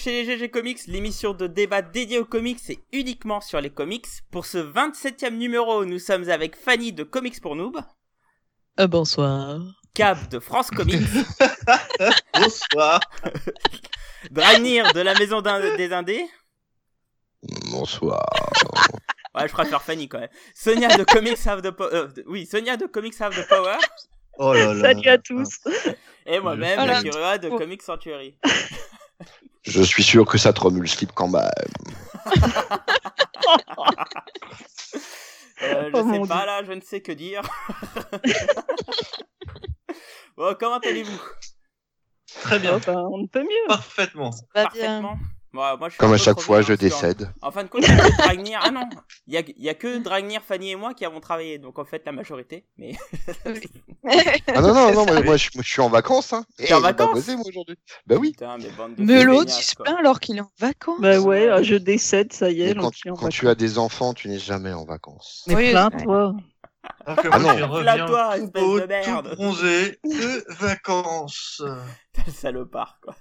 chez les GG Comics, l'émission de débat dédiée aux comics et uniquement sur les comics. Pour ce 27e numéro, nous sommes avec Fanny de Comics pour Noob. Euh, bonsoir. Cab de France Comics. bonsoir. Dragnir de la Maison des Indés. Bonsoir. Ouais, je préfère Fanny quand même. Sonia de Comics Have the Power. Euh, oui, Sonia de Comics Have the Power. Oh là là. Salut à tous. Et moi-même, Voilà. Akira de Comics Sanctuary. Je suis sûr que ça te remue le slip quand même. Euh, je Oh sais pas là, je ne sais que dire. bon, comment allez-vous? Très bien. Oh, bah, on ne peut mieux. Parfaitement. Bien. Parfaitement. Bon, moi, je suis Comme à chaque fois, je décède. En fin de compte, il y a que Dragnir. Ah non, il y a, y a que Dragnir, Fanny et moi qui avons travaillé, donc en fait la majorité. Mais Ah non, non, non, moi, moi, je, moi, je suis en vacances. Hein. T'es en j'ai pas vacances bossé, moi, aujourd'hui. Bah oui. putain, mais bande de Mais l'autre, il se plaint alors qu'il est en vacances. Bah ouais, ah, je décède, ça y est, quand, en quand tu as des enfants, tu n'es jamais en vacances. Mais Oui, plains-toi. Alors que Ah moi, non. je reviens tout beau, de merde. tout bronzé, de vacances. Quel salopard, quoi.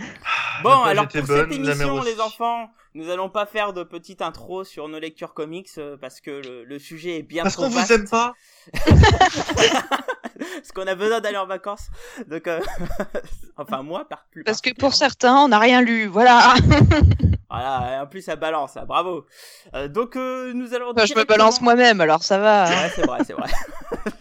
La Bon, alors pour bonne, cette émission, les enfants, nous allons pas faire de petite intro sur nos lectures comics euh, parce que le, le sujet est bien Parce trop qu'on vous aime pas parce qu'on a besoin d'aller en vacances. Donc, euh, enfin moi, par plus. Parce que pour certains, on n'a rien lu. Voilà. Voilà, et en plus ça balance, bravo. Euh, donc euh, nous allons. Enfin, je me balance moi-même, alors ça va. hein. Ouais, c'est vrai, c'est vrai.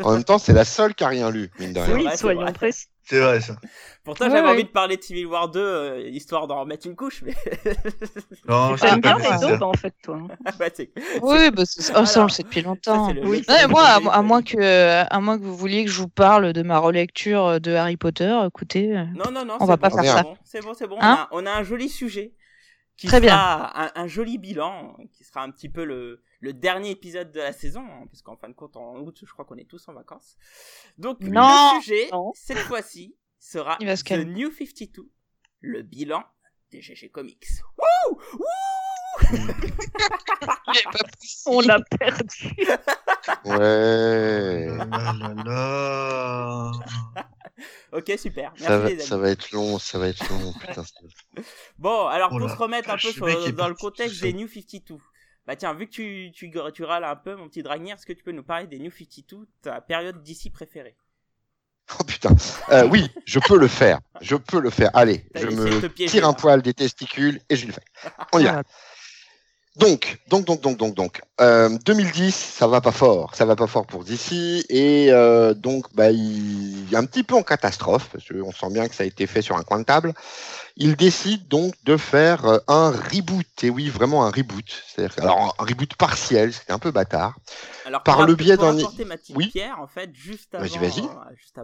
En même temps, c'est la seule qui a rien lu, mine de rien. Oui, soyons précis. C'est vrai ça. Pourtant, Ouais, j'avais ouais. envie de parler de Civil War 2, euh, histoire d'en remettre une couche, mais. Non, pas bien les daubes en fait, toi. hein. ouais, c'est- Oui, bah, c'est- oh, ça, on Alors, le sait depuis longtemps. Oui. le- moi, à, moins que, à moins que vous vouliez que je vous parle de ma relecture de Harry Potter, écoutez. euh, Non, non, non, On c'est va bon, pas faire ça. bon, C'est bon, c'est bon. Hein on, a, on a un joli sujet. Qui Très sera Un, un joli bilan, qui sera un petit peu le, le dernier épisode de la saison, hein, parce qu'en fin de compte, en août, je crois qu'on est tous en vacances. Donc, Non, le sujet, non. cette fois-ci, sera Il va se The calmer. New 52, le bilan des GG Comics. Wouh Wouh On l'a perdu. Ouais. Ah là là. Ok, super. Merci Ça va, les amis. ça va être long, ça va être long. Putain, ça- Bon, alors Oh pour la se remettre un vache, peu le sur- mec est dans le parti contexte seul. des New 52. Bah tiens, vu que tu, tu, tu râles un peu, mon petit Dragnir, est-ce que tu peux nous parler des New 52, ta période d'ici préférée? Oh putain. Euh, oui, je peux le faire. Je peux le faire. Allez, je me piéger, tire un poil des testicules et je le fais. On y va. Donc, donc, donc, donc, donc, donc. Euh, 2010, ça va pas fort. Ça va pas fort pour DC. Et euh, donc, bah, il est un petit peu en catastrophe, parce qu'on sent bien que ça a été fait sur un coin de table. Il décide donc de faire euh, un reboot. Et oui, vraiment un reboot. C'est-à-dire, alors, un reboot partiel, c'était un peu bâtard. Alors, Par le biais d'un- Oui. pierre, en fait, juste avant, euh, juste euh,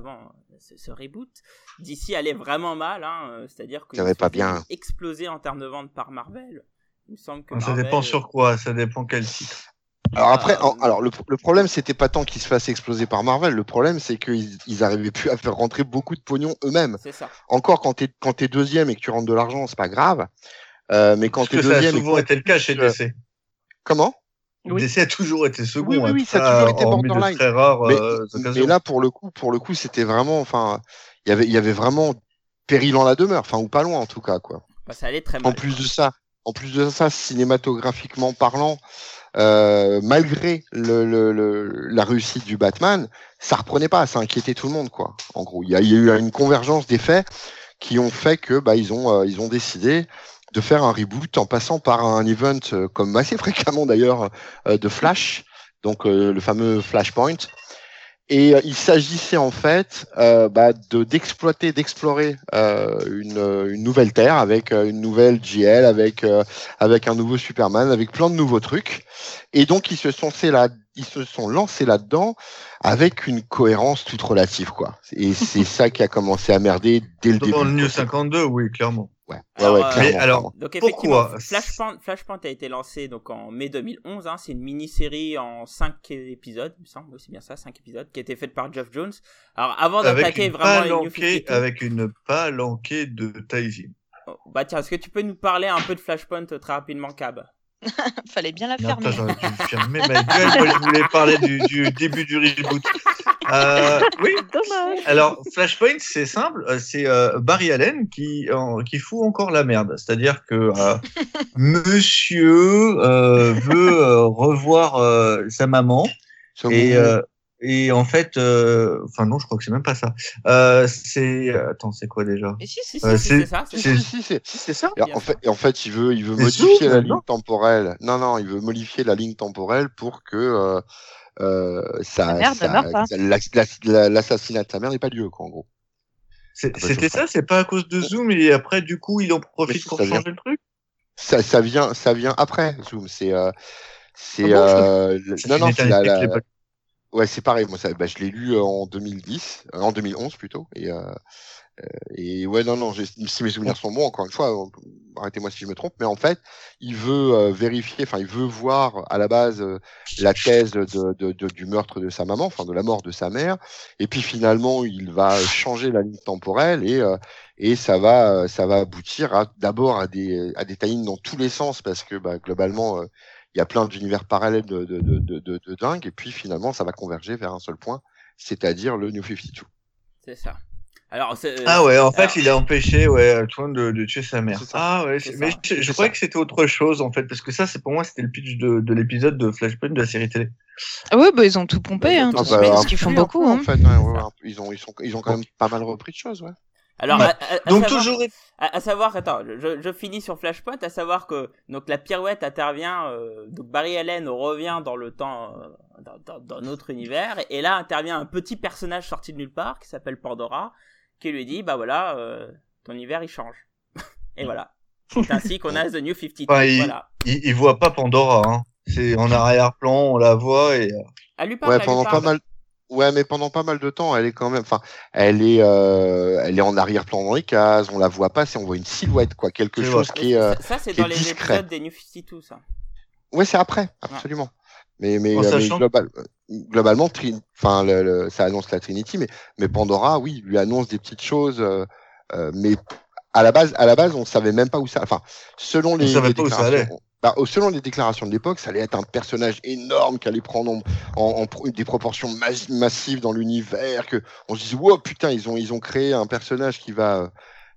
ce, ce reboot, d'ici allait vraiment mal, hein, euh, c'est-à-dire que Ça va ils pas bien. exploser en termes de vente par Marvel. Il me semble que Ça Marvel, dépend sur quoi, ça dépend quel titre. Alors après, Ah, en- alors le, le problème c'était pas tant qu'ils se fassent exploser par Marvel, le problème c'est qu'ils ils arrivaient plus à faire rentrer beaucoup de pognon eux-mêmes. C'est ça. Encore quand t'es quand t'es deuxième et que tu rentres de l'argent, c'est pas grave. Euh, mais quand t'es que ça a deuxième, et souvent été le cas chez Euh, DC. comment? Oui. DC a toujours été second. Oui, oui, hein, oui, ça a toujours été borderline. très rares mais, euh, mais là pour le coup, pour le coup, c'était vraiment, enfin, il y avait il y avait vraiment péril en la demeure, enfin ou pas loin en tout cas quoi. Bah, ça allait très En mal. plus de ça, en plus de ça, cinématographiquement parlant, euh, malgré le, le, le- la réussite du Batman, ça reprenait pas, ça inquiétait tout le monde, quoi. En gros, il y a, eu une convergence des faits qui ont fait que bah ils ont euh, ils ont décidé de faire un reboot en passant par un event euh, comme assez fréquemment d'ailleurs euh, de Flash, donc le fameux Flashpoint. Et euh, il s'agissait en fait euh, bah, de d'exploiter, d'explorer euh, une, une nouvelle Terre avec euh, une nouvelle GL, avec euh, avec un nouveau Superman, avec plein de nouveaux trucs. Et donc ils se sont là, ils se sont lancés là-dedans avec une cohérence toute relative quoi. Et c'est ça qui a commencé à merder dès le début. Dans le New quoi. 52, oui, clairement. Ouais, Alors, ouais, euh, clairement, Mais alors. Donc effectivement, Pourquoi Flashpoint, Flashpoint a été lancé donc en mai 2011. Hein, c'est une mini-série en 5 épisodes, il me semble. C'est bien ça, 5 épisodes, qui a été faite par Jeff Jones. Alors avant d'attaquer une, vraiment les New palanquée, 52, avec une palanquée de Taizim. oh, bah tiens, est-ce que tu peux nous parler un peu de Flashpoint euh, très rapidement, Cab? Fallait bien la Non, fermer. putain, j'aurais dû fermer ma gueule. Moi, je voulais parler du, du début du reboot. Euh, oui. Dommage. Alors, Flashpoint, c'est simple. euh, C'est euh, Barry Allen qui, en- qui fout encore la merde. C'est-à-dire que euh, monsieur euh, veut euh, revoir euh, sa maman et, euh, et en fait, euh, enfin non, je crois que c'est même pas ça. Euh, c'est attends, c'est quoi déjà? Et si, si, Euh, si, c'est- ça. c'est Si, ça. en fait, et en fait, il veut, il veut modifier la ligne temporelle. Non, non, il veut modifier la ligne temporelle pour que euh, ça, l'assassinat de sa mère n'ait pas lieu, quoi, en gros. Ah bah, C'était ça, c'est pas à cause de Zoom et après du coup il en profite pour ça vient. changer le truc? Ça, ça vient, ça vient après Zoom. C'est, euh, c'est, Ah bon, euh, le- non, non, c'est la, ouais, c'est pareil. Moi, ça, bah, je l'ai lu en 2010, euh, en 2011 plutôt, et et ouais, non, non, si mes souvenirs sont bons, encore une fois, arrêtez-moi si je me trompe, mais en fait, il veut euh, vérifier, enfin, il veut voir à la base euh, la thèse de, de, de- du meurtre de sa maman, enfin, de la mort de sa mère, et puis finalement, il va changer la ligne temporelle et euh, et ça va euh, ça va aboutir d'abord à des à des tie dans tous les sens parce que bah, globalement il y a plein d'univers parallèles de, de, de, de, de dingue et puis finalement ça va converger vers un seul point c'est-à-dire le New 52 C'est ça. Alors, c'est- Ah ouais, en fait, alors- il a empêché ouais, Twain de, de tuer sa mère. Ah ouais, mais je, je croyais ça. que c'était autre chose en fait, parce que ça, c'est pour moi, c'était le pitch de, de l'épisode de Flashpoint de la série télé. Ah ouais, bah ils ont tout pompé, hein, Ah tout bah, de suite, un parce qu'ils font beaucoup. peu, Hein. en fait ouais, ouais, ils ont ils sont ils ont quand même pas mal repris de choses ouais Alors, Ouais. à, à- à Donc savoir- toujours, À, à savoir, attends, je, je finis sur Flashpoint, à savoir que donc la pirouette intervient, euh, donc Barry Allen revient dans le temps, euh, dans, dans- dans notre univers, et là intervient un petit personnage sorti de nulle part qui s'appelle Pandora, qui lui dit, bah voilà, euh, ton univers il change. et voilà. C'est ainsi qu'on a The New 52. Enfin, il- Voilà. il, il voit pas Pandora. Hein. C'est en arrière-plan, on la voit et euh, Elle lui parle, ouais elle lui pas mal ouais mais pendant pas mal de temps elle est quand même enfin elle est euh, elle est en arrière-plan dans les cases on la voit pas c'est on voit une silhouette quoi quelque chose vrai. qui est euh, Ça, c'est qui est dans les discret. épisodes des New 52, ça. Ouais, c'est après, absolument. Mais, euh, mais sachant- global- globalement, enfin, le, le- ça annonce la Trinity, mais, mais Pandora, oui, lui annonce des petites choses, euh, euh, mais à la base, à la base, on savait même pas où ça. Enfin, selon les, déclarations, bah, selon les déclarations de l'époque, ça allait être un personnage énorme qui allait prendre en, en- des proportions mas- massives dans l'univers. Que on se disait, wow, putain, ils ont, ils ont créé un personnage qui va euh,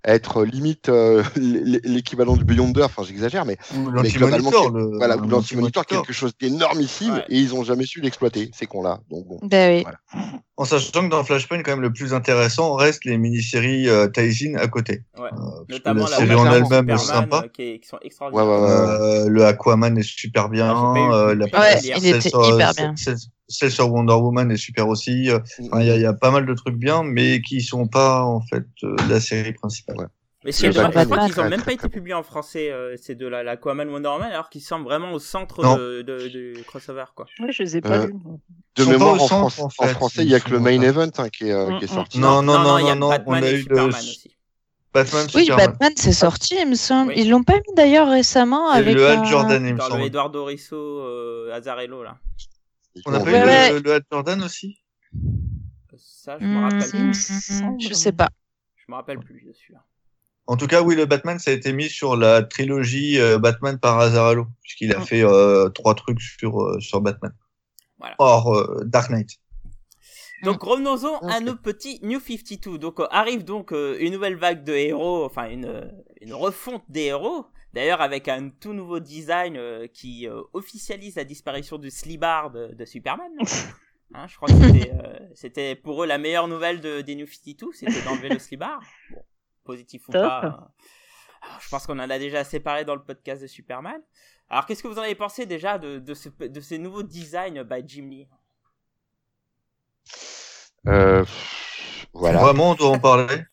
être limite euh, l'équivalent du Beyonder. Enfin, j'exagère, mais mais globalement, le- voilà, ou l'anti-monitor, quelque chose d'énormissime, Ouais. et ils ont jamais su l'exploiter, ces cons-là. Donc bon. Oui. En sachant que dans Flashpoint, quand même, le plus intéressant reste les mini-séries euh, Taizin à côté. Ouais. Euh, Notamment la la série en elle-même est sympa. euh, qui, est- qui sont Ouais, extraordinaires. ouais, ouais. Euh, le Aquaman est super bien. Ah, eu- euh, la Ouais, celle il était sur- hyper bien. Celle, sur Wonder Woman est super aussi. Euh, enfin, Il y, a- il y a pas mal de trucs bien, mais qui sont pas en fait euh, la série principale. Mais C'est crois qu'ils ont même pas été publiés en français, euh, ces deux-là, la Aquaman Wonder Woman, alors qu'ils semblent vraiment au centre de, de, du crossover, quoi. Ouais, je les ai pas Euh, lus. De Ils sont mémoire, pas en, centre, France- en en fait, français, ils il y a que sont le main pas- event hein, qui, est, euh, qui est Mm, mm. sorti. Non, non, non, il y a non, non, Batman on a eu Superman le- aussi. Batman, Oui, Superman. Batman, c'est sorti, il me semble. Oui. Ils l'ont pas mis d'ailleurs récemment avec. le Hal Jordan, il me semble. Eduardo Risso, euh, Azarello, là. On a pas eu ouais. le, Hal Jordan aussi Ça, je me Hmm, rappelle plus. Je sais pas. Je me rappelle plus, je suis là. En tout cas, oui, le Batman, ça a été mis sur la trilogie euh, Batman par Azarello, puisqu'il a Mm. fait euh, trois trucs sur, euh, sur Batman. Voilà. Or, euh, Dark Knight. Donc revenons-en à Ok. nos petits New 52. Donc euh, arrive donc euh, une nouvelle vague de héros, enfin une, une refonte des héros. D'ailleurs avec un tout nouveau design euh, qui euh, officialise la disparition du slibard de, de Superman. Hein, je crois que c'était, euh, c'était pour eux la meilleure nouvelle de, des New 52, c'était d'enlever le slibard. Bon, positif ou Top. pas. euh, alors, je pense qu'on en a déjà assez parlé dans le podcast de Superman. Alors qu'est-ce que vous en avez pensé déjà de, de, ce, de ces nouveaux designs by Jim Lee? Euh, voilà. Vraiment, on doit en parler.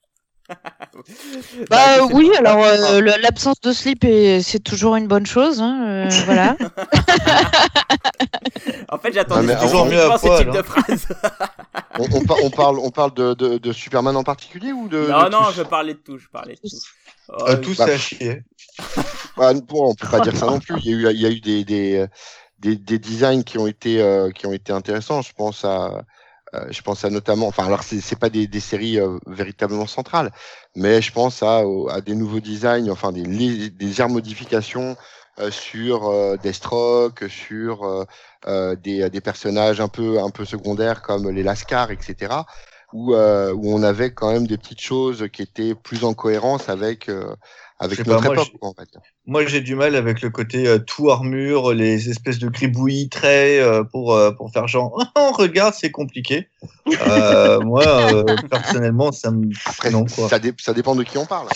Bah sais oui, alors euh, le- l'absence de slip, est- c'est toujours une bonne chose. Hein, euh, voilà. En fait, j'attendais Ah, mais toujours mieux à ce poil, type hein. de phrase. On, on, par- on parle, on parle de, de, de Superman en particulier ou de. non, de non, je parlais de tout, je parlais de tout. Euh, Euh, tout bah, c'est à chier. Bah, bon, on peut pas dire ça non plus. Il y a eu, il y a eu des, des, des, des designs qui ont été, euh, qui ont été intéressants. Je pense à, euh, je pense à notamment, enfin, alors c'est, pas des, des séries euh, véritablement centrales, mais je pense à, des nouveaux designs, enfin des, lé- des légères modifications euh, sur euh, Deathstroke, sur des, des personnages un peu un peu secondaires comme les Lascar, etc. Où, où on avait quand même des petites choses qui étaient plus en cohérence avec avec notre pas, moi, époque j'ai- quoi, en fait. Moi, j'ai du mal avec le côté euh, tout armure, les espèces de gribouillis traits euh, pour euh, pour faire genre oh, regarde c'est compliqué. Euh, moi euh, personnellement ça me Après, non quoi. ça, dé- ça dépend de qui on parle.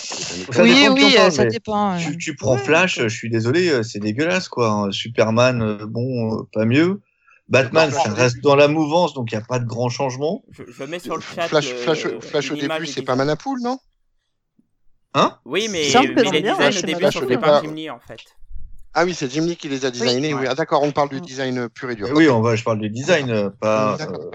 Ça oui, dépend oui, parle, euh, ça dépend. Tu, tu prends Ouais, Flash, je suis désolé, c'est dégueulasse quoi. hein. Superman, bon, euh, pas mieux. Batman, ça reste dans la mouvance, donc il n'y a pas de grand changement. Je, je mets sur le chat. Flash, Flash, Flash au début, c'est pas. Manapool, non? Hein Oui, mais, les designs ouais, au début sont faits par Jim Lee en fait. Ah oui, c'est Jim Lee qui les a designés. Oui, Ouais. Ah, d'accord, on parle du Mm. design pur et dur. Oui, on va, je parle du design, euh, pas. Euh.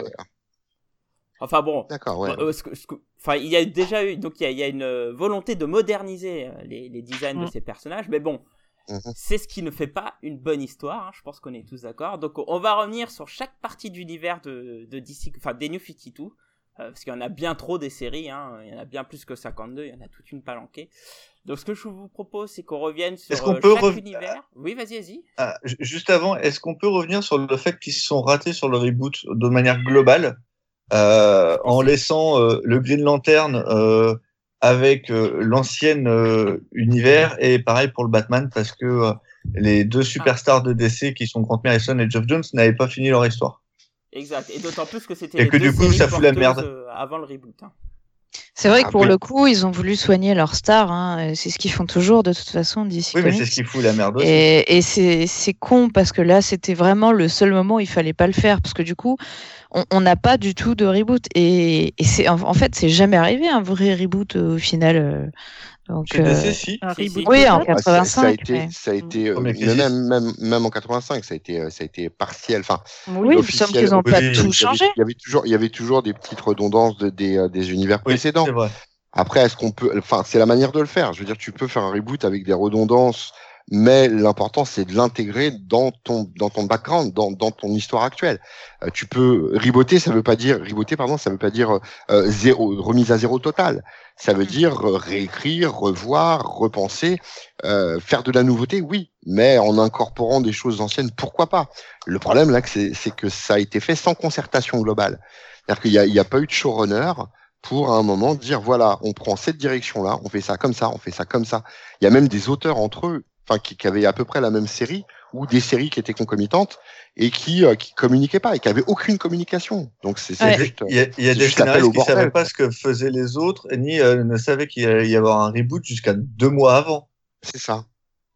Enfin bon. D'accord, ouais. euh, ce ce Enfin, il y a déjà eu, donc il y a, il y a une volonté de moderniser les, les designs de Mm. ces personnages, mais bon, Mhm. c'est ce qui ne fait pas une bonne histoire. hein, je pense qu'on est tous d'accord. Donc, on va revenir sur chaque partie d'univers de, de DC, enfin des New 52, euh, parce qu'il y en a bien trop des séries. Hein, il y en a bien plus que 52. Il y en a toute une palanquée. Donc, ce que je vous propose, c'est qu'on revienne sur qu'on euh, peut chaque rev- univers. Oui, vas-y, vas-y. ah, ju- juste avant, est-ce qu'on peut revenir sur le fait qu'ils se sont ratés sur le reboot de manière globale, euh, en laissant euh, le Green Lantern euh, avec euh, l'ancienne euh, univers et pareil pour le Batman parce que euh, les deux superstars de DC qui sont Grant Morrison et Geoff Jones n'avaient pas fini leur histoire. Exact. Et d'autant plus que c'était Et les que deux du coup, ça fout la porteuses, merde. euh, avant le reboot. hein. C'est vrai Ah, que pour oui. le coup, ils ont voulu soigner leur star. Hein. C'est ce qu'ils font toujours de toute façon d'ici. Oui, mais c'est ce qui fout la merde aussi. Et, et c'est con parce que là, c'était vraiment le seul moment où il fallait pas le faire parce que du coup, on on n'a pas du tout de reboot et, et c'est en, en fait, c'est jamais arrivé un vrai reboot euh, au final. euh. Donc, Chez euh, DC, si. Oui, en total. Ah, ça, a 85, été, ça a été, euh, même, même, même en 85, ça a été, ça a été partiel. Enfin, oui, il me semble qu'ils n'ont pas oui, tout changé. Il y avait toujours, il y avait toujours des petites redondances de, des, euh, des univers Oui, précédents. c'est vrai. Après, est-ce qu'on peut, enfin, c'est la manière de le faire. Je veux dire, tu peux faire un reboot avec des redondances, mais l'important c'est de l'intégrer dans ton, dans ton background, dans, dans ton histoire actuelle. Euh, tu peux rebooter, ça veut pas dire rebooter, pardon, ça veut pas dire euh, zéro, remise à zéro totale. Ça veut Mhm. dire euh, réécrire, revoir, repenser, euh, faire de la nouveauté, oui, mais en incorporant des choses anciennes, pourquoi pas? Le problème là, c'est c'est que ça a été fait sans concertation globale. C'est-à-dire qu'il n'y a, il y a pas eu de showrunner pour à un moment dire voilà, on prend cette direction-là, on fait ça comme ça, on fait ça comme ça. Il y a même des auteurs entre eux, enfin qui, qui avaient à peu près la même série ou des séries qui étaient concomitantes et qui euh, qui communiquaient pas et qui avaient aucune communication. Donc c'est c'est Ouais. juste. Il y a, il y a des scénaristes qui bordel, savaient pas ce que faisaient les autres, ni euh, ne savaient qu'il allait y avoir un reboot jusqu'à deux mois avant. C'est ça.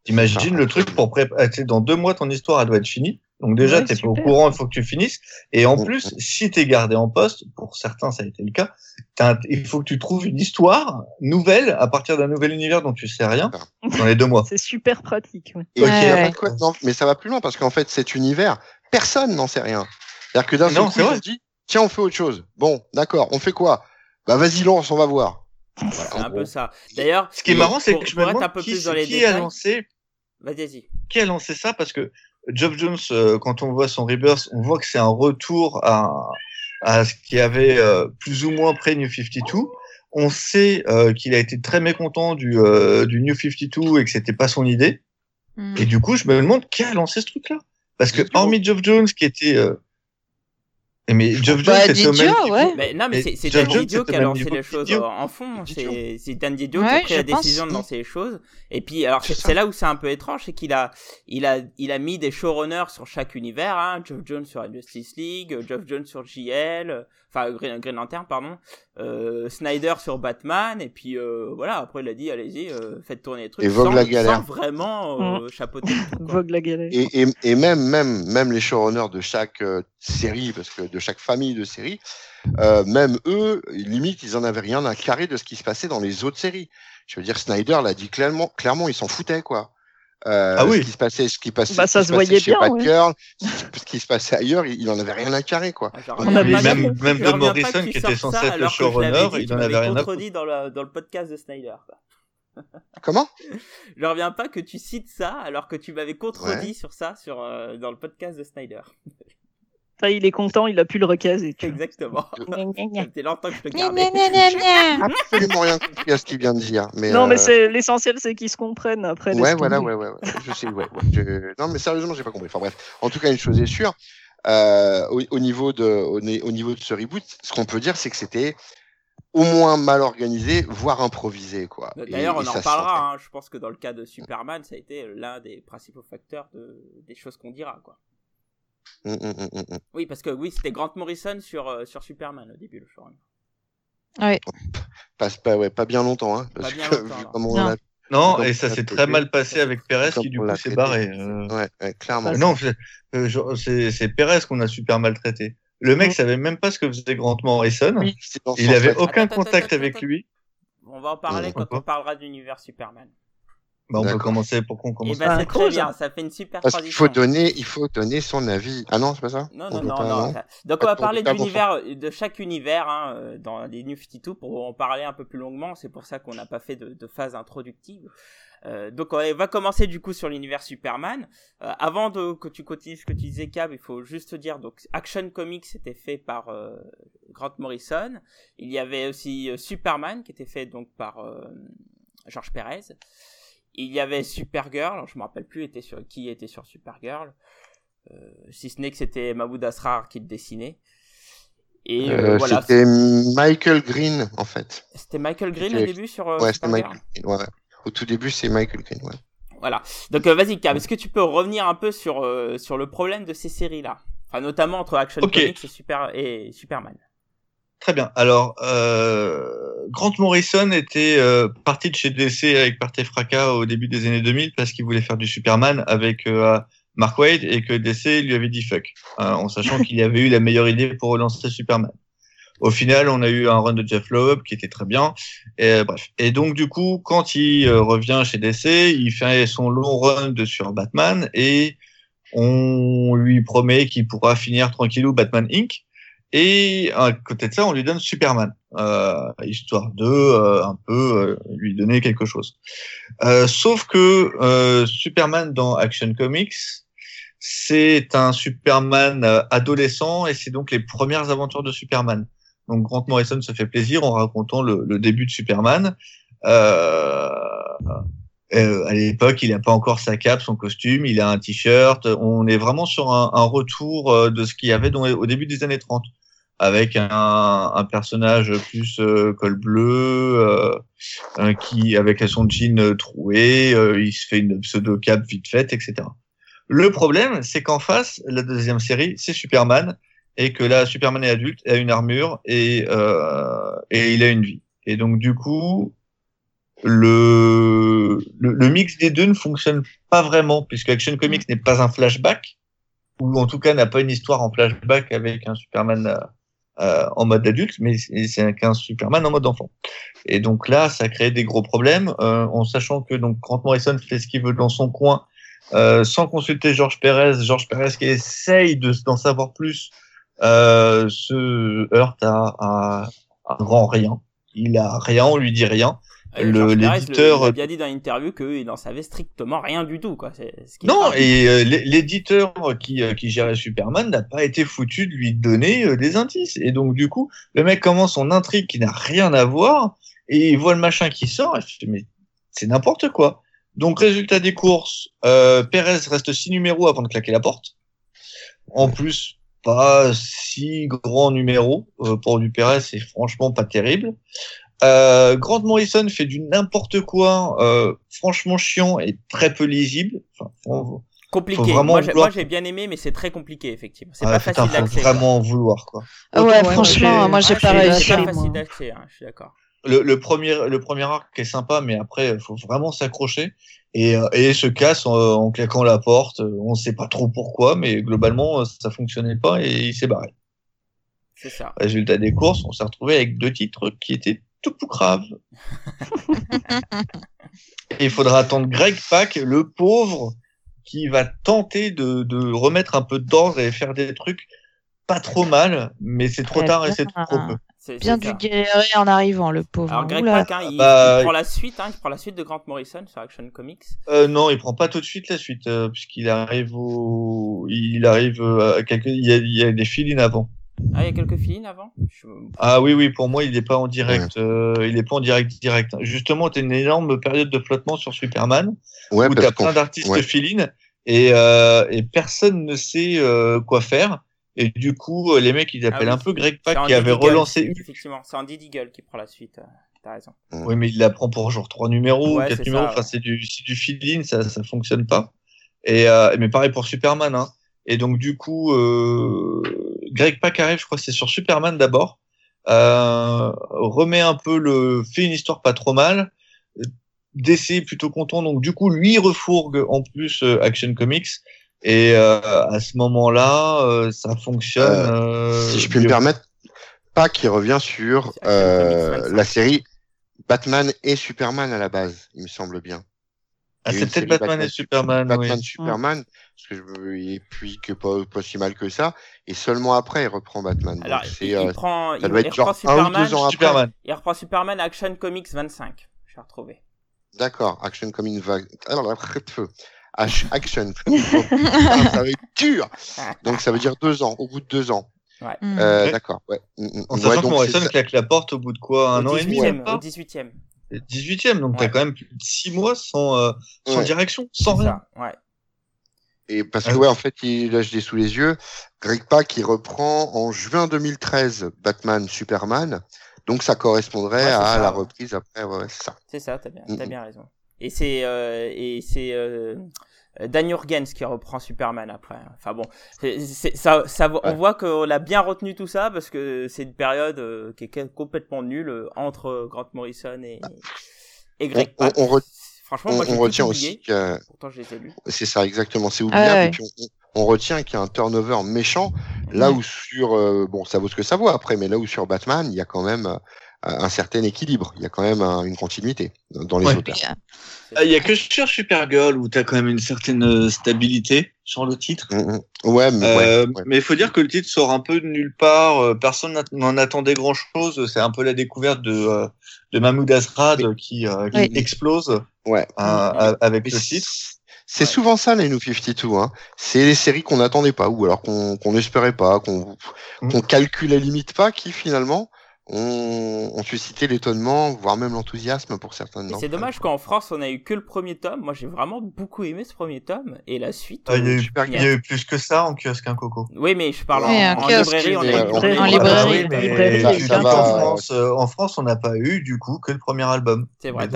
T'imagines le truc pour préparer, dans deux mois, ton histoire, elle doit être finie. Donc déjà, Ouais, t'es pas au courant, il faut que tu finisses. Et en plus, si t'es gardé en poste, pour certains, ça a été le cas, t'as un- il faut que tu trouves une histoire nouvelle à partir d'un nouvel univers dont tu sais rien dans les deux mois. C'est super pratique. ouais. Et Ok. il y a Ouais, pas de quoi- non, mais ça va plus loin parce qu'en fait cet univers, personne n'en sait rien. C'est-à-dire que d'un seul coup, vrai. ont dit tiens on fait autre chose. Bon d'accord, on fait quoi? Bah vas-y lance, on va voir. Voilà, C'est un gros. peu ça. D'ailleurs, Ce qui est marrant, c'est que je me demande un peu qui, plus dans les qui a détails. lancé, Vas-y, vas-y. qui a lancé ça parce que Geoff Jones, euh, quand on voit son Rebirth, on voit que c'est un retour à, à ce qui avait euh, plus ou moins près New 52. On sait euh, qu'il a été très mécontent du, euh, du New 52 et que c'était pas son idée. Mm. Et du coup, je me demande qui a lancé ce truc-là. Parce que hormis Geoff Jones qui était... Euh... Mais Geoff Jones, au même titre- ouais. Mais non, mais Et c'est c'est Dan Didio qui a lancé les choses en fond. C'est c'est Dan Didio qui a pris la décision de lancer les choses. Et puis, alors, c'est C'est c'est là où c'est un peu étrange, c'est qu'il a, il a, il a mis des showrunners sur chaque univers, hein. Geoff Jones sur la Justice League, Geoff Jones sur JL, enfin, Green, Green Lantern, pardon, euh, Snyder sur Batman, et puis, euh, voilà, après, il a dit, allez-y, euh, faites tourner les trucs. Et Vogue sans, la galère. sans vraiment, euh, chapeauter tout, quoi. Vogue la galère. Et, et, et même, même, même les showrunners de chaque euh, série, parce que de chaque famille de séries, euh, même eux, limite, ils en avaient rien à carrer de ce qui se passait dans les autres séries. Je veux dire, Snyder l'a dit clairement, clairement, il s'en foutait, quoi. Euh, Ah oui. Ce qui se passait, ce qui passait, Bah, ce ça qui se passait voyait chez bien, ouais. Batgirl, ce qui se passait ailleurs, il, il en avait rien à carrer, quoi. Ah, On a même, même Morrison, qui était censé être le showrunner, il en avait rien à contredit dans le, dans le podcast de Snyder. quoi. Comment? Je reviens pas que tu cites ça alors que tu m'avais contredit sur ça sur, euh, dans le podcast de Snyder. Ça, il est content, il a pu le recaser. Exactement. Fait longtemps que je le gardais. absolument rien compris à ce qu'il vient de dire. Mais, Non, mais euh, c'est l'essentiel, c'est qu'ils se comprennent après. Ouais, voilà, ouais, ouais, ouais. Je sais, ouais. ouais. Je- Non, mais sérieusement, j'ai pas compris. Enfin bref. En tout cas, une chose est sûre. Euh, au, au niveau de, au, ni- au niveau de ce reboot, ce qu'on peut dire, c'est que c'était au moins mal organisé, voire improvisé, quoi. Et- D'ailleurs, on et en reparlera. hein. Je pense que dans le cas de Superman, ça a été l'un des principaux facteurs de... des choses qu'on dira. Quoi. Hum, hum, hum. Oui, parce que oui, c'était Grant Morrison sur, euh, sur Superman au début, le showrun. Pas, pas, ouais, pas bien longtemps, hein. Parce Pas bien que, longtemps, vu non. on et ça s'est très mal passé avec Perez Comme qui du coup s'est barré. euh. Ouais, ouais, clairement. Non, c'est- euh, c'est Perez qu'on a super maltraité. Le mec Mm. savait même pas ce que faisait Grant Morrison. Oui, Il avait aucun Attends, contact attends, avec attends. lui. On va en parler quand on parlera de l'univers Superman. Bah, on peut commencer pour qu'on Et commence. bah, Ah, c'est cool, très bien, ça fait une super Parce qu'il transition. faut donner, il faut donner son avis. Ah non, c'est pas ça? Non, On non, non, pas, non. ça- Donc, on Pas va parler pour l'univers, de chaque univers, hein, euh, dans les New 52, pour en parler un peu plus longuement. C'est pour ça qu'on n'a pas fait de, de phase introductive. Euh, donc, on va commencer du coup sur l'univers Superman. Euh, avant de, que tu continues ce que tu disais, Cab, il faut juste dire, donc, Action Comics était fait par euh, Grant Morrison. Il y avait aussi euh, Superman, qui était fait donc par euh, George Perez. Il y avait Supergirl, je me rappelle plus était sur, qui était sur Supergirl. Euh, si ce n'est que c'était Mahmoud Asrar qui le dessinait. Et euh, Euh, voilà, C'était Michael Green, en fait. c'était Michael Green au début sur ouais, c'était Supergirl. Michael Green. Ouais. Au tout début, c'est Michael Green. Ouais. Voilà. Donc vas-y, Cab, est-ce que tu peux revenir un peu sur sur le problème de ces séries-là, enfin notamment entre Action. Comics et, Super et Superman. Très bien. Alors, euh, Grant Morrison était euh, parti de chez DC avec Partey Fracas au début des années 2000 parce qu'il voulait faire du Superman avec euh, Mark Waid et que DC lui avait dit fuck, euh, en sachant qu'il avait eu la meilleure idée pour relancer Superman. Au final, on a eu un run de Jeff Loeb qui était très bien. Et, euh, bref. Et donc, du coup, quand il euh, revient chez DC, il fait son long run de sur Batman et on lui promet qu'il pourra finir tranquillou Batman Inc. Et à côté de ça, on lui donne Superman, euh, histoire de euh, un peu euh, lui donner quelque chose. Euh, sauf que euh, Superman dans Action Comics, c'est un Superman euh, adolescent et c'est donc les premières aventures de Superman. Donc Grant Morrison se fait plaisir en racontant le, le début de Superman. À l'époque, il n'a pas encore sa cape, son costume, il a un t-shirt. On est vraiment sur un, un retour de ce qu'il y avait dans- au début des années 30, avec un, un personnage plus euh, col bleu, euh, euh, qui avec son jean euh, troué, euh, il se fait une pseudo cape vite faite, etc. Le problème, c'est qu'en face, la deuxième série, c'est Superman, et que là, Superman est adulte, a une armure et et il a une vie. Et donc du coup, le, le, le mix des deux ne fonctionne pas vraiment, puisque Action Comics n'est pas un flashback, ou en tout cas n'a pas une histoire en flashback avec un Superman euh, en mode adulte, mais c'est qu'un Superman en mode enfant. Et donc là, ça crée des gros problèmes, euh, en sachant que donc Grant Morrison fait ce qu'il veut dans son coin, euh, sans consulter George Perez. George Perez qui essaye de d'en savoir plus, euh, se heurte à, à, à grand rien. Il a rien, on lui dit rien. Euh, Le- l'éditeur- a bien dit dans l'interview qu'il n'en savait strictement rien du tout, quoi. C'est ce qui est Non, et euh, l'é- l'éditeur qui, euh, qui gérait Superman n'a pas été foutu de lui donner euh, des indices. Et donc, du coup, le mec commence son intrigue qui n'a rien à voir, et il voit le machin qui sort, et je dis, mais c'est n'importe quoi. Donc, résultat des courses, euh, Perez reste six numéros avant de claquer la porte. En plus, pas si grand numéro euh, pour du Perez, c'est franchement pas terrible. Euh, Grant Morrison fait du n'importe quoi, euh, franchement chiant et très peu lisible. Enfin, faut- compliqué. faut Moi, j'ai- vouloir- moi, j'ai bien aimé, mais c'est très compliqué, effectivement. C'est Ouais, pas putain, facile faut d'accès. vraiment en vouloir quoi. Ah ouais, ouais, franchement, moi, moi j'ai- Ah, pas réussi. C'est pas facile d'accès, hein, je suis d'accord. Le, le premier, le premier arc est sympa, mais après, faut vraiment s'accrocher et, euh, et se casse en, en claquant la porte. On sait pas trop pourquoi, mais globalement, ça fonctionnait pas et il s'est barré. C'est ça. Résultat des courses, on s'est retrouvé avec deux titres qui étaient tout pour grave. et il faudra attendre Greg Pak, le pauvre, qui va tenter de, de remettre un peu d'ordre et faire des trucs pas trop mal, mais c'est trop tard et c'est trop peu. C'est- bien c'est dû galérer en arrivant, le pauvre. Alors Greg. Pak, hein, il, Bah, il prend la suite, hein, il prend la suite de Grant Morrison sur Action Comics. Euh, non, il prend pas tout de suite la suite, euh, puisqu'il arrive au, il arrive euh, à quelques, il y a, il y a des fill avant. Ah, il y a quelques filines avant? Je- Ah oui, oui, pour moi, il est pas en direct, euh, il est pas en direct direct. Justement, t'as une énorme période de flottement sur Superman, Ouais, où parce t'as qu'on plein d'artistes ouais. et, euh, et personne ne sait euh, quoi faire. Et du coup, euh, les mecs, ils appellent Ah un oui. peu Greg Pak qui avait Deagle, relancé. Effectivement, c'est Andy Deagle qui prend la suite. T'as raison. Oui, mais il la prend pour genre trois numéros, Ouais, quatre c'est numéros. ça, Enfin, c'est du, du fill-in, ça, ça fonctionne pas. Et euh, mais pareil pour Superman. Hein. Et donc du coup, euh, Greg Pak arrive, je crois que c'est sur Superman d'abord. Euh, remet un peu le, fait une histoire pas trop mal. DC est plutôt content, donc du coup lui refourgue en plus euh, Action Comics. Et euh, à ce moment-là, euh, ça fonctionne. euh, si je puis me permettre, pas qui revient sur C'est Action euh, Comics 25. la série Batman et Superman à la base, il me semble bien. Ah, c'est peut-être Batman, Batman- et Superman. Batman oui. Superman, parce que je veux- et puis que pas, pas si mal que ça, et seulement après il reprend Batman. Alors, Donc il, il euh, prend, ça il, doit il être genre reprend un ou Superman, deux ans après. Superman. il reprend Superman Action Comics 25. J'ai retrouvé. d'accord, Action comme une vague. Alors la de feu. Action. Oh, putain, ça va être dur. Donc ça veut dire deux ans, au bout de deux ans. Hmm. Euh, Ouais. D'accord. Ouais. Mm, mm. En Ouais, sachant que donc Morrison claque la porte au bout de quoi Un au an et demi 18e, même au pas 18e. 18e, donc t'as quand même plus de 6 mois sans, euh, sans Ouais. direction, sans C'est rien. ça, ouais. Et parce que Ah ouais, en fait, il, là je l'ai sous les yeux. Greg Pak il reprend en juin 2013 Batman Superman. Donc ça correspondrait Ouais, à ça, la ouais. reprise après. Ouais, c'est ça. C'est ça, t'as bien, t'as bien raison. Et c'est euh, et c'est euh, Dan Jurgens qui reprend Superman après. Enfin bon, c'est- c'est- ça, ça, on Ouais. voit qu'on a bien retenu tout ça parce que c'est une période euh, qui est complètement nulle euh, entre Grant Morrison et, et Greg On- on- Pak. on re- Franchement, On, moi j'ai retient oublié. aussi que Pourtant, je les ai lus. c'est ça exactement, c'est oubliable. Ah ouais. Et puis on, on retient qu'il y a un turnover méchant. Là où sur euh, bon, ça vaut ce que ça vaut après, mais là où sur Batman, il y a quand même euh, un certain équilibre. Il y a quand même un- une continuité dans les Ouais. auteurs. Il y a que sur Supergirl où t'as quand même une certaine euh, stabilité sur le titre. Mm, mm. Ouais, mais ouais, Euh, ouais. Mais il faut dire que le titre sort un peu de nulle part. euh, Personne n'en attendait grand chose. C'est un peu la découverte de, de Mahmoud Asrad qui, euh, qui Oui. explose Ouais. euh, avec Mais le c'est- titre. C'est Ouais. souvent ça les New 52. Hein. C'est les séries qu'on n'attendait pas ou alors qu'on qu'on n'espérait pas, qu'on Mm. qu'on calculait limite pas, qui finalement ont, ont suscité l'étonnement, voire même l'enthousiasme pour certains. Et d'entre c'est dommage qu'en France, on a eu que le premier tome. Moi, j'ai vraiment beaucoup aimé ce premier tome. Et la suite. Ah, il, y a euh, eu, super il y a eu plus que ça en kiosque, un coco. Oui, mais je parle Oui, en, en kiosque, librairie. On a eu en librairie, tome. librairie, oui, mais librairie, tu il y a sais eu qu'en un- France, euh, en France, on n'a pas eu du coup que le premier album. C'est vrai,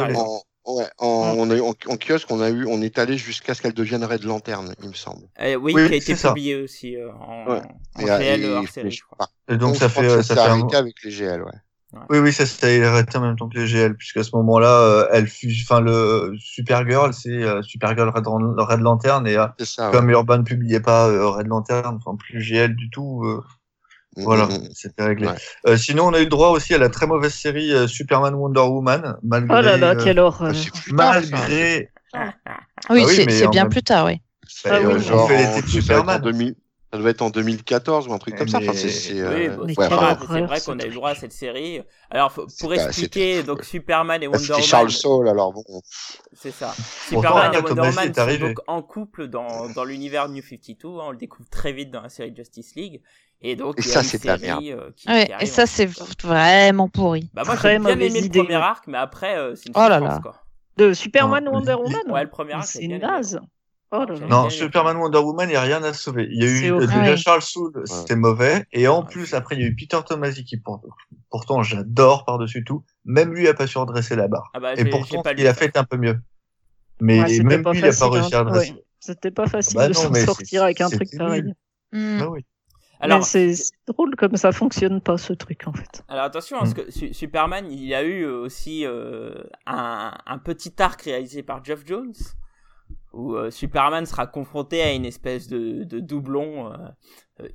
ouais, en, on a eu- en, en kiosque, on a eu, on est allé jusqu'à ce qu'elle devienne Red Lanterne, il me semble. Euh, oui, Oui, qui a été publié aussi euh, en, Ouais. en Et, GL et- hors et- série, je crois. Et donc ça fait, euh, ça ça s'est fait un... arrêté avec les GL, ouais. Oui, oui, ça s'est arrêté en même temps que les GL, puisqu'à ce moment-là, euh, elle fut, enfin, le Supergirl, c'est euh, Supergirl Red, Red Lantern, et euh, ça. comme Urban publiait pas euh, Red Lantern, enfin, plus GL du tout, euh. Voilà, Mm, mm, mm. c'était réglé. Ouais. Euh, sinon, on a eu droit aussi à la très mauvaise série euh, Superman Wonder Woman, malgré, Oh là là, euh, quelle horreur. Ah, malgré, Oui, Ah oui, c'est bien même- plus tard, oui. bah, Ah oui, genre, on fait en- l'été de ça doit être en Superman. 2000 ça devait être en 2014 ou un truc comme ça. Enfin, c'est, Oui, euh, ouais, enfin, vrai qu'on a eu droit à cette série. Alors, pour expliquer, donc Superman et Wonder Woman, Charles Saul, alors bon. c'est ça. Superman et Wonder Woman sont arrivé. donc en couple dans, dans l'univers New 52. hein, on le découvre très vite dans la série Justice League. Et donc, Et il ça, c'est de la série euh, qui, Ouais, qui et ça, c'est vraiment pourri. Bah, moi, Très j'ai bien le premier arc, mais après, euh, c'est une Oh là là. quoi. De Superman Non, Wonder Woman Ouais, le premier arc, C'est une naze. Oh là Non. Superman Wonder Woman, il n'y a rien à sauver. Il y a eu euh, déjà Ouais. Charles Soule, c'était mauvais. Et en Ouais. plus, après, il y a eu Peter Tomasi qui, pour- pourtant, j'adore par-dessus tout. Même lui a pas su redresser la barre. Ah bah, Et pourtant, pas qu'il a fait un peu mieux. Mais Ouais, même lui, il a pas facile, réussi à hein. redresser. Ouais. C'était pas facile Bah de non, s'en sortir avec un truc pareil. Hmm. Ah oui. Alors, Mais c'est drôle comme ça fonctionne pas ce truc en fait. Alors attention, Mm. parce que Su- Superman, il y a eu aussi euh, un, un petit arc réalisé par Jeff Jones. où euh, Superman sera confronté à une espèce de, de doublon euh,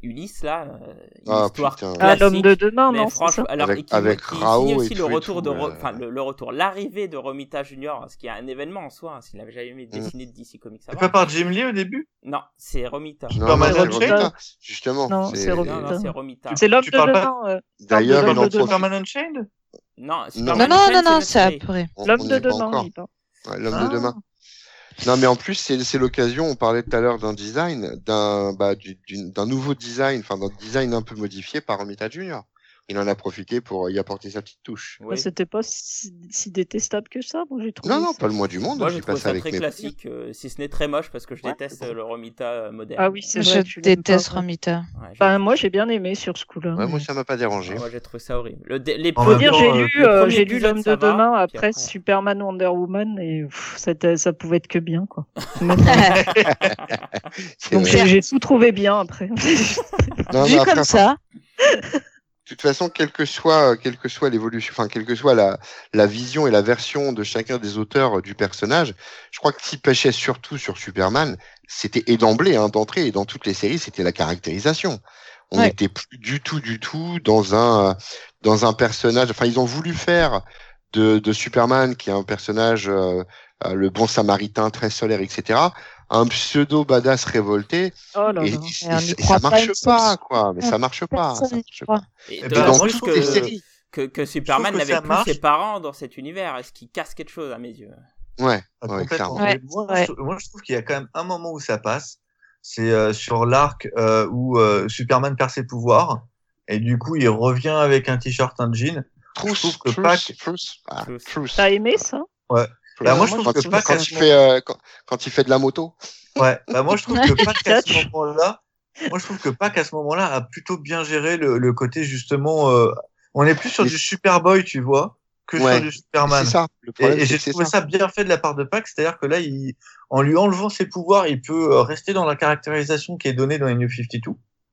Ulysse là, euh, une Ah, histoire putain. Ah, classique. l'homme de demain, mais non franchement, alors Avec- et qui, avec qui signe Rao aussi et le et retour tout, de, euh. enfin le, le retour, l'arrivée de Romita Junior, ce qui est un événement en soi, hein, s'il avait jamais Mm. dessiné de DC Comics C'est pas par Jim Lee au début? Non, c'est Romita. Non, non, c'est Unchained Romita, justement. Non, c'est Non, Romita. non, c'est Romita. C'est l'homme de demain. euh, D'ailleurs, L'homme il de en. Superman Unchained? Non, Non. Non, non, c'est après. L'homme de pas demain. L'homme Ah. de demain. Non, mais en plus, c'est l'occasion, on parlait tout à l'heure d'un design, d'un bah, du- nouveau design, enfin d'un design un peu modifié par Romita Junior. Il en a profité pour y apporter sa petite touche. Oui. Ouais, C'était pas si, si détestable que ça, moi j'ai trouvé. Non, non, ça. pas le moins du monde. Moi, je ça avec très mes classique, euh, si ce n'est très moche, parce que je Ouais, déteste bon. euh, le Romita euh, moderne. Ah oui, c'est Je vrai. tu l'aimes déteste. Romita. Ouais, Enfin, moi j'ai bien aimé sur ce coup-là. Ouais, moi, ça m'a pas dérangé. moi, j'ai trouvé ça horrible. Le, dé- les dire, j'ai euh, lu, euh, j'ai lu l'homme ça de demain après Superman Wonder Woman et pff, c'était- ça pouvait être que bien quoi. Donc j'ai tout trouvé bien après. Vu comme ça, toute façon, quelle que soit, quelle que soit l'évolution, enfin, quelle que soit la, la vision et la version de chacun des auteurs euh, du personnage, je crois que ce qui pêchait surtout sur Superman, c'était et d'emblée, hein, d'entrée et dans toutes les séries, c'était la caractérisation. On Ouais. n'était plus du tout, du tout dans un, euh, dans un personnage. Enfin, ils ont voulu faire de, de Superman, qui est un personnage, euh, euh, le bon samaritain, très solaire, etc., un pseudo badass révolté. Oh là Et, ça pas marche pas, quoi. Mais ça marche pas. ça marche croit. Et je que, que c'est- que, que Superman n'avait plus ses parents dans cet univers. Est-ce qu'il casse quelque chose à mes yeux? Ouais, Ah, ouais. Ouais, moi, ouais. je, moi, je trouve qu'il y a quand même un moment où ça passe. C'est euh, sur l'arc euh, où euh, Superman perd ses pouvoirs. Et du coup, il revient avec un t-shirt, un jean. Trousse, trouve que trousse, Pac- trousse, ah. T'as aimé ça? Bah, moi, je trouve quand, que Pac, quand à il ce fait, euh, quand, quand il fait de la moto. Ouais, bah moi je trouve que Pac à ce moment-là, moi je trouve que Pac à ce moment-là a plutôt bien géré le, le côté justement, euh, on est plus sur Mais- du Superboy, tu vois, que Ouais. sur du Superman. C'est ça. Le Et, problème, et c'est j'ai trouvé ça. ça. bien fait de la part de Pac, c'est-à-dire que là, il, en lui enlevant ses pouvoirs, il peut euh, rester dans la caractérisation qui est donnée dans les New 52,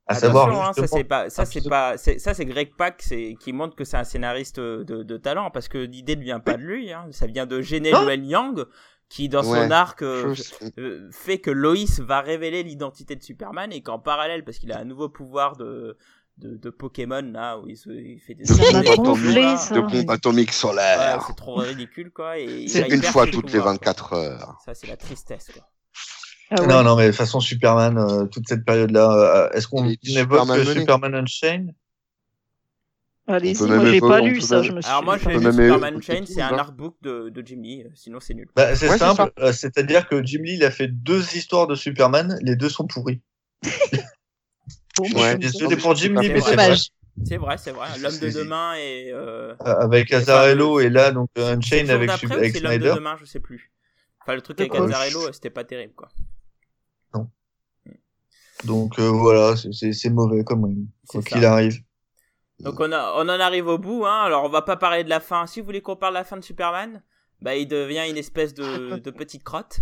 à savoir hein, ça c'est pas, ça c'est pas, c'est- ça c'est Greg Pak, c'est qui montre que c'est un scénariste de, de talent parce que l'idée ne vient pas de lui, hein, ça vient de Gene. Luen Yang qui dans son arc euh, euh, fait que Loïs va révéler l'identité de Superman et qu'en parallèle parce qu'il a un nouveau pouvoir de de, de Pokémon là où il, se, il fait des De bombe atomique, ça. de bombe atomique Ouais, solaire. c'est trop ridicule quoi et C'est une fois toutes les pouvoirs, 24 quoi. heures. Ça c'est la tristesse quoi. Ah ouais. Non, non, mais de toute façon, Superman, euh, toute cette période-là, euh, est-ce qu'on évoque Superman. Superman Unchained Allez-y, moi j'ai pas lu ça, je me suis. Alors moi j'ai lu Superman Chain, c'est un artbook de, de Jim Lee, euh, sinon c'est nul. bah, C'est Ouais, simple, c'est-à-dire que Jim Lee, il a fait deux histoires de Superman, les deux sont pourries. Bon, Je Ouais. suis désolé pour Jim c'est Lee, mais vrai. c'est vrai. Dommage. C'est vrai, c'est vrai. L'homme de demain et euh, Avec Azarello et là, donc Unchained avec, avec c'est l'homme de Snyder. demain, je sais plus. Enfin le truc avec Azarello, c'était pas terrible quoi. Donc euh, voilà, c'est- mauvais comme même, quoi qu'il arrive. Donc on, a, on en arrive au bout, hein. Alors on va pas parler de la fin. Si vous voulez qu'on parle de la fin de Superman, bah il devient une espèce de, de petite crotte.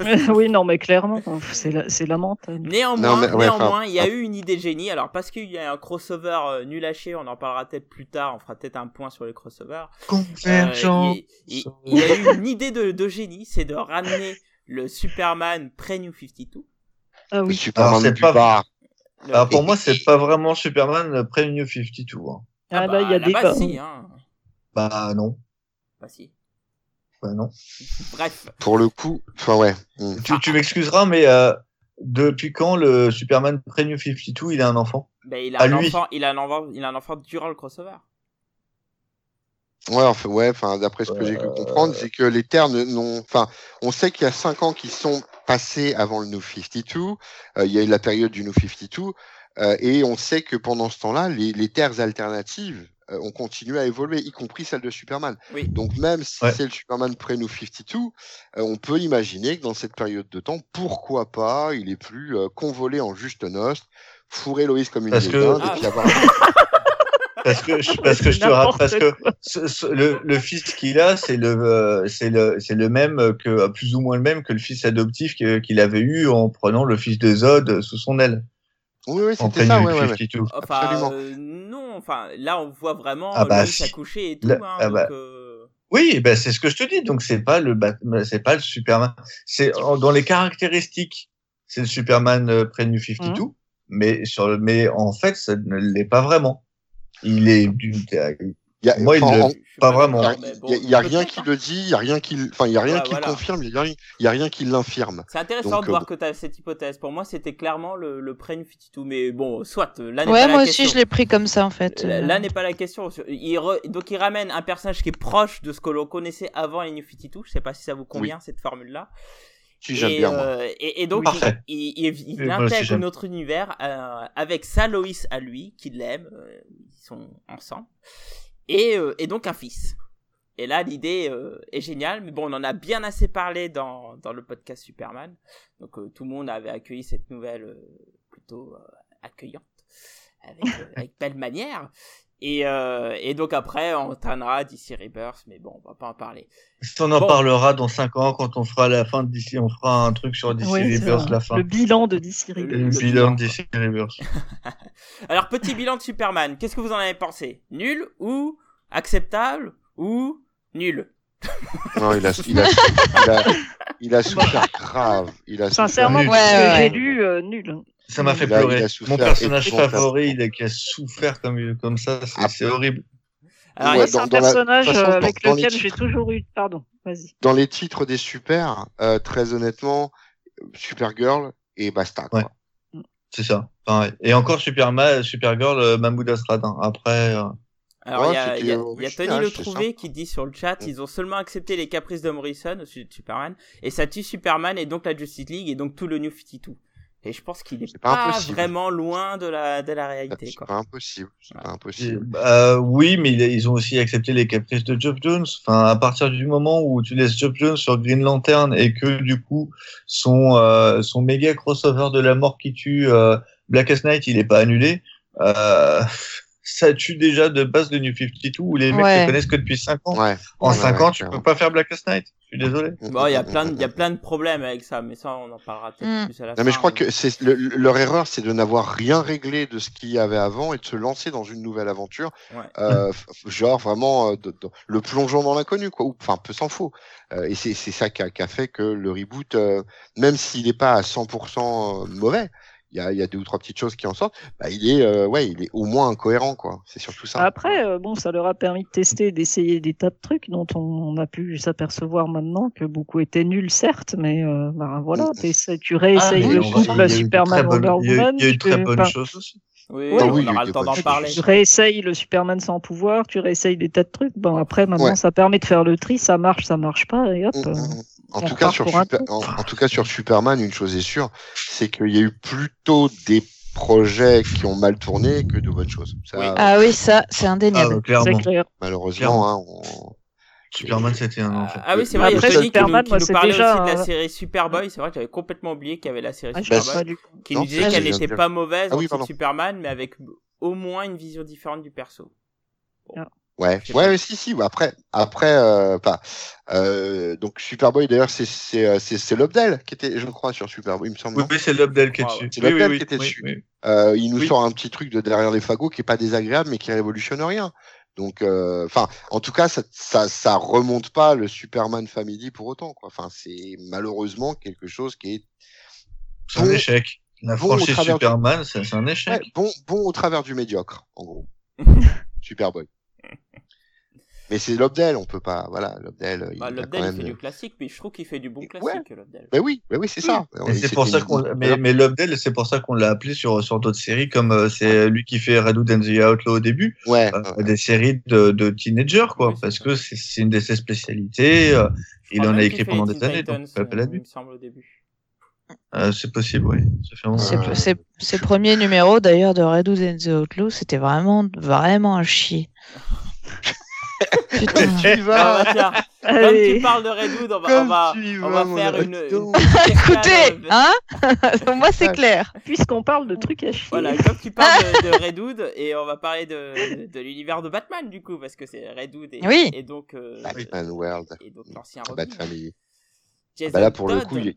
oui, non, mais clairement, c'est la- c'est lamentable. Néanmoins, Non, mais ouais, néanmoins, enfin, il y a eu une idée de génie. Alors parce qu'il y a un crossover euh, nul à chier, on en parlera peut-être plus tard. On fera peut-être un point sur les crossovers. Euh, Convergent. il, il- il y a eu une idée de, de génie, c'est de ramener le Superman pré-New 52. Ah oui. Superman Alors, du pas- bar. Le- Alors pour moi, c'est pas vraiment Superman pré-New 52. Hein. Ah, bah, là, il y a la des si, hein. Bah non. Bah si. Bah non. Bref. Pour le coup, enfin ouais. Hmm. Tu, tu m'excuseras, mais euh, depuis quand le Superman pré-New 52, il a un enfant? Bah, il a À un lui. enfant, il a un enfant, il a un enfant durant le crossover. Ouais, enfin, ouais, enfin, d'après ce que j'ai pu Euh, comprendre, c'est que les terres n'ont, enfin, on sait qu'il y a cinq ans qui sont passés avant le New 52. euh, il y a eu la période du New 52, euh, et on sait que pendant ce temps-là, les, les terres alternatives euh, ont continué à évoluer, y compris celle de Superman. Oui. Donc même si Ouais. c'est le Superman pré-New 52, euh, on peut imaginer que dans cette période de temps, pourquoi pas, il est plus euh, convolé en juste noces, fourrer Loïs comme une Parce que- dinde, Ah. et puis avoir Parce que je, parce que je te rappelle, parce que quoi. ce- ce- le, le fils qu'il a, c'est le, euh, c'est le, c'est le même que, plus ou moins le même que le fils adoptif qu'il avait eu en prenant le fils de Zod sous son aile. Oui, oui, En c'était ça, ouais, ouais, ouais. 52. Enfin, euh, non, enfin, là on voit vraiment Ah bah, Loïs si. accoucher et tout. Là- hein, ah bah. donc, euh, Oui, ben c'est ce que je te dis. Donc c'est pas le Batman, c'est pas le Superman. C'est dans les caractéristiques, c'est le Superman euh, près New 52, mais sur le, mais en fait, ça ne l'est pas vraiment. Il est y a, Moi, il en- pas vraiment. il y a, mais bon, il y a- rien qui hein. le dit, il y a rien qui, le- enfin, il y a rien Ouais, qui voilà. confirme, il y a rien, il y a rien qui l'infirme. C'est intéressant Donc, de voir euh, que tu as cette hypothèse. Pour moi, c'était clairement le, le 52. Mais bon, soit, euh, là n'est Ouais, pas la moi question. aussi je l'ai pris comme ça en fait. Là, là n'est pas la question. Il re- Donc il ramène un personnage qui est proche de ce que l'on connaissait avant les New 52. Je sais pas si ça vous convient cette formule-là. Si j'aime et, bien, moi. euh, et, et donc il, il, il- il intègre notre univers euh, avec sa Loïs à lui, qui l'aime, euh, ils sont ensemble, et, euh, et donc un fils. Et là l'idée euh, est géniale, mais bon on en a bien assez parlé dans, dans le podcast Superman, donc euh, tout le monde avait accueilli cette nouvelle euh, plutôt euh, accueillante, avec, euh, avec belle manière. Et, euh, et donc après on traînera DC Rebirth, mais bon on va pas en parler. on en Bon. parlera dans 5 ans quand on fera la fin de DC, on fera un truc sur DC c'est Rebirth, la fin. Le bilan de DC Rebirth. le bilan de DC Rebirth. Alors, petit bilan de Superman, qu'est-ce que vous en avez pensé? Nul ou acceptable ou nul? Non, il a, il a, il a, il a souffert grave. Il a Sincèrement, moi, Ouais, ouais. j'ai lu, euh, nul. Ça m'a fait pleurer. Mon personnage favori, il a, qui a souffert comme, comme ça, c'est Ah. c'est horrible. Alors, Ouais, Moi, il y c'est a- un dans personnage façon, avec dans lequel j'ai toujours eu. Pardon, vas-y. Dans les titres des super, euh, très honnêtement, Supergirl et basta. Quoi. Ouais. C'est ça. pareil. Et encore Superman, Supergirl, euh, Mahmoud Asradin. Après, euh, alors, Ouais, il y a, y y Tony Le Trouvé qui dit sur le chat ils ont seulement accepté les caprices de Morrison au sujet de Superman, et ça tue Superman et donc la Justice League et donc tout le New 52. Et je pense qu'il est, pas vraiment loin de la, de la réalité. C'est Quoi. pas impossible. C'est Ouais. pas impossible. euh, oui, mais il- ils ont aussi accepté les caprices de Geoff Jones. Enfin, à partir du moment où tu laisses Geoff Jones sur Green Lantern et que du coup son euh, son méga crossover de la mort qui tue euh, Blackest Night, il est pas annulé. Euh, ça tue déjà de base le New 52 où les mecs Ouais. te connaissent que depuis 5 ans. Ouais. En Ouais, 5 ouais, ans, tu peux pas faire Blackest Night. Je suis désolé. Bon, il y a plein de, il y a plein de problèmes avec ça, mais ça, on en parlera peut-être Mm. plus à la Non, fin. mais je crois que c'est le- leur erreur, c'est de n'avoir rien réglé de ce qu'il y avait avant et de se lancer dans une nouvelle aventure, Ouais. euh, genre vraiment euh, de- de- le plongeon dans l'inconnu, quoi. Ou- Enfin, peu s'en faut. Euh, et c'est c'est ça qui a, qui a fait que le reboot, euh, même s'il n'est pas à 100% mauvais, il y a, il y a deux ou trois petites choses qui en sortent. Bah, il est, euh, ouais, il est au moins incohérent, quoi. C'est surtout ça. Après, euh, bon, ça leur a permis de tester, d'essayer des tas de trucs dont on, on a pu s'apercevoir maintenant que beaucoup étaient nuls, certes, mais euh, bah, voilà, tu réessayes Ah, le couple Superman Wonder il y a eu- Woman. Il y a eu très bonnes enfin, choses aussi. Oui, Ouais, on oui, il y a aura le temps d'en parler. Tu réessayes le Superman sans pouvoir, tu réessayes des tas de trucs. Bon, après, maintenant, Ouais. ça permet de faire le tri, ça marche, ça marche pas, et hop. Mm, euh, mm, mm. En tout, cas, sur pour un Super- tour. en, en tout cas, sur Superman, une chose est sûre, c'est qu'il y a eu plutôt des projets qui ont mal tourné que de bonnes choses. Ça, Oui. Ah oui, ça, c'est Ah, indéniable. clairement. clair. malheureusement, hein, on- Superman, c'était un enfer. Ah oui, c'est vrai, il y a Après, Tony qui nous, Superman, qui moi, nous parlait déjà aussi de la série Superboy. C'est vrai que j'avais complètement oublié qu'il y avait la série Ah, Superboy. du qui Non, nous disait qu'elle n'était pas mauvaise Ah oui. Superman, mais avec au moins une vision différente du perso. Ouais, ouais, ouais, si, si. Après, après, euh, pas. Euh, donc Superboy, d'ailleurs, c'est c'est euh, c'est c'est Lobdell qui était, je crois, sur Superboy, il me semble. Oui, oui, c'est Lobdell qui est Ah, dessus. C'est Oui, Lobdell oui, qui était oui, dessus. oui. Euh, il nous Oui. sort un petit truc de derrière les fagots qui est pas désagréable, mais qui révolutionne rien. Donc, euh, enfin, en tout cas, ça, ça, ça remonte pas le Superman Family pour autant, quoi. Enfin, c'est malheureusement quelque chose qui est C'est un Bon. échec. La Bon, franchise du- Superman, c'est c'est un échec. ouais, bon, bon au travers du médiocre, en gros. Superboy. Mais c'est Lobdell, on peut pas, voilà, Lobdell. Bah, Lobdell, il fait du classique, mais je trouve qu'il fait du bon Ouais. classique, Lobdell. Ben oui, ben oui, c'est ça. C'est pour ça qu'on, mais, mais Lobdell, c'est pour ça qu'on l'a appelé sur, sur d'autres séries, comme euh, c'est lui qui fait Red Hood and the Outlaw au début, Ouais. euh, des séries de, de teenagers, quoi, Oui, parce ça. que c'est une de ses spécialités. euh, il en a écrit pendant des années, donc on il me semble au début. euh, c'est possible, oui. Ses premiers numéros d'ailleurs de Red Hood and the Outlaw, c'était vraiment, vraiment un chier. Putain. Tu Ah, vas. bah, comme tu parles de Redwood, on va, on Comme va, on faire une, Écoutez, hein Moi c'est clair. Puisqu'on parle de trucs à chier. Voilà, comme tu parles de, de Redwood, et on va parler de, de l'univers de Batman, du coup, parce que c'est Redwood et, Oui. et donc, euh, Batman World, et donc l'ancien. Bat Family. Jason Bah là, pour le coup, il y a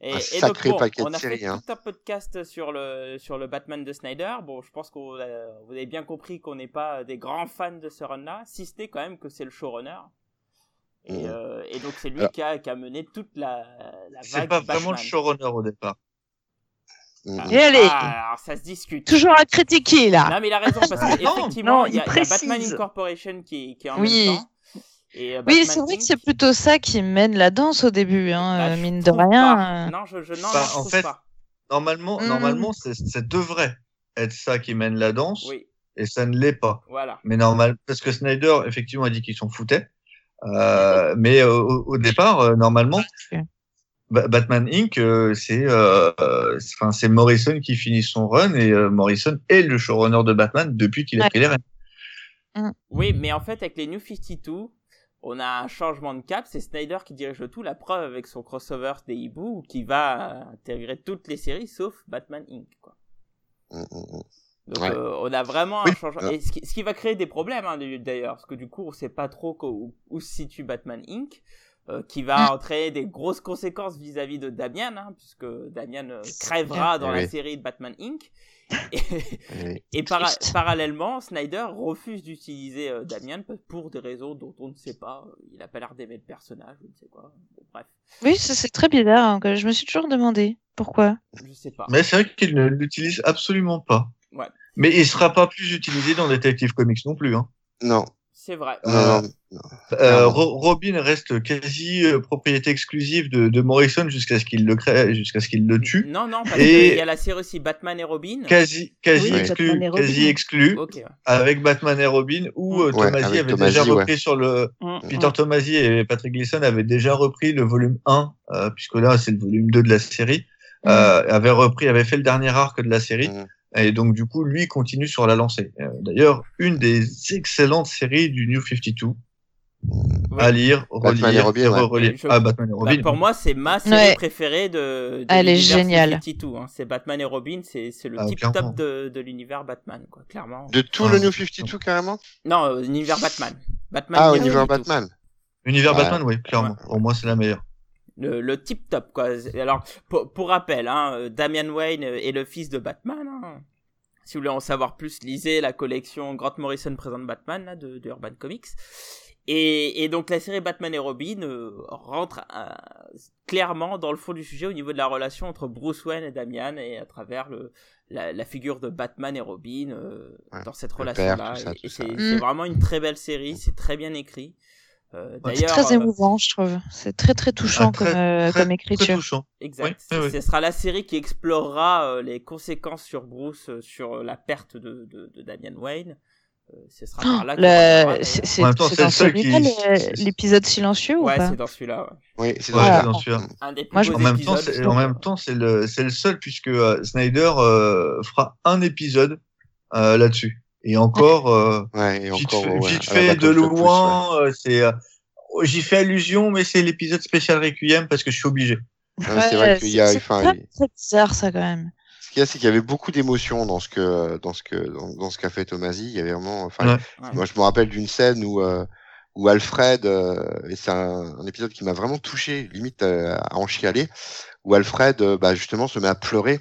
Et, un et sacré donc, bon, paquet de on a séries, fait hein. tout un podcast sur le, sur le Batman de Snyder. Bon, je pense que vous avez- vous avez bien compris qu'on n'est pas des grands fans de ce run-là, si ce n'est quand même que c'est le showrunner. Et, Mhm. euh, et donc c'est lui Alors- qui a, qui a mené toute la, la C'est vague pas vraiment le Batman. showrunner au départ. Mm, Ah, mm. Et allez. ah, alors ça se discute. Toujours à critiquer là. Non mais il a raison parce Ah, qu'effectivement il y, a Batman. Incorporation qui, qui est en Oui. même temps. Et, euh, Oui, c'est vrai que c'est plutôt ça qui mène la danse au début, hein, Bah, euh, mine de rien. pas. euh. Non, je, je, non, Bah, non, je en fait, pas. Normalement, Mhm. normalement, c'est- ça devrait être ça qui mène la danse, Oui, et ça ne l'est pas. voilà. Mais normal, parce que Snyder, effectivement, a dit qu'ils s'en foutaient. Euh, mais euh, au, au départ, euh, normalement, Batman Inc. euh, c'est, euh, euh, c'est- enfin, c'est Morrison qui finit son run et euh, Morrison est le showrunner de Batman depuis qu'il a Ouais. pris les rênes. Oui, mais en fait, avec les New 52, on a un changement de cap. C'est Snyder qui dirige le tout. La preuve avec son crossover des hiboux qui va euh, intégrer toutes les séries sauf Batman Inc. Quoi. Mm, mm, mm. Donc Ouais. euh, on a vraiment Oui. un changement. Et ce qui, ce qui va créer des problèmes hein, d'ailleurs, parce que du coup on sait pas trop où, où se situe Batman Inc. euh, qui va entraîner des grosses conséquences vis-à-vis de Damian, hein, puisque Damian euh, crèvera dans Oui. la série de Batman Inc. Et, Oui. et para- Triste. parallèlement, Snyder refuse d'utiliser euh, Damian pour des raisons dont on ne sait pas. Il a pas l'air d'aimer le personnage, je ne sais quoi. Bon, bref, Oui, c'est très bizarre. hein, que je me suis toujours demandé pourquoi. je sais pas. Mais c'est vrai qu'il ne l'utilise absolument pas. Ouais. Mais il sera pas plus utilisé dans Detective Comics non plus. Hein. Non, C'est vrai. Euh. Euh, Robin reste quasi euh, propriété exclusive de, de Morrison jusqu'à ce qu'il le crée, jusqu'à ce qu'il le tue. Non, non, parce qu'il y a la série aussi Batman et Robin. Quasi, quasi Oui, exclu, Batman et Robin. quasi exclu avec Batman et Robin où euh, Ouais, Tomasi avec avait Tomasi, déjà ouais. repris sur le Mm, Peter Tomasi et Patrick Gleason avaient déjà repris le volume 1 euh, puisque là c'est le volume 2 de la série euh, avait repris avait fait le dernier arc de la série Mm. Et donc du coup lui continue sur la lancée. Euh, D'ailleurs une des excellentes séries du New 52 Ouais. à lire, Batman relire, et Robin, ouais. relire. Je- Ah Batman et Bah, Robin. pour moi, c'est ma série Ouais. préférée de. de Elle est l'univers géniale. 52, hein. C'est Batman et Robin, c'est le Ah, tip clairement. top de, de l'univers Batman, quoi, clairement. De tout Ah. le New 52 carrément Non, euh, l'univers Batman. Batman Ah, univers 52. Batman. Univers Ouais. Batman, oui, clairement. Pour moi, c'est la meilleure. Le, le tip top, quoi. Alors, pour, pour rappel, hein, euh, Damian Wayne est le fils de Batman. hein. Si vous voulez en savoir plus, lisez la collection Grant Morrison présente Batman là, de, de Urban Comics. Et, et donc la série Batman et Robin euh, rentre euh, clairement dans le fond du sujet au niveau de la relation entre Bruce Wayne et Damian et à travers le, la, la figure de Batman et Robin euh, Ouais, dans cette relation-là. c'est Mm. c'est vraiment une très belle série, c'est très bien écrit. Euh, Ouais, C'est très euh, émouvant, je trouve. C'est très très touchant Ah, très, comme, euh, très, comme Très écriture. touchant. Exact. Oui, oui, oui. Ce sera la série qui explorera euh, les conséquences sur Bruce euh, sur la perte de, de, de Damian Wayne. Euh, ce sera par là Le- C'est En dans celui-là l'épisode silencieux ou Ouais, pas? c'est dans celui-là. ouais. Oui, c'est Ouais, dans celui-là. En même temps, épisodes, c'est, je en trouve. même temps, c'est le, c'est le seul puisque euh, Snyder euh, fera un épisode euh, là-dessus. Et encore, euh, Ouais, et vite, encore, fait, ouais, vite de ouais. loin, euh, c'est, euh, j'y fais allusion, mais c'est l'épisode spécial Requiem parce que je suis obligé. Ouais, c'est vrai qu'il y a, c'est bizarre ça quand même. ce qu'il y a, c'est qu'il y avait beaucoup d'émotions dans ce que, dans ce que, dans, dans ce qu'a fait Tomasi. Il y avait vraiment, enfin, moi, je me rappelle d'une scène où, euh, où Alfred, euh, et c'est un, un épisode qui m'a vraiment touché, limite euh, à en chialer, où Alfred, euh, bah, justement, se met à pleurer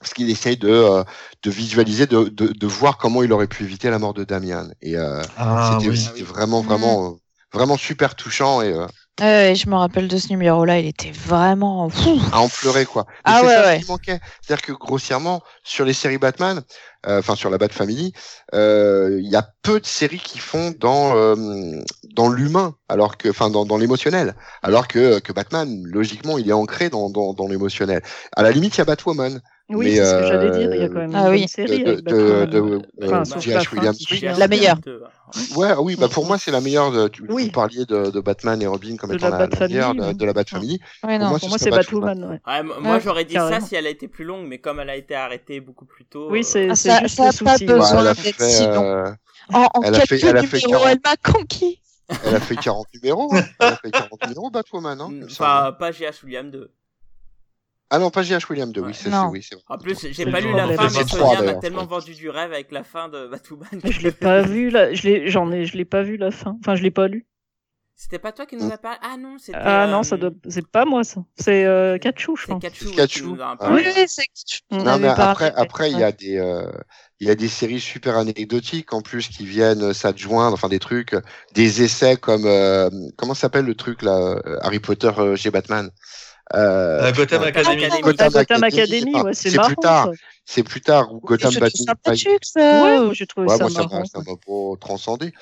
parce qu'il essaye de, euh, de visualiser, de, de, de voir comment il aurait pu éviter la mort de Damian. Et euh, Ah, c'était oui. vraiment, vraiment, euh, vraiment super touchant et euh, je me rappelle de ce numéro-là, il était vraiment. Fou. à en pleurer quoi. Ah c'est ouais, ça ouais. qui manquait. C'est-à-dire que grossièrement sur les séries Batman, euh, enfin sur la Bat Family, euh, il y a peu de séries qui font dans euh, dans l'humain, alors que, enfin dans, dans l'émotionnel, alors que que Batman logiquement il est ancré dans dans, dans l'émotionnel. À la limite il y a Batwoman Oui, c'est ce que euh, j'allais dire. Il y a quand même ah une oui. série de de, de, Euh, Enfin, euh, sauf J.H. la meilleure. Ouais, oui, bah pour moi c'est la meilleure. De, tu, Oui. Vous parliez de, de Batman et Robin comme De étant la la, la meilleure de, de la Bat Family. Ouais, non. moi, Pour ce moi, serait c'est Batwoman. Batwoman. ouais. Ouais, moi Ouais, j'aurais dit ça si elle a été plus longue, mais comme elle a été arrêtée beaucoup plus tôt. Oui, euh, c'est Ah, c'est ça- juste ça pas souci. besoin. Ouais, elle a d'être fait, si long. euh, En, en Elle a quelques fait- elle a fait numéros, 40. elle m'a conquis. elle a fait 40 numéros. hein. Elle a fait 40 numéros Batwoman. Hein. Pas, pas J.H. William 2. Ah non, pas J.H. William 2, oui, c'est oui, c'est vrai. En plus, j'ai pas lu la fin, mais Sonia m'a tellement vendu du rêve avec la fin de Batwoman. Je l'ai pas vu là. Je l'ai, j'en ai, je l'ai pas vu la fin. Enfin, je l'ai pas lu. C'était pas toi qui nous a parlé? Ah non, c'était. Ah euh, non, ça doit... c'est pas moi ça. C'est euh, Kachou, je pense. Kachou. Ah. Oui, oui, c'est Non, mais après, après, il y a des, euh, il y a des séries super anecdotiques en plus qui viennent s'adjoindre, enfin des trucs, euh, des essais comme, euh, comment s'appelle le truc là, euh, Harry Potter euh, chez Batman? Euh, Euh, Gotham Academy. Academy. Gotham Gotham Academy, Academy, enfin, ouais, c'est marrant. plus tard. C'est plus tard où Gotham Batman. c'est sympathique, ça. Ouais, ça moi ça marrant. m'a, ça m'a pas transcendé.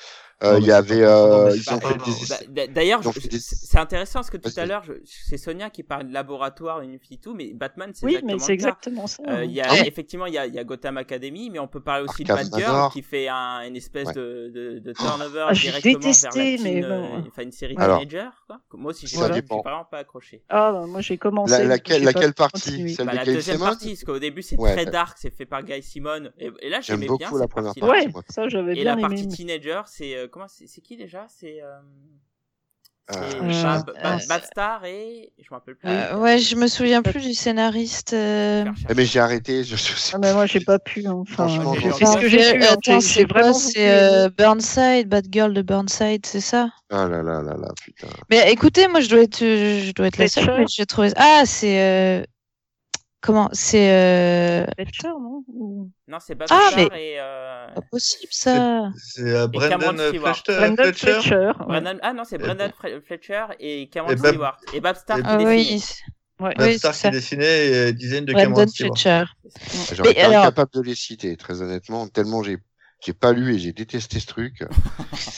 Euh, il y avait, euh, ils ont fait des, Bah, D'ailleurs, des- c'est intéressant parce que tout à l'heure, je- c'est Sonia qui parle de laboratoire Infinity tout, mais Batman, c'est Oui, exactement mais exactement ça. Euh, y a, Ouais. Effectivement, il y, a, il y a Gotham Academy, mais on peut parler aussi Arkham de Batgirl qui fait un, une espèce Ouais. de, de, de turnover Ah, directement vers la détesté, teen, mais euh, bon. enfin une série Alors. teenager. Quoi. Moi aussi, j'ai vraiment pas accroché. Ah, bah, moi j'ai commencé. La- laquelle, laquelle partie. Celle Bah, de la deuxième partie, parce qu'au début c'est très dark, c'est fait par Guy Simon, et, et là J'aime j'aimais beaucoup bien la première partie. Ouais, ça j'avais Et bien la partie teenager, c'est comment c'est qui déjà? C'est euh, Euh, Ba- euh, Ba- c'est- Babstar et je me rappelle plus. Euh, ouais, je me souviens plus du scénariste. euh, Faire Eh, mais j'ai arrêté. Je, Ah, mais moi j'ai pas pu. hein. Enfin, ce que j'ai hein. Attends, J'ai- c'est vraiment C'est euh, Burnside, Bad Girl de Burnside, c'est ça? Ah là là là là, putain. Mais écoutez, moi je dois être, je dois être la seule. Mais J'ai trouvé. Ah, c'est euh, comment C'est euh... Fletcher, non Ou- Non, c'est Babstar Ah, mais- et euh, pas possible ça. C'est euh, Cameron Brendan. Fletcher. Brendan Fletcher. Fletcher. ouais. Brendan- Ah non, c'est Brendan Fre- Fletcher et Cameron Et Bab- Stewart. Et Babstar et- qui Ah dessine. oui, Ouais. oui, qui ça. dessinait et dizaines de Cameron Brandon Stewart. Fletcher. J'aurais été alors- incapable de les citer, très honnêtement, tellement j'ai j'ai pas lu et j'ai détesté ce truc.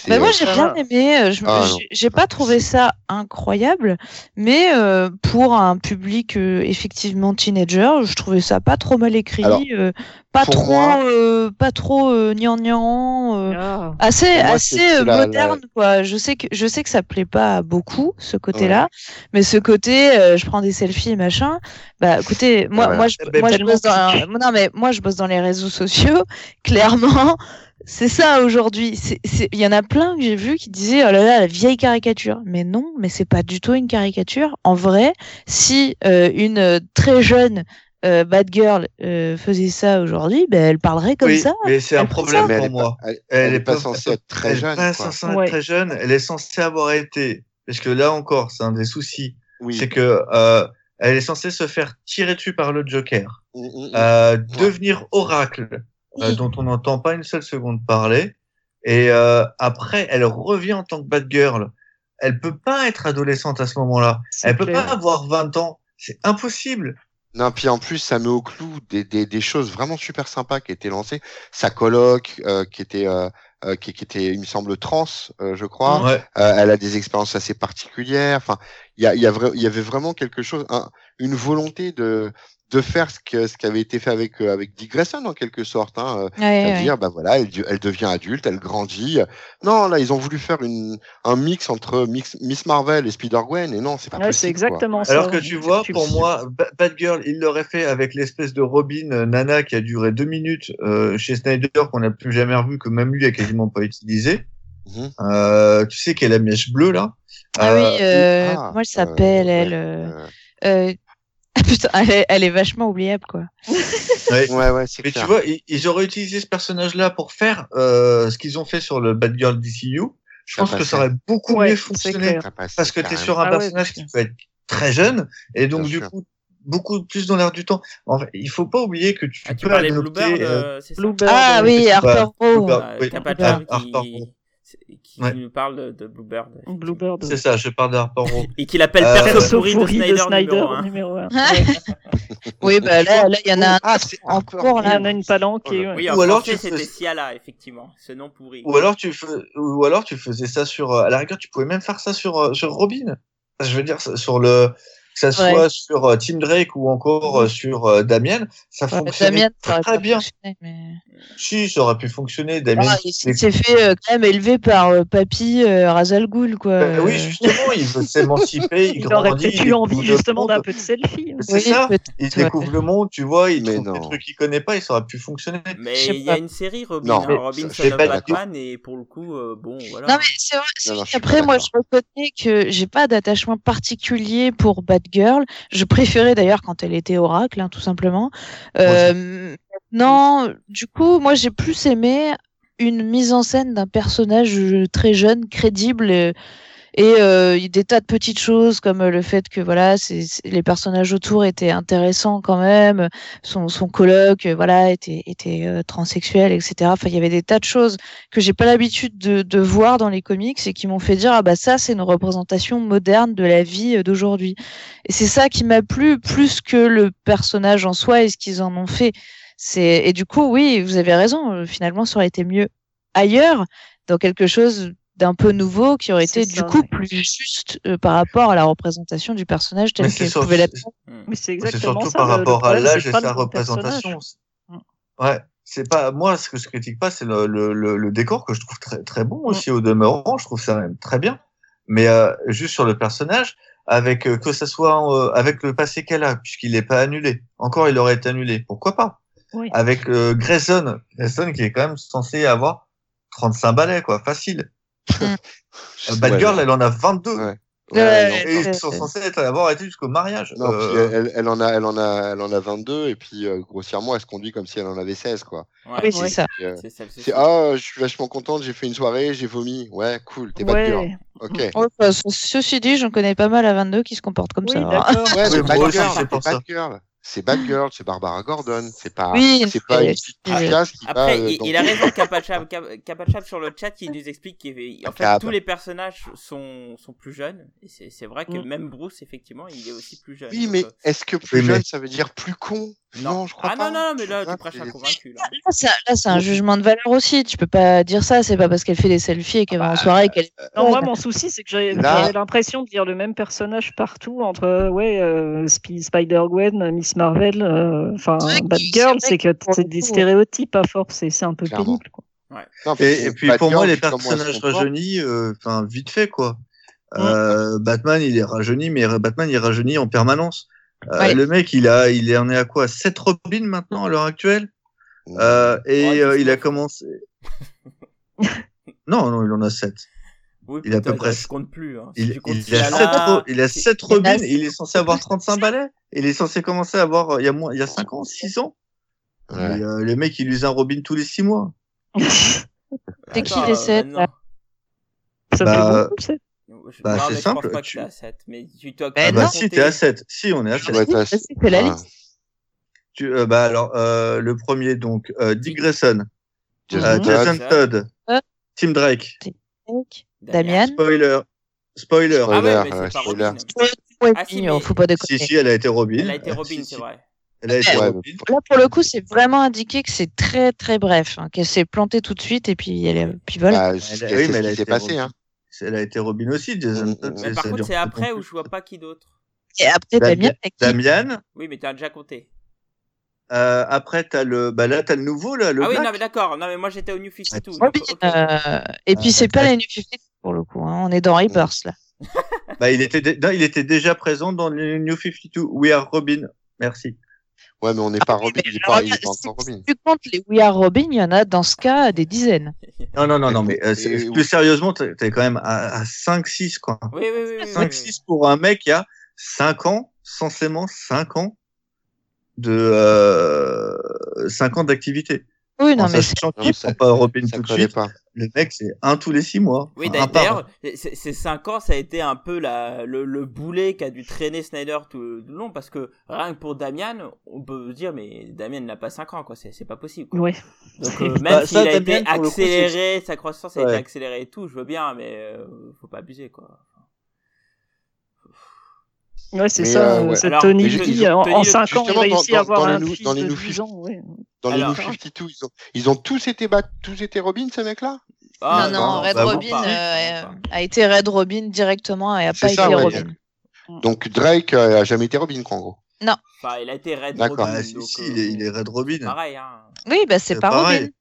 Bah moi euh, j'ai bien aimé, euh, je- Ah, j'ai- j'ai pas trouvé ça incroyable, mais euh, pour un public euh, effectivement teenager, je trouvais ça pas trop mal écrit, Alors, euh, pas trop, moi- euh, pas trop euh, gnangnan, euh, Ah. assez moi, assez la- moderne quoi. Je sais que je sais que ça plaît pas à beaucoup ce côté-là, mais ce côté euh, je prends des selfies et machin. Bah écoutez, moi Ouais. moi je moi je bosse dans non mais moi je bosse dans les réseaux sociaux, clairement. C'est ça aujourd'hui. Il y en a plein que j'ai vu qui disaient oh là là la vieille caricature. Mais non, mais c'est pas du tout une caricature. En vrai, si euh, une euh, très jeune euh, bad girl euh, faisait ça aujourd'hui, ben elle parlerait comme Oui, ça. mais c'est un Elle problème elle pour moi. elle, Elle elle est pas pas- censée être très elle jeune. est pas censée être très jeune, elle est censée avoir été. Parce que là encore, c'est un des soucis. Oui. C'est que euh, elle est censée se faire tirer dessus par le Joker, Mm, mm, mm. euh, devenir Oracle, Oui. dont on n'entend pas une seule seconde parler, et euh, après elle revient en tant que Batgirl. Elle peut pas être adolescente à ce moment-là. Elle peut pas avoir 20 ans. C'est impossible. Non, puis en plus, ça met au clou des, des, des choses vraiment super sympas qui étaient lancées. Sa coloc, euh, qui était, euh, euh, qui, qui était, il me semble, trans, euh, je crois. Ouais. Euh, elle a des expériences assez particulières. Enfin, il y, a, il y, a y avait vraiment quelque chose, un- une volonté de de faire ce que ce qui avait été fait avec euh, avec Dick Grayson en quelque sorte. Hein, euh, Ouais, ouais. c'est-à-dire, bah voilà, elle, de- elle devient adulte, elle grandit. Non, là, ils ont voulu faire une, un mix entre mix, Miss Marvel et Spider-Gwen, et non, c'est pas Ouais, c'est possible. quoi. exactement ça. Alors que tu vois, pour moi, Ba- Batgirl, il l'aurait fait avec l'espèce de Robin euh, Nana qui a duré deux minutes euh, chez Snyder, qu'on n'a plus jamais revu, que même lui a quasiment pas utilisé. Mhm. Euh, tu sais qu'elle a la mèche bleue là. Ah Euh, oui, euh, ah, comment elle s'appelle, euh, elle Putain, elle est, elle est vachement oubliable, quoi. ouais. Ouais, ouais, c'est Mais clair. tu vois, ils, ils auraient utilisé ce personnage-là pour faire euh, ce qu'ils ont fait sur le Batgirl DCU. Je Ça pense que ça aurait beaucoup Ouais, mieux fonctionné parce que tu es sur un Ah personnage qui peut être très jeune et donc Bien du sûr. coup beaucoup plus dans l'air du temps. En fait, il faut pas oublier que tu Ah, tu peux de adopter, Bluebird, euh, euh, Bluebird, Ah oui, c'est Harper pas- Row. Bluebird. Euh, oui. Ah, qui. Qui Ouais. nous parle de, de Bluebird. Bluebird. C'est ça, je parle Row. Et qu'il appelle Euh, perso pourri de Snyder, de Snyder numéro un. numéro 1. Oui, bah là, là, il y en a un Ah, autre c'est en Harper cours, Il y là. en a une palanquée. Oh là. ouais. Oui, en Ou alors tu c'était Ciala, effectivement. Ce nom pourri. Ou alors tu fais, ou alors tu faisais ça sur, euh, à la rigueur, tu pouvais même faire ça sur, euh, sur Robin. Je veux dire, sur le, que ça Ouais. soit sur euh, Tim Drake ou encore sur Damien, ça Ouais, fonctionnait Damien, très pas bien. mais- Si, ça aurait pu fonctionner. Damien, Ah, il s'est fait euh, quand même élevé par euh, Papy euh, Razal Ghul, quoi. Euh, oui, justement, il veut s'émanciper, il, Il aurait peut-être il eu envie justement d'un peu de selfie. hein. C'est oui, ça. Il ouais. découvre le monde, tu vois, il Mais trouve des non. trucs qu'il connaît pas, et ça aurait pu fonctionner. Mais il y a une série Robin, Non, hein, Robin ça- Son of Batman, et pour le coup, euh, bon, voilà. Non mais c'est vrai, pas moi je reconnais que j'ai pas d'attachement particulier pour Batgirl. Je préférais d'ailleurs quand elle était Oracle, hein, tout simplement. Euh, non, du coup moi j'ai plus aimé une mise en scène d'un personnage euh, très jeune, crédible. euh, Et euh, des tas de petites choses comme le fait que voilà, c'est les personnages autour étaient intéressants quand même. Son, son coloc, euh, voilà, était, était euh, transsexuel, etc. Enfin, il y avait des tas de choses que j'ai pas l'habitude de, de voir dans les comics et qui m'ont fait dire ah bah ça c'est une représentation moderne de la vie euh, d'aujourd'hui. Et c'est ça qui m'a plu plus que le personnage en soi et ce qu'ils en ont fait. C'est et du coup oui, vous avez raison. euh, Finalement, ça aurait été mieux ailleurs, dans quelque chose d'un peu nouveau qui aurait été du coup ouais. plus juste euh, par rapport à la représentation du personnage tel sur- pouvait l'être. Hmm. Mais c'est exactement surtout ça. par le- le rapport à l'âge et sa personnage. représentation. Mm. Ouais, c'est pas moi ce que je critique pas, c'est le, le, le, le décor que je trouve très très bon Mm. aussi au demeurant. Je trouve ça même très bien. Mais euh, juste sur le personnage, avec euh, que ça soit euh, avec le passé qu'elle a, puisqu'il n'est pas annulé. Encore, il aurait été annulé. Pourquoi pas? Oui. Avec euh, Grayson, Grayson qui est quand même censé avoir 35 balais, quoi, facile. Je Euh, Bad Girl, ouais, elle en a 22. Ouais. Ouais, ouais, non. Et ils sont censés être, avoir été jusqu'au mariage. Non, Euh, puis elle, en a, elle en a, elle en a 22 et puis euh, grossièrement, elle se conduit comme si elle en avait 16 quoi. Ouais, Oui, c'est Ouais. ça. Euh, c'est ah, je suis vachement contente, j'ai fait une soirée, j'ai vomi. Ouais, cool, t'es bad girl. Ouais, Ok. Ouais, bah, ce- ceci dit, j'en connais pas mal à 22 qui se comportent comme oui, ça. hein. Ouais, c'est ça. girl. C'est bad girl, c'est Barbara Gordon. C'est pas, Oui, c'est pas une petite qui. Après, euh, il, il a raison, Kapachap sur le chat, il nous explique qu'en fait, Cap. tous les personnages sont, sont plus jeunes. Et c'est c'est vrai que Mm. même Bruce, effectivement, il est aussi plus jeune. Oui, mais euh, est-ce que plus jeune, ça veut dire plus con? Non, je crois ah pas. non, non, mais là, Ah, tu prêches un convaincu. Là. Là, c'est là, c'est un jugement de valeur aussi. Tu peux pas dire ça. C'est pas parce qu'elle fait des selfies et qu'elle va en soirée qu'elle. Non, moi, mon souci, c'est que j'avais Là- j'avais l'impression de lire le même personnage partout entre, euh, ouais, euh, Sp- Spider-Gwen, Miss Marvel, euh, enfin, Ouais, Bad qui- Girl, c'est que c'est des stéréotypes à force et c'est un peu Clairement. pénible, quoi. Non, parce Et, puis Bad pour moi, les personnages rajeunis, euh, enfin vite fait quoi. Euh, Batman, il est rajeuni, mais Batman, il est rajeuni en permanence. Euh, Ouais. Le mec, il a, il est en est à quoi? 7 Robin maintenant à l'heure actuelle? Euh, et Ouais, euh, il a 19. commencé. non, non, il en a 7. Oui, Il est à peu près- Je compte plus. Hein. Si Il, il a Fiala, 7 ro- il a si- sept il y en a Robin, sept. et il est censé avoir 35 balais. Il est censé commencer à avoir, euh, il y a moins, il y a 5 ans, 6 ans. Ouais. Et, euh, le mec, il use un Robin tous les 6 mois. C'est qui les euh, sept, maintenant. là? Ça Bah, fait beaucoup, c'est. Je- Bah, c'est je simple, pas que tu- à 7. Mais tu dois Bah, Ah bah si, t'es à 7. Si, on est à Je 7. dois être à- Vas-y, fais la Ah. liste. Tu, euh, bah alors, euh, le premier, donc, euh, Dick Grayson, Jason euh, Todd, Euh. Tim Drake, Damian. spoiler, spoiler. Ah ouais, Spoiler, mais ouais, c'est pas spoiler. Robin. Ouais, Ah, si, mais- faut pas Si, déconner. si, elle a été Robin. Elle a été Euh, Robin, si, c'est si. vrai. Elle a été Ouais, Robin. Là, pour le coup, c'est vraiment indiqué que c'est très très bref, hein, qu'elle s'est plantée tout de suite et puis elle est... puis voilà. Bah, Elle- oui, mais elle s'est été passé. Robin. Hein. Elle a été Robin aussi, Jason mais par contre, c'est pas après où je vois pas qui d'autre. Et après, Damien- Damien? Oui, mais t'as déjà compté. Euh, après, t'as le, bah là, t'as le nouveau, là, le ah oui, Black. non, mais d'accord. Non, mais moi j'étais au New 52. Ouais, donc, ok. Euh, et puis Euh, c'est pas les New 50 pour le coup, hein. on est dans Reapers là. Bah, il était, dé- non, il était déjà présent dans le New 52. We are Robin. Merci. Ouais, mais on n'est pas Ah oui, Robin. Il est pas, il pas si- Robin. Si tu comptes les We Are Robin, il y en a dans ce cas des dizaines. Non, non, non, non, mais euh, plus sérieusement, t'es quand même à, à 5-6, quoi. Oui, oui, oui. oui, oui, 5-6 pour un mec qui a 5 ans, censément 5 ans de euh, 5 ans d'activité. Oui, non, en mais c'est- sachant Non, qu'il ça- prend pas Ça tout de suite, pas. le mec c'est un tous les 6 mois. Oui, d'ailleurs, ces cinq ans, ça a été un peu la, le, le boulet qu'a dû traîner Snyder tout le long, parce que rien que pour Damian, on peut dire, mais Damian n'a pas 5 ans, quoi, c'est c'est pas possible. quoi. Ouais. Donc, euh, même Bah, s'il a été coup, accéléré, sa croissance a été accélérée et tout, je veux bien, mais euh, faut pas abuser, quoi. Ouais, c'est ça. euh, ouais. C'est Alors, Tony Lee, ils ont- en, Tony en Lee, 5 ans, il réussit dans- à avoir dans les un fils dans les de nou- 12 ans. Ouais. Dans les Alors- New 52, ils ont, ils ont tous été bat, tous été Robin, ces mecs-là? Ah, non, non, Red bah, Robin euh, a été Red Robin directement et a pas ça, été ouais. Robin. Donc Drake euh, a jamais été Robin, quoi, en gros. Enfin, il a été Red D'accord. Robin. Ah, si, si, euh, il, est, il est Red Robin. Pareil, hein. Oui, bah c'est C'est pas pareil. Robin.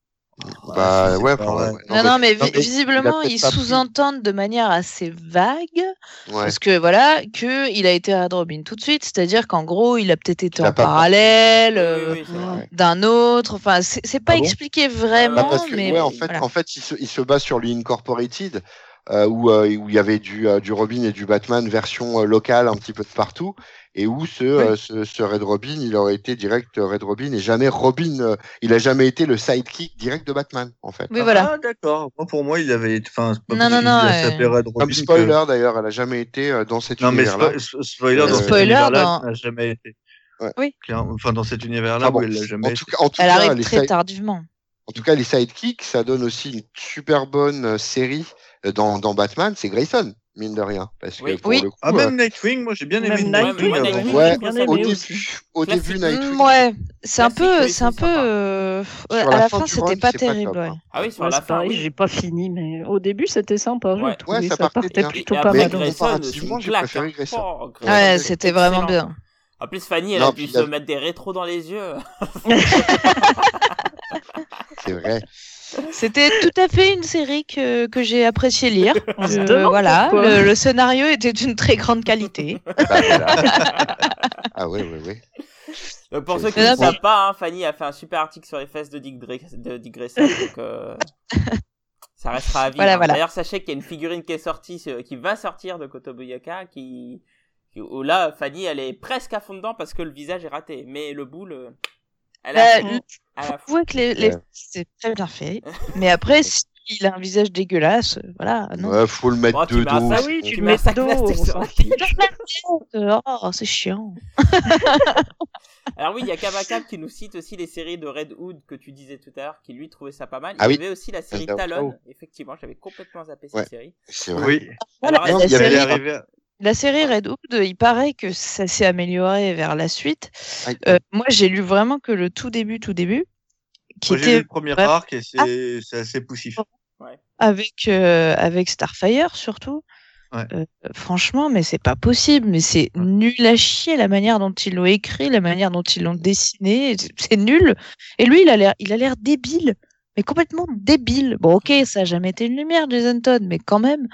Bah ouais, enfin. Non, non, mais, vi- non, mais visiblement, il ils sous-entendent de manière assez vague, Ouais. parce que voilà, que il a été Red Robin tout de suite, c'est-à-dire qu'en gros, il a peut-être été en parallèle euh, oui, oui, d'un autre. Enfin, c'est pas Ah bon? expliqué Bah, vraiment, Bah, parce que, mais ouais, en fait, voilà. en fait, il se, il se base sur l'Incorporated. Euh, où euh, où il y avait du euh, du Robin et du Batman version euh, locale un petit peu de partout, et où ce, euh, ce ce Red Robin, il aurait été direct Red Robin et jamais Robin. euh, il a jamais été le sidekick direct de Batman en fait. Oui, voilà. Ah, d'accord. Moi, pour moi, il avait été. Enfin, Non, non, non, il euh, s'appelait Red Robin Comme que- spoiler d'ailleurs, elle a jamais été dans cet Non, mais univers-là. spo- spoiler Euh, dans Spoiler dans- ça n'a jamais été. Ouais. Oui. Enfin, dans cet univers-là Ah bon. où elle l'a jamais En été. tout cas, en tout Elle cas, arrive les très side- tardivement. En tout cas, les sidekicks, ça donne aussi une super bonne série euh, dans, dans Batman. C'est Grayson, mine de rien. Parce que Oui. pour Oui. le coup, Ah, euh, même Nightwing, moi j'ai bien aimé Même Nightwing. Ouais, bien aimé au début, au début, Nightwing. ouais, c'est un peu, c'est un peu. euh, ouais, à la la fin c'était pas pas terrible. top, ouais. hein. Ah oui, sur Ouais, la c'est fin, pareil, oui. j'ai pas fini, mais au début c'était sympa. Ouais. Ouais, ça ça, partait bien. plutôt pas mal. Grayson, Grayson, c'est comparativement, une j'ai préféré. Grayson. Oh, Ouais, c'était vraiment bien. En plus, Fanny, elle Non, a pu se mettre des rétros dans les yeux. C'est vrai. C'était tout à fait une série que, que j'ai apprécié lire. On se Euh, demande voilà, le, le scénario était d'une très grande qualité. Bah, voilà. ah ouais, ouais, ouais. Donc, pour ceux qui ne savent pas, hein, Fanny a fait un super article sur les fesses de Dick, Dre- de Dick Grayson. donc, euh, ça restera à vie. Voilà, hein. voilà. D'ailleurs, sachez qu'il y a une figurine qui est sortie, euh, qui va sortir de Kotobuyoka, qui, qui- où là, Fanny, elle est presque à fond dedans parce que le visage est raté. Mais le boule, euh, elle a Bah, a que les, les- Ouais. c'est très bien fait. Mais après, s'il a un visage dégueulasse, euh, voilà, non. Ouais, faut le mettre tu de dos. Ah oui, tu Tu le mets dos, fiche. Oh, c'est chiant. Alors oui, il y a Kabakab qui nous cite aussi les séries de Red Hood que tu disais tout à l'heure, qui lui trouvait ça pas mal. Ah il y oui. avait aussi la série. Talon. Effectivement, j'avais complètement zappé cette Ouais. série. C'est vrai. Oui, Alors, non, y avait la série Red Hood, il paraît que ça s'est amélioré vers la suite. Aïe. Euh, moi, j'ai lu vraiment que le tout début, tout début, qui Moi, j'ai lu était le premier arc et c'est c'est assez poussif. avec euh, avec Starfire surtout. Ouais. Euh, franchement, mais c'est pas possible. Mais c'est Ouais. nul à chier la manière dont ils l'ont écrit, la manière dont ils l'ont dessiné. C'est- C'est nul. Et lui, il a l'air, il a l'air débile, mais complètement débile. Bon, ok, ça a jamais été une lumière, Jason Todd, mais quand même.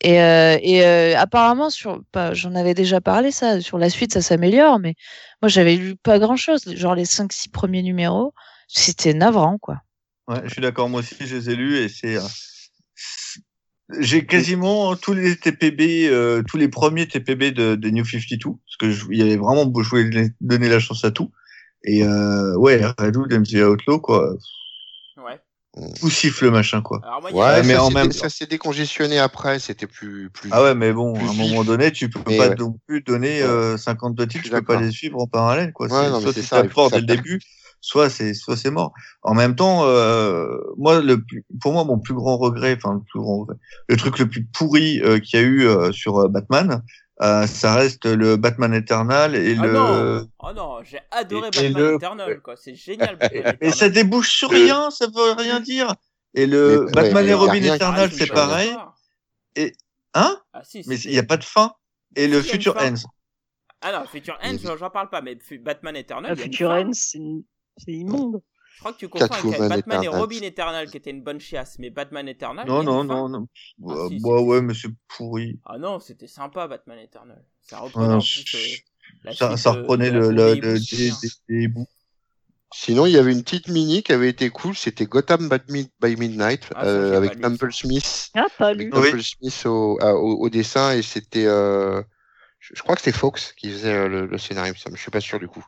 Et, euh, euh, apparemment, sur, pas, j'en avais déjà parlé ça. Sur la suite, ça s'améliore, mais moi, j'avais lu pas grand chose. Genre les 5-6 premiers numéros, c'était navrant, quoi. Ouais, je suis d'accord, moi aussi, je les ai lus et c'est. euh, J'ai quasiment tous les TPB, tous les premiers TPB de, de New 52, parce que y avait vraiment, je voulais donner la chance à tout. Et euh, ouais, Red Hood, MJ Outlaw, quoi. Poussif le machin, quoi. Moi, Ouais, mais ça en s'est même ça s'est décongestionné après, c'était plus, plus. Ah ouais, mais bon, à un moment donné, tu peux Mais pas ouais. non plus donner Ouais. euh, 52 Je titres, tu peux pas les suivre en parallèle, quoi. Ouais, C'est- non, soit c'est tu ça, fort dès le début, soit c'est, soit c'est mort. En même temps, euh, moi, le plus, pour moi, mon plus grand regret, enfin, le plus grand regret, le truc le plus pourri euh, qu'il y a eu euh, sur euh, Batman, euh, ça reste le Batman Eternal et Ah le. non, oh non, j'ai adoré Et- et Batman le- Eternal, quoi. C'est génial, Batman Mais Eternal. ça débouche sur rien, ça veut rien dire. Et le Mais- Batman et Robin Eternal, Ah, c'est pareil. suis d'accord. Hein Ah si, Mais il n'y a pas de fin. Et Si, le Future. Ends. Ah non, Future End, j'en parle pas, mais Batman Eternal, une Future fin. End, c'est une- c'est immonde. Je crois que tu confonds avec Batman et. Robin Eternal, qui était une bonne chiasse, mais Batman Eternal. Non, non, non, non. Ah, Ouais, si, bah si, ouais, mais c'est pourri. Ah non, c'était sympa Batman Eternal. Ça reprenait Ouais, en je- plus euh, la Ça, suite ça de- reprenait de la le, le, série le- Booster. des, des, des bouts. Sinon, il y avait une petite mini qui avait été cool, c'était Gotham by Mid- by Midnight, Ah, euh, avec Temple. Smith, Ah, pas avec lu. Oui. Temple Smith au, à- au, au dessin, et c'était, euh, je, je crois que c'était Fox qui faisait euh, le, le scénario, ça, mais je suis pas sûr du coup.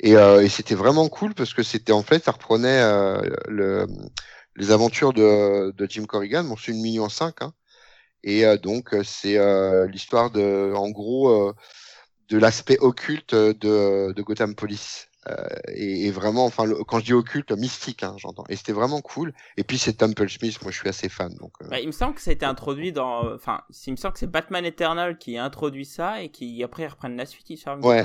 Et, euh, et c'était vraiment cool parce que c'était en fait, ça reprenait euh, le, les aventures de, Jim Corrigan. Bon, c'est une en 5, hein. Et euh, donc, c'est l'histoire de, en gros, de l'aspect occulte de Gotham Police. Euh, et, et vraiment, enfin, le- quand je dis occulte, mystique, hein, j'entends. Et c'était vraiment cool. Et puis c'est Temple Smith, moi je suis assez fan. Donc, euh, Bah, il me semble que ça a été introduit dans. Enfin, il me semble que c'est Batman Eternal qui a introduit ça et qui après reprennent la suite. Ils sortent Ouais.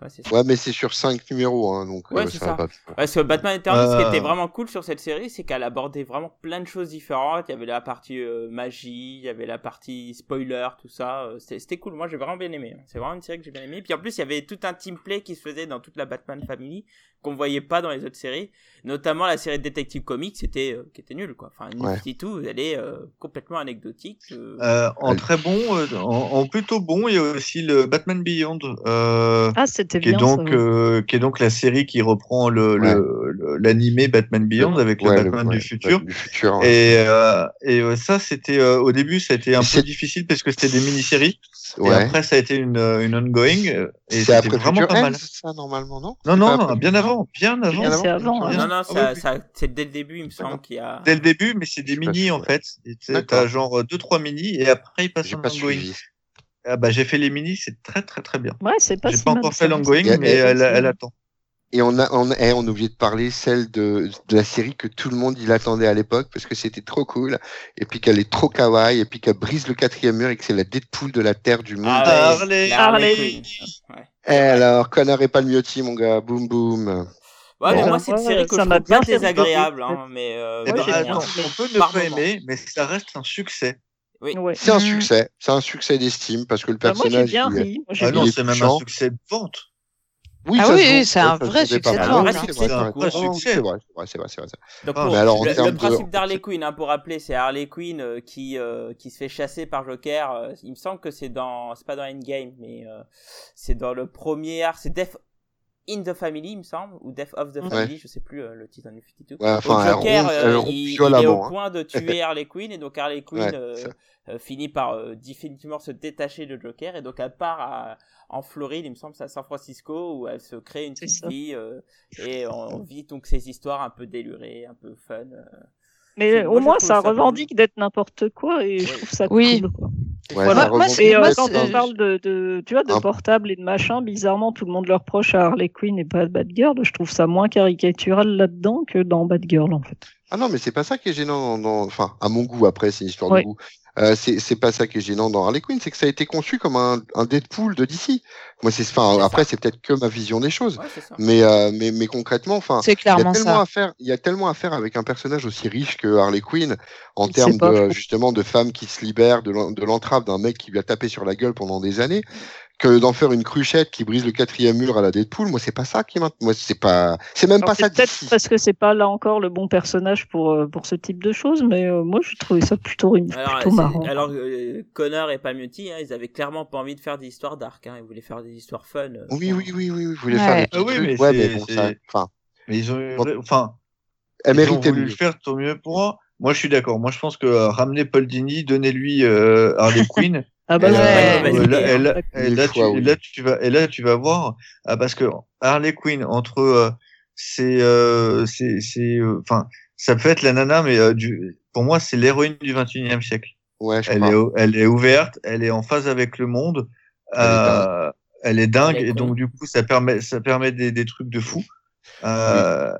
Ouais, ça. ouais, mais c'est sur 5 numéros, hein, donc Ouais, euh, c'est ça pas. Parce que Batman Eternal, ce qui était vraiment cool sur cette série, c'est qu'elle abordait vraiment plein de choses différentes. Il y avait la partie euh, magie, il y avait la partie spoiler, tout ça. C'était c'était cool. Moi, j'ai vraiment bien aimé. C'est vraiment une série que j'ai bien aimé. Puis en plus, il y avait tout un team play qui se faisait dans toute la Batman Family qu'on voyait pas dans les autres séries, notamment la série de Detective Comics, c'était euh, qui était nulle quoi. Enfin, New Ouais. 52, elle est euh, complètement anecdotique. euh. Euh, en très bon, euh, en, en plutôt bon, il y a aussi le Batman Beyond, euh, Ah, c'était qui est donc ça, ouais. euh, qui est donc la série qui reprend le le- le- l'animé Batman Beyond avec le Batman ouais, du futur. Du futur. ouais. Et, euh, et euh, ça, c'était euh, au début, ça a été un peu difficile parce que c'était des mini-séries. Et après, ça a été une, une ongoing. Et C'est c'était après vraiment pas mal. End, ça, normalement, non? Non, non, bien avant, bien avant. C'est avant, Bien hein. Non, non, Ah ça, oui, oui. ça- c'est dès le début, il me semble qu'il y a. Dès le début, mais c'est des mini en fait. T'as genre euh, deux trois mini et après ils passent J'ai en pas ongoing. suivi. Ah bah j'ai fait les mini, c'est très très très bien. Ouais, c'est pas J'ai si pas encore fait l'ongoing, mais elle, elle attend. Et on a, on, eh, on a oublié de parler celle de, de la série que tout le monde il attendait à l'époque parce que c'était trop cool et puis qu'elle est trop kawaii et puis qu'elle brise le quatrième mur et que c'est la Deadpool de la terre du monde. Ah Harley. la Harley Harley. Quinn. Ouais. Eh alors, connard et palmiotti mon gars, boum boum. Ouais, mais moi, c'est une série que ça je m'a trouve bien désagréable, hein, mais euh, Eh ben, attends, bien. on peut ne pas moment. aimer, mais ça reste un succès. Oui. Ouais. C'est un succès, c'est un succès d'estime parce que le Bah, moi, j'ai personnage. bien ri. Ah non, c'est est même un succès de vente. Oui, Ah ça oui, c'est un vrai succès. Ouais, Un c'est Un vrai, succès. c'est vrai, c'est vrai, c'est vrai. Donc, Ah, pour- mais alors, en le, principe d'Harley Quinn, hein, pour rappeler, c'est Harley Quinn euh, qui euh, qui se fait chasser par Joker. euh, il me semble que c'est dans, c'est pas dans Endgame, mais euh, c'est dans le premier arc, c'est Death in the Family, il me semble, ou Death of the Ouais. Family, je sais plus euh, le titre en New 52. Ouais, enfin, Joker, euh, elle il, il est au hein. point de tuer Harley Quinn et donc Harley Quinn Ouais, euh, euh, finit par euh, définitivement se détacher de Joker et donc elle part à- en Floride, il me semble, c'est à San Francisco où elle se crée une petite vie euh, et on, on vit donc ces histoires un peu délurées, un peu fun. euh. Mais moi, au moins, ça ça revendique d'être n'importe quoi et je trouve ça Oui. cool. Quoi. Ouais, Voilà. ça Moi- Et euh, quand on parle de, de, tu vois, de portable et de machin, bizarrement, tout le monde le reproche à Harley Quinn et pas à Batgirl. Je trouve ça moins caricatural là-dedans que dans Batgirl, en fait. Ah non, mais c'est pas ça qui est gênant dans, dans- enfin, à mon goût, après, c'est une histoire Ouais. de goût. Euh, c'est c'est pas ça qui est gênant dans Harley Quinn, c'est que ça a été conçu comme un, un Deadpool de DC. Moi, c'est, après, c'est peut-être que ma vision des choses. Ouais, c'est ça. Mais, euh, mais, mais concrètement, enfin, C'est il y a tellement ça. à faire, il y a tellement à faire avec un personnage aussi riche que Harley Quinn, en termes de, justement, de femmes qui se libèrent de l'entrave d'un mec qui lui a tapé sur la gueule pendant des années, que d'en faire une cruchette qui brise le quatrième mur à la Deadpool. Moi, c'est pas ça qui m'intéresse. Moi, c'est pas, c'est même Alors, pas ça peut-être parce que c'est pas là encore le bon personnage pour, euh, pour ce type de choses, mais euh, moi, je trouvais ça plutôt, Alors, plutôt marrant. alors euh, Connor et Palmiotti, hein, ils avaient clairement pas envie de faire des histoires dark, hein, ils voulaient faire des histoires fun. euh, Oui, oui, oui, oui, oui, voulez Ouais. faire des petits Ah oui, trucs. mais ouais, mais bon, ça, enfin, Mais ils ont, enfin, elle ils ont voulu le faire tant mieux pour moi. Moi, je suis d'accord. Moi, je pense que euh, ramener Paul Dini, donnez-lui euh, Harley Quinn. Ah bah là, tu, vas, et là, tu vas voir, ah, parce que Harley Quinn entre, euh, c'est, euh, c'est, c'est, euh, enfin, ça peut être la nana, mais euh, du, pour moi, c'est l'héroïne du 21e siècle. Ouais, je Elle crois. est, elle est ouverte, elle est en phase avec le monde. Elle est euh, elle est dingue Elle est et donc du coup ça permet ça permet des, des trucs de fou. Euh,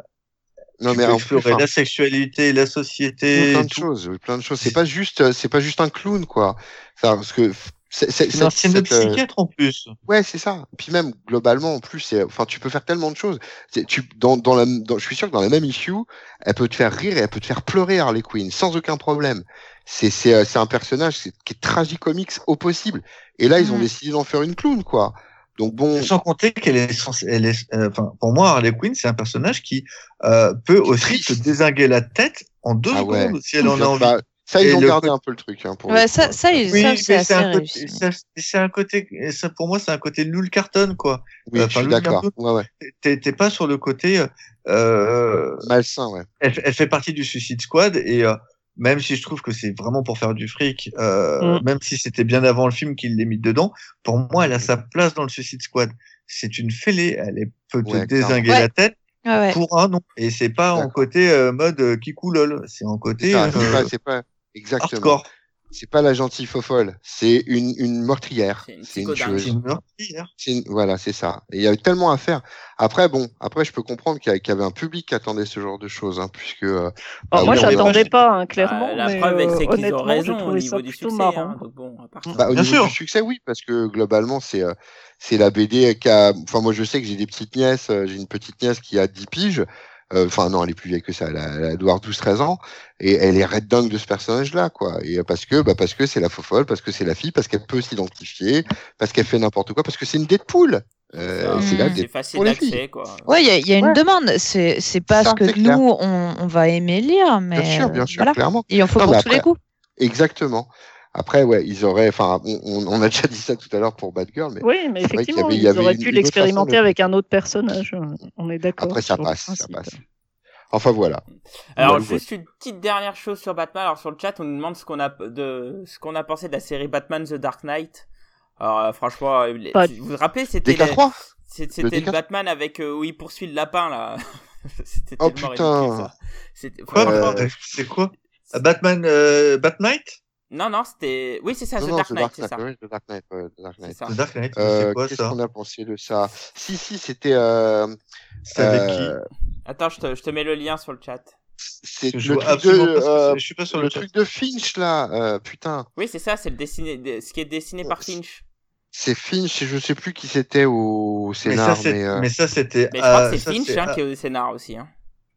Non, tu mais peux explorer enfin, la sexualité, la société, plein de tout. choses, plein de choses. C'est pas juste, euh, c'est pas juste un clown, quoi. Enfin, parce que c'est, cette, euh, psychiatre en plus. Ouais, c'est ça. Puis même globalement, en plus, c'est, enfin, tu peux faire tellement de choses. Tu, dans, dans la, dans, je suis sûr que dans la même issue, elle peut te faire rire et elle peut te faire pleurer Harley Quinn sans aucun problème. C'est, c'est, euh, c'est un personnage qui est tragicomique au possible. Et là, ils ont Mhm. décidé d'en faire une clown, quoi. Donc bon, Sans compter qu'elle est censée, elle est, euh, enfin, pour moi, Harley Quinn, c'est un personnage qui euh, peut aussi te désinguer la tête en deux Ah ouais. secondes si elle en a envie. bah, ça, ils Et ont le gardé un peu le truc. Hein, pour Ouais, ça, ça, Oui, ça, c'est un côté, réussi. ça, c'est un côté, ça, pour moi, c'est un côté Lul Carton, quoi. Oui, enfin, je suis d'accord. Ouais, ouais. T'es t'es pas sur le côté, euh, Malsain, ouais. elle, elle fait partie du Suicide Squad et euh, même si je trouve que c'est vraiment pour faire du fric, euh, Mm. même si c'était bien avant le film qu'il l'ait mis dedans, pour moi, elle a sa place dans le Suicide Squad. C'est une fêlée, elle est- peut te désinguer la tête Ah ouais. pour un non. Et c'est pas en côté euh, mode euh, kikou lol, c'est en côté c'est euh, pas, c'est pas, exactement. hardcore. C'est pas la gentille fofolle. C'est une, une meurtrière. C'est une tueuse. une meurtrière. C'est une- Voilà, c'est ça. Et il y a tellement à faire. Après, bon, après, je peux comprendre qu'il y, avait un public qui attendait ce genre de choses, hein, puisque. euh, bah Alors, moi, oui, j'attendais pas- hein, clairement. Ah, la mais, preuve, euh, c'est qu'ils ont raison au niveau du succès. marrant. hein, donc bon, à part ça. Bah, au Bien niveau sûr. du succès, oui, parce que globalement, c'est euh, c'est la BD qui a. Enfin, moi, je sais que j'ai des petites nièces. euh, J'ai une petite nièce qui a 10 piges. Euh, Enfin, non, elle est plus vieille que ça. Elle, a, elle doit avoir 12-13 ans. Et elle est red dingue de ce personnage-là, quoi. Et euh, parce que, bah, parce que c'est la fofolle, parce que c'est la fille, parce qu'elle peut s'identifier, parce qu'elle fait n'importe quoi, parce que c'est une Deadpool. Euh, c'est là C'est des... facile pour les d'accès, filles. quoi. Ouais, il y a, y a une demande. C'est c'est pas Ça, ce que nous on, on va aimer lire, mais Bien sûr, bien sûr, voilà. clairement. Il en faut Non, pour tous les goûts. Exactement. Après, ouais, ils auraient, enfin, on, a déjà dit ça tout à l'heure pour Batgirl, mais Oui, mais C'est y effectivement, avait- ils auraient pu l'expérimenter avec un autre personnage. On est d'accord. après ça le passe, ça passe. Enfin voilà. Alors Voilà, juste une petite dernière chose sur Batman. Alors sur le chat, on nous demande ce qu'on a de ce qu'on a pensé de la série Batman The Dark Knight. Alors euh, franchement, euh, les- Pas- vous vous rappelez, c'était les- DK3 c'est- Le c'était le, DK3? Batman avec euh, où il poursuit le lapin là. c'était Oh, tellement putain. ridicule ça. C'était Quoi franchement- Euh, C'est quoi Batman euh, Batnight Non non, c'était oui c'est ça Non, The non, Dark The Knight, c'est ça. oui, The Dark Knight, ouais, The Dark C'est Knight. ça. The Dark Knight, Euh, c'est quoi Qu'est-ce ça qu'on a pensé de ça? Si, si, c'était. Euh, C'est avec qui? euh, Attends, je te, je te mets le lien sur le chat. C'est le truc de, pas euh. Je suis pas sur le truc de Finch là, euh, putain. Oui, c'est ça, c'est le dessiné, de- ce qui est dessiné par Finch. C'est Finch et je sais plus qui c'était au Mais scénar, ça, mais, c'est- euh, mais ça, c'était. Mais je crois que c'est ça, Finch c'est- hein, qui est au scénar aussi. Hein.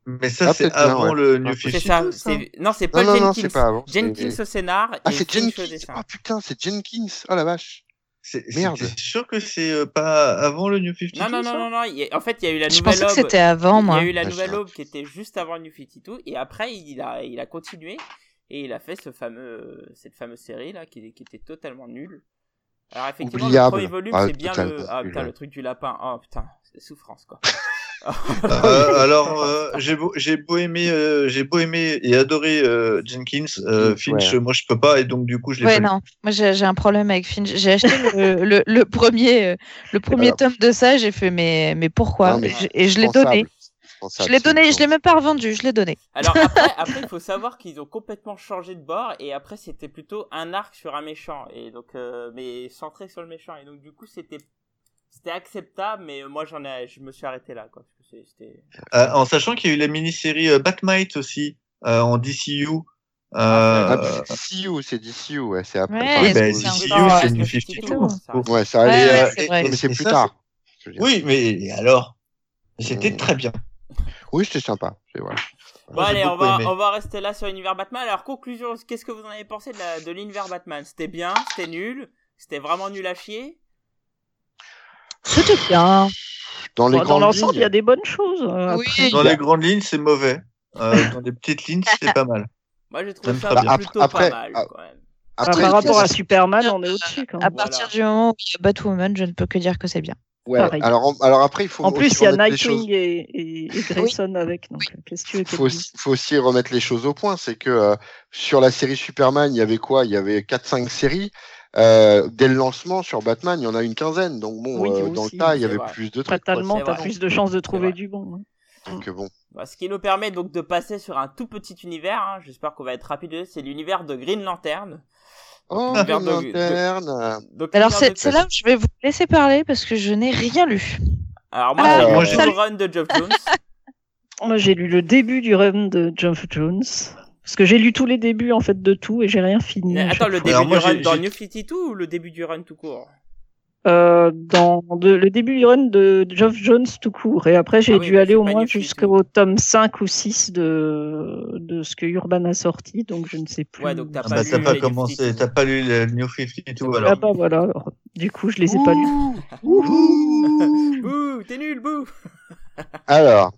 Mais ça, Ah, c'est avant ouais. le Ah, New peut-être. C'est 52. ça. ça. c'est- Non, c'est non, Paul non, non, Jenkins. c'est pas avant. Jenkins au scénar Ah, c'est Finch au Jenkins. dessin. Oh putain, c'est Jenkins. Oh la vache. C'est Merde. c'est- sûr que c'est euh, pas avant le New 52 Non, non, non, non, non. a- En fait, il y a eu la Je nouvelle pensais que aube. c'était avant, Il y moi. a eu la Ah, nouvelle je- aube qui était juste avant New 52 et après il a, il a continué et il a fait ce fameux, cette fameuse série là qui, qui était totalement nulle. Alors effectivement, Oubliable. le premier volume Ah, c'est bien le, ah putain, le truc du lapin. Oh putain, c'est souffrance quoi. Euh, alors, euh, j'ai beau, j'ai beau aimer, euh, j'ai beau aimer et adorer euh, Jenkins, euh, Finch, Ouais. moi je peux pas et donc du coup je l'ai Ouais, pas lu. non. Moi, j'ai un problème avec Finch. J'ai acheté le, le, le premier, le premier Alors. tome de ça. J'ai fait, mais, mais pourquoi? Non, mais Et je- l'ai donné. Je l'ai donné. Je l'ai même pas revendu. Je l'ai donné. Alors après, après il faut savoir qu'ils ont complètement changé de bord et après c'était plutôt un arc sur un méchant et donc euh, mais centré sur le méchant et donc du coup c'était c'était acceptable mais moi j'en ai je me suis arrêté là quoi parce que c'était Euh, en sachant qu'il y a eu la mini-série euh, Batmite aussi euh, en DCU. Euh, Ah, c'est DCU, c'est DCU, ouais, c'est après. Ouais, oui, bah, DCU, peu- c'est Ouais, New c'est 52. tout, ça. Oh. Ouais, ça allait. ouais, euh, c'est mais plus ça, tard. Oui, mais alors C'était très bien. Oui, c'était sympa. c'est vrai. Bon Moi, allez, on va, aimé. on va rester là sur l'univers Batman. Alors conclusion, qu'est-ce que vous en avez pensé de la- de l'univers Batman? C'était bien, c'était nul, c'était vraiment nul à chier? C'était bien. Dans l'ensemble, il y a lignes, des bonnes choses. euh, Oui. après. Dans les grandes lignes, c'est mauvais. Euh, dans les petites lignes, c'était pas mal. Moi j'ai trouvé ça bien. plutôt Après- pas mal ah, quand même. Enfin, après, par rapport à Superman, on est au-dessus quand À. Voilà. partir du moment où il y a Batwoman, je ne peux que dire que c'est bien. ouais, pareil. alors, après, il faut En plus, il y a Nightwing et, et, et Grayson avec. Donc, que tu faut dise aussi, faut aussi remettre les choses au point. C'est que euh, sur la série Superman, il y avait quoi? Il y avait 4-5 séries. Euh, dès le lancement sur Batman, il y en a une quinzaine. Donc bon, Oui, euh, dans aussi, le tas, il y avait vrai. plus de trucs. Fatalement, t'as plus de chances de trouver du bon. hein. Donc euh, bon. Bah, ce qui nous permet donc de passer sur un tout petit univers. hein. J'espère qu'on va être rapide. C'est l'univers de Green Lantern. Oh, Green de- de- Lantern. Donc, Alors, c'est de- là où je vais vous laisser parler parce que je n'ai rien lu. Alors moi, Ah, j'ai moi, lu j'ai- le run de Geoff Jones. Moi, j'ai lu le début du run de Geoff Jones. Parce que j'ai lu tous les débuts en fait de tout et j'ai rien fini. Attends, le fois. début du run dans New 52 ou le début du run tout court Euh, dans de- le début du run de Geoff Jones tout court. Et après, j'ai Ah oui, dû aller au moins New 52. jusqu'au tome 5 ou 6 de, de ce que Urban a sorti. Donc, je ne sais plus. Ouais, donc t'as Ah pas bah, lu t'as pas les New commencé, 52. t'as pas lu le New 52 alors. Ah bah voilà. alors, du coup, je les ai pas lus. Bouh, t'es nul, bouh Alors,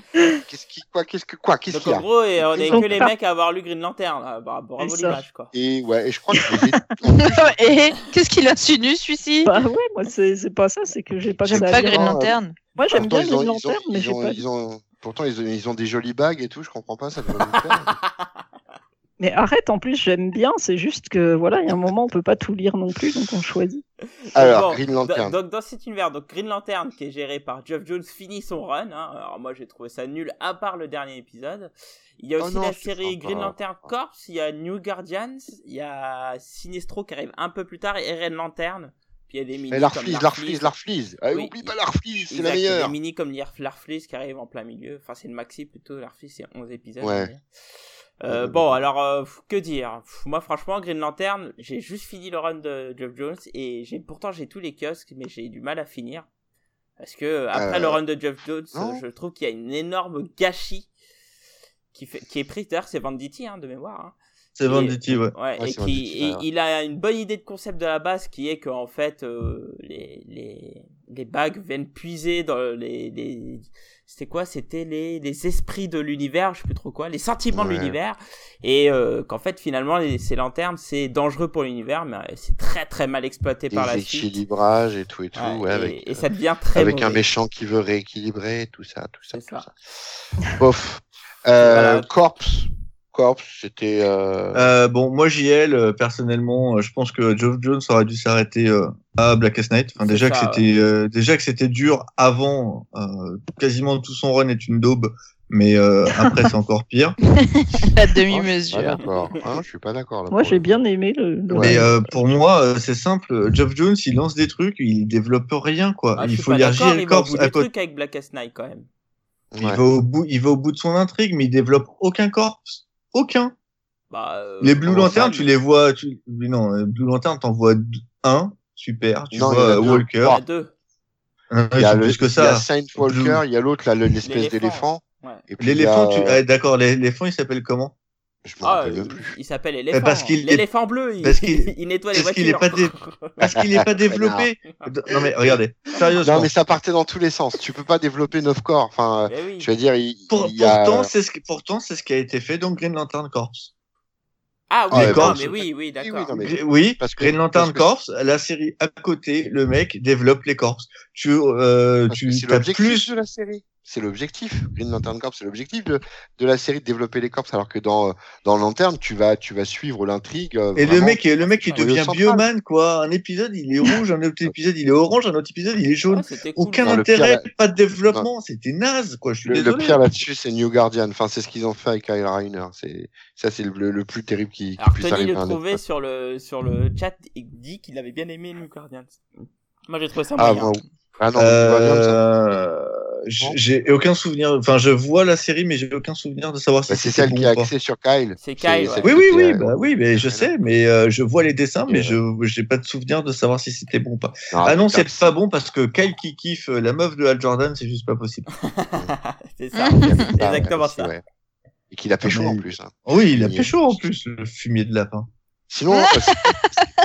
qu'est-ce qui, quoi, qu'est-ce que, quoi, qu'est-ce qu'il y en a gros, et on est que les mecs à avoir lu Green Lantern. Là. Bah, bravo l'image, quoi. Et ouais, et je crois que je les ai- Et qu'est-ce qu'il insinue, celui-ci Bah ouais, moi, c'est c'est pas ça, c'est que j'ai pas J'aime ça à pas. Green hein. Lantern. Moi, j'aime Pourtant, bien ils ont- Green ils ont- Lantern, mais ils j'ai ont- pas ils ont- Pourtant, ils ont, ils ont des jolies bagues et tout. Je comprends pas, ça devrait. Mais arrête, en plus, j'aime bien, c'est juste que, voilà, il y a un moment, on peut pas tout lire non plus, donc on choisit. Alors, Bon, Green dans- Lantern. Donc dans cet univers, donc Green Lantern qui est géré par Geoff Jones finit son run. Hein. Alors moi j'ai trouvé ça nul à part le dernier épisode. Il y a Oh aussi non, la série. Green Lantern Corps, il y a New Guardians, il y a Sinestro qui arrive un peu plus tard et Red Lantern. Puis il y a des mini Larfleeze, Larfleeze, Larfleeze. Oui. Oublie pas Larfleeze, c'est la il y a meilleure. des mini comme Larf- Larfleeze qui arrive en plein milieu. Enfin c'est une maxi plutôt, Larfleeze c'est 11 épisodes. Ouais. Euh, bon, alors, euh, que dire? Moi, franchement, Green Lantern, j'ai juste fini le run de Geoff Jones et j'ai pourtant j'ai tous les kiosques, mais j'ai du mal à finir parce que après Euh, le run de Geoff Jones, non. euh, je trouve qu'il y a une énorme gâchis qui fait, qui est pris. D'ailleurs, c'est Venditti hein, de mémoire. hein. C'est Venditti, ouais. Ouais, Ouais, et qui, Venditti, et ouais. il a une bonne idée de concept de la base qui est qu'en fait, euh, les, les, les bagues viennent puiser dans les, les c'était quoi? C'était les, les esprits de l'univers, je sais plus trop quoi, les sentiments de l'univers, et euh, qu'en fait finalement les, ces lanternes c'est dangereux pour l'univers, mais euh, c'est très très mal exploité par la suite. Déséquilibrage et tout et tout, Ouais, ouais, et, avec, et euh, ça devient très avec un méchant qui veut rééquilibrer, tout ça, tout ça, C'est tout ça. ça. Bof. Euh, Voilà. Corpse. Corpse, c'était. Euh... Euh, bon, moi, JL, euh, personnellement, euh, je pense que Geoff Jones aurait dû s'arrêter euh, à Blackest Night. Enfin, déjà ça, que c'était, euh, déjà que c'était dur avant. euh, quasiment tout son run est une daube, mais euh, après c'est encore pire. La je suis pas demi-mesure. d'accord. Hein, je suis pas d'accord. là, Moi, j'ai le- bien aimé le. le-. Mais euh, pour moi, euh, c'est simple. Geoff Jones, il lance des trucs, il développe rien, quoi. Ah, il faut il va au Corps bout à des trucs avec Blackest Night quand même. Il Ouais. va au bout, il va au bout de son intrigue, mais il développe aucun corps, aucun. Bah, euh, Les Blue ça, tu les vois, tu, mais non, les Blue Lanterns, t'en vois un, super. Tu Non, il vois a euh, deux. Walker. Il y en a deux. Hein, Il y a le, plus que il y a ça. Saint Walker, il y a l'autre là, le- l'espèce L'éléphant. d'éléphant. Ouais. Et puis il y L'éléphant, a- tu, ah, d'accord, l'éléphant, il s'appelle comment? Je me Ah, rappelle il, même plus. il s'appelle l'éléphant. parce qu'il est- L'éléphant bleu, il, parce qu'il- il nettoie les parce qu'il est voitures. pas Parce qu'il est pas développé. Non mais regardez, sérieusement. Non mais ça partait dans tous les sens. Tu peux pas développer neuf corps. Enfin, Eh oui. je veux dire, il, Pour- il y a... pourtant, c'est ce, qui- pourtant, c'est ce qui a été fait dans Green Lantern Corps. Ah oui, corps, mais oui, oui, d'accord. oui, non, mais- Gr- Oui, Parce que- Green Lantern Corps, la série à côté, le mec développe les corps. Tu, euh, Parce que tu c'est as l'objectif plus. de la série. C'est l'objectif. Green Lantern Corps, c'est l'objectif de, de la série de développer les corps. Alors que dans, dans Lanterne, tu vas, tu vas suivre l'intrigue. euh, Et le mec, le mec, il devient bioman, quoi. Un épisode, il est rouge, un autre épisode, il est orange, un autre épisode, il est jaune. Ah, cool. Aucun Non, le intérêt, pire, pas de développement, c'était naze, quoi. Je suis Le, le désolé. pire là-dessus, c'est New Guardian. Enfin, c'est ce qu'ils ont fait avec Kyle Reiner. C'est, ça, c'est le, le plus terrible qui, qui Alors puisse Tony arriver le trouvait sur le sur le chat et dit qu'il avait bien aimé New Guardians. Moi j'ai trouvé ça Ah, moyen. ah non, New Guardian, ça- Euh, j'ai aucun souvenir. Enfin, je vois la série, mais j'ai aucun souvenir de savoir si bah, c'est celle bon qui a pas. accès sur Kyle. C'est Kyle, Oui, oui, oui, euh, bah oui, mais je sais, mais euh, je vois les dessins, mais je j'ai pas de souvenir de savoir si c'était bon ou pas. Non, Ah non, c'est pas bon parce que Kyle qui kiffe euh, la meuf de Hal Jordan, c'est juste pas possible. c'est ça. exactement ça. ouais. Et qu'il a pécho Mais- en plus. hein. Oui, il a pécho en plus, le fumier de lapin. Sinon, euh, ce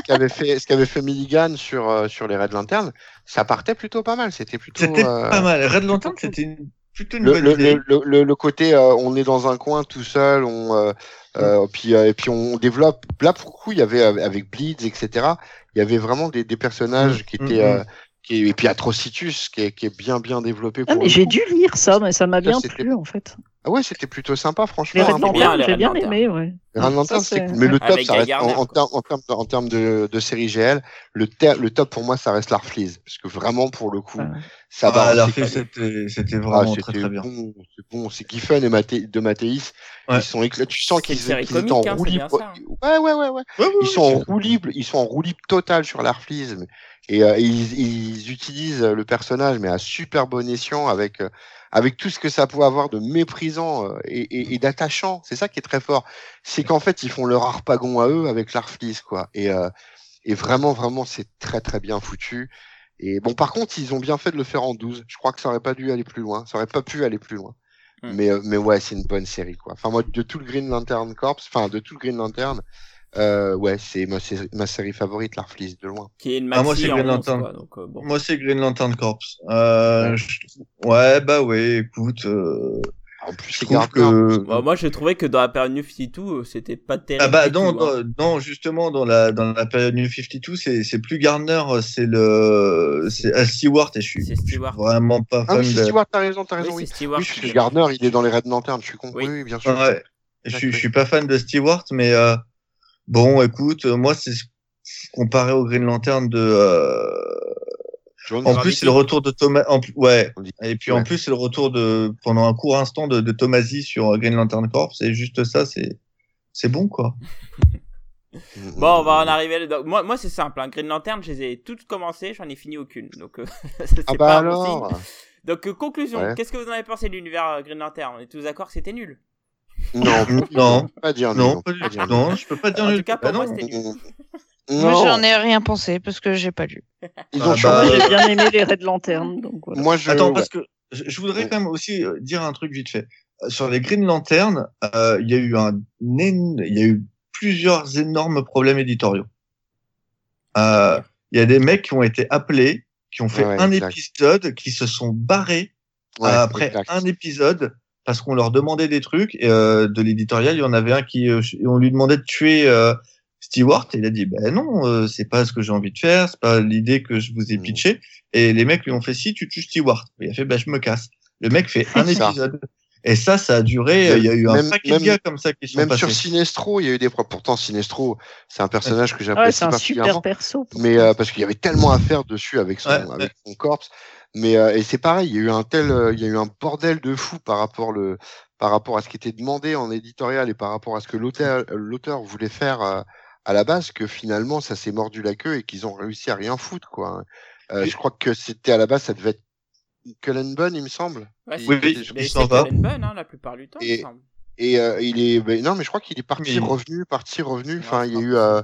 qu'avait fait, ce qu'avait fait Milligan sur euh, sur les Red Lantern, ça partait plutôt pas mal. C'était plutôt. C'était euh, pas mal. Red Lantern, c'était une- plutôt une le, bonne le, idée. le, le, le- le côté euh, on est dans un coin tout seul on euh, euh, puis euh, et puis on développe là pour le coup il y avait avec Bleeds etc il y avait vraiment des, des personnages qui Mm, étaient mm, euh, qui, et puis Atrocitus qui est, qui est bien bien développé Ah, mais j'ai dû lire ça, mais ça m'a bien plu en fait. Ah ouais c'était plutôt sympa Les franchement Red hein, bien, les j'ai bien aimé, ouais. les Ça, c'est mais le top Avec ça reste en, termes- en termes en termes de, de série GL le, ter- le top pour moi ça reste l'Arfleeze parce que vraiment pour le coup Ouais. ça va Ah, c'était c'était Ah, vraiment très c'était très bien. bon, c'est bon, c'est Giffen et de Mathéis. Ouais. Ils sont. Tu sens qu'ils qu'ils étaient en hein, roue libre. ça, Ouais, ouais, ouais, ouais. Ouais, ouais, Ils ouais, sont en roue libre, ils sont en roue libre totale sur l'Arfleeze. Et, euh, ils, ils utilisent le personnage, mais à super bon escient avec, euh, avec tout ce que ça peut avoir de méprisant euh, et, et, et d'attachant. C'est ça qui est très fort. C'est qu'en fait, ils font leur harpagon à eux avec l'Arfleeze, quoi. Et, euh, et vraiment, vraiment, c'est très, très bien foutu. Et bon, par contre, ils ont bien fait de le faire en 12. Je crois que ça aurait pas dû aller plus loin. Ça aurait pas pu aller plus loin. Hmm. Mais, euh, mais ouais, c'est une bonne série, quoi. Enfin, moi, de tout le Green Lantern Corps, enfin, de tout le Green Lantern, euh, ouais, c'est ma, ma série favorite, l'Arfleeze, de loin. Qui est une Ah, moi, c'est en Green 11, Lantern. quoi, donc, euh, bon. Moi, c'est Green Lantern Corps. Euh, Ouais. je- ouais, bah ouais, écoute, euh, En plus, je c'est trouve que. Bah, moi j'ai trouvé que dans la période New 52 euh, c'était pas terrible. Ah bah du non, tout, hein. non, non, justement dans la dans la période New 52, c'est c'est plus Gardner, c'est le c'est Al Stewart et je suis, C'est je suis Stewart. vraiment pas Ah fan oui, c'est de. Stewart, t'as raison, t'as Oui, raison, oui. c'est Stewart. Oui, parce que Gardner, il est dans les Red Lantern, je suis con. Oui. Oui, oui, bien sûr. Ouais, je suis je suis pas fan de Stewart, mais euh, bon, écoute, euh, moi c'est comparé au Green Lantern de. Euh, en plus, c'est le retour de Thomas. En ouais. Et puis Ouais. en plus, c'est le retour de pendant un court instant de, de Tomasi sur euh, Green Lantern Corps. C'est juste ça, c'est c'est bon quoi. Bon, on va en arriver. là. Moi, moi c'est simple. Hein. Green Lantern, je les ai toutes commencées, j'en ai fini aucune. Donc, euh, c'est Ah pas bah signe. alors? Donc, euh, conclusion. Ouais. Qu'est-ce que vous en avez pensé de l'univers Green Lantern? On est tous d'accord que c'était nul. Non, Non, pas dire non, pas dire. Non, je peux pas dire En nul. tout cas, pour Ah moi, non. c'était nul. Moi, Non, j'en ai rien pensé parce que j'ai pas lu. ils Ah ont bah, changé. J'ai bien aimé les Red Lantern, donc voilà. Moi, je. Attends, parce que je, voudrais quand même aussi euh, dire un truc vite fait. Euh, Sur les Green Lantern, euh, il y a eu un, il y a eu plusieurs énormes problèmes éditoriaux. Euh, Il y a des mecs qui ont été appelés, qui ont fait Ouais, un exact. épisode, qui se sont barrés Ouais, après exact. un épisode parce qu'on leur demandait des trucs et, euh, de l'éditorial. Il y en avait un qui, euh, on lui demandait de tuer euh, Stewart et il a dit ben non, euh, c'est pas ce que j'ai envie de faire, c'est pas l'idée que je vous ai Mm. pitché. Et les mecs lui ont fait si tu tues Stewart. Il a fait ben je me casse. Le mec fait un épisode. Et ça, ça a duré. Il y a eu un Même- paquet même- de gars comme ça qui sont Même passés. sur Sinestro, il y a eu des problèmes. Pourtant, Sinestro, c'est un personnage que Ouais, j'apprécie c'est un particulièrement. super perso. mais euh, parce qu'il y avait tellement à faire dessus avec son Ouais, ouais. avec son corps mais euh, et c'est pareil il y a eu un tel euh, il y a eu un bordel de fou par rapport le par rapport à ce qui était demandé en éditorial et par rapport à ce que l'auteur l'auteur voulait faire euh, à la base que finalement ça s'est mordu la queue et qu'ils ont réussi à rien foutre quoi Euh, je crois que c'était à la base ça devait être Cullen Bunn il me semble. Ouais, Oui, oui, il c'est s'en va. Cullen Bunn, hein, la plupart du temps, il me Et- semble. et euh, il est ben, non mais je crois qu'il est parti revenu parti revenu enfin il y a eu euh,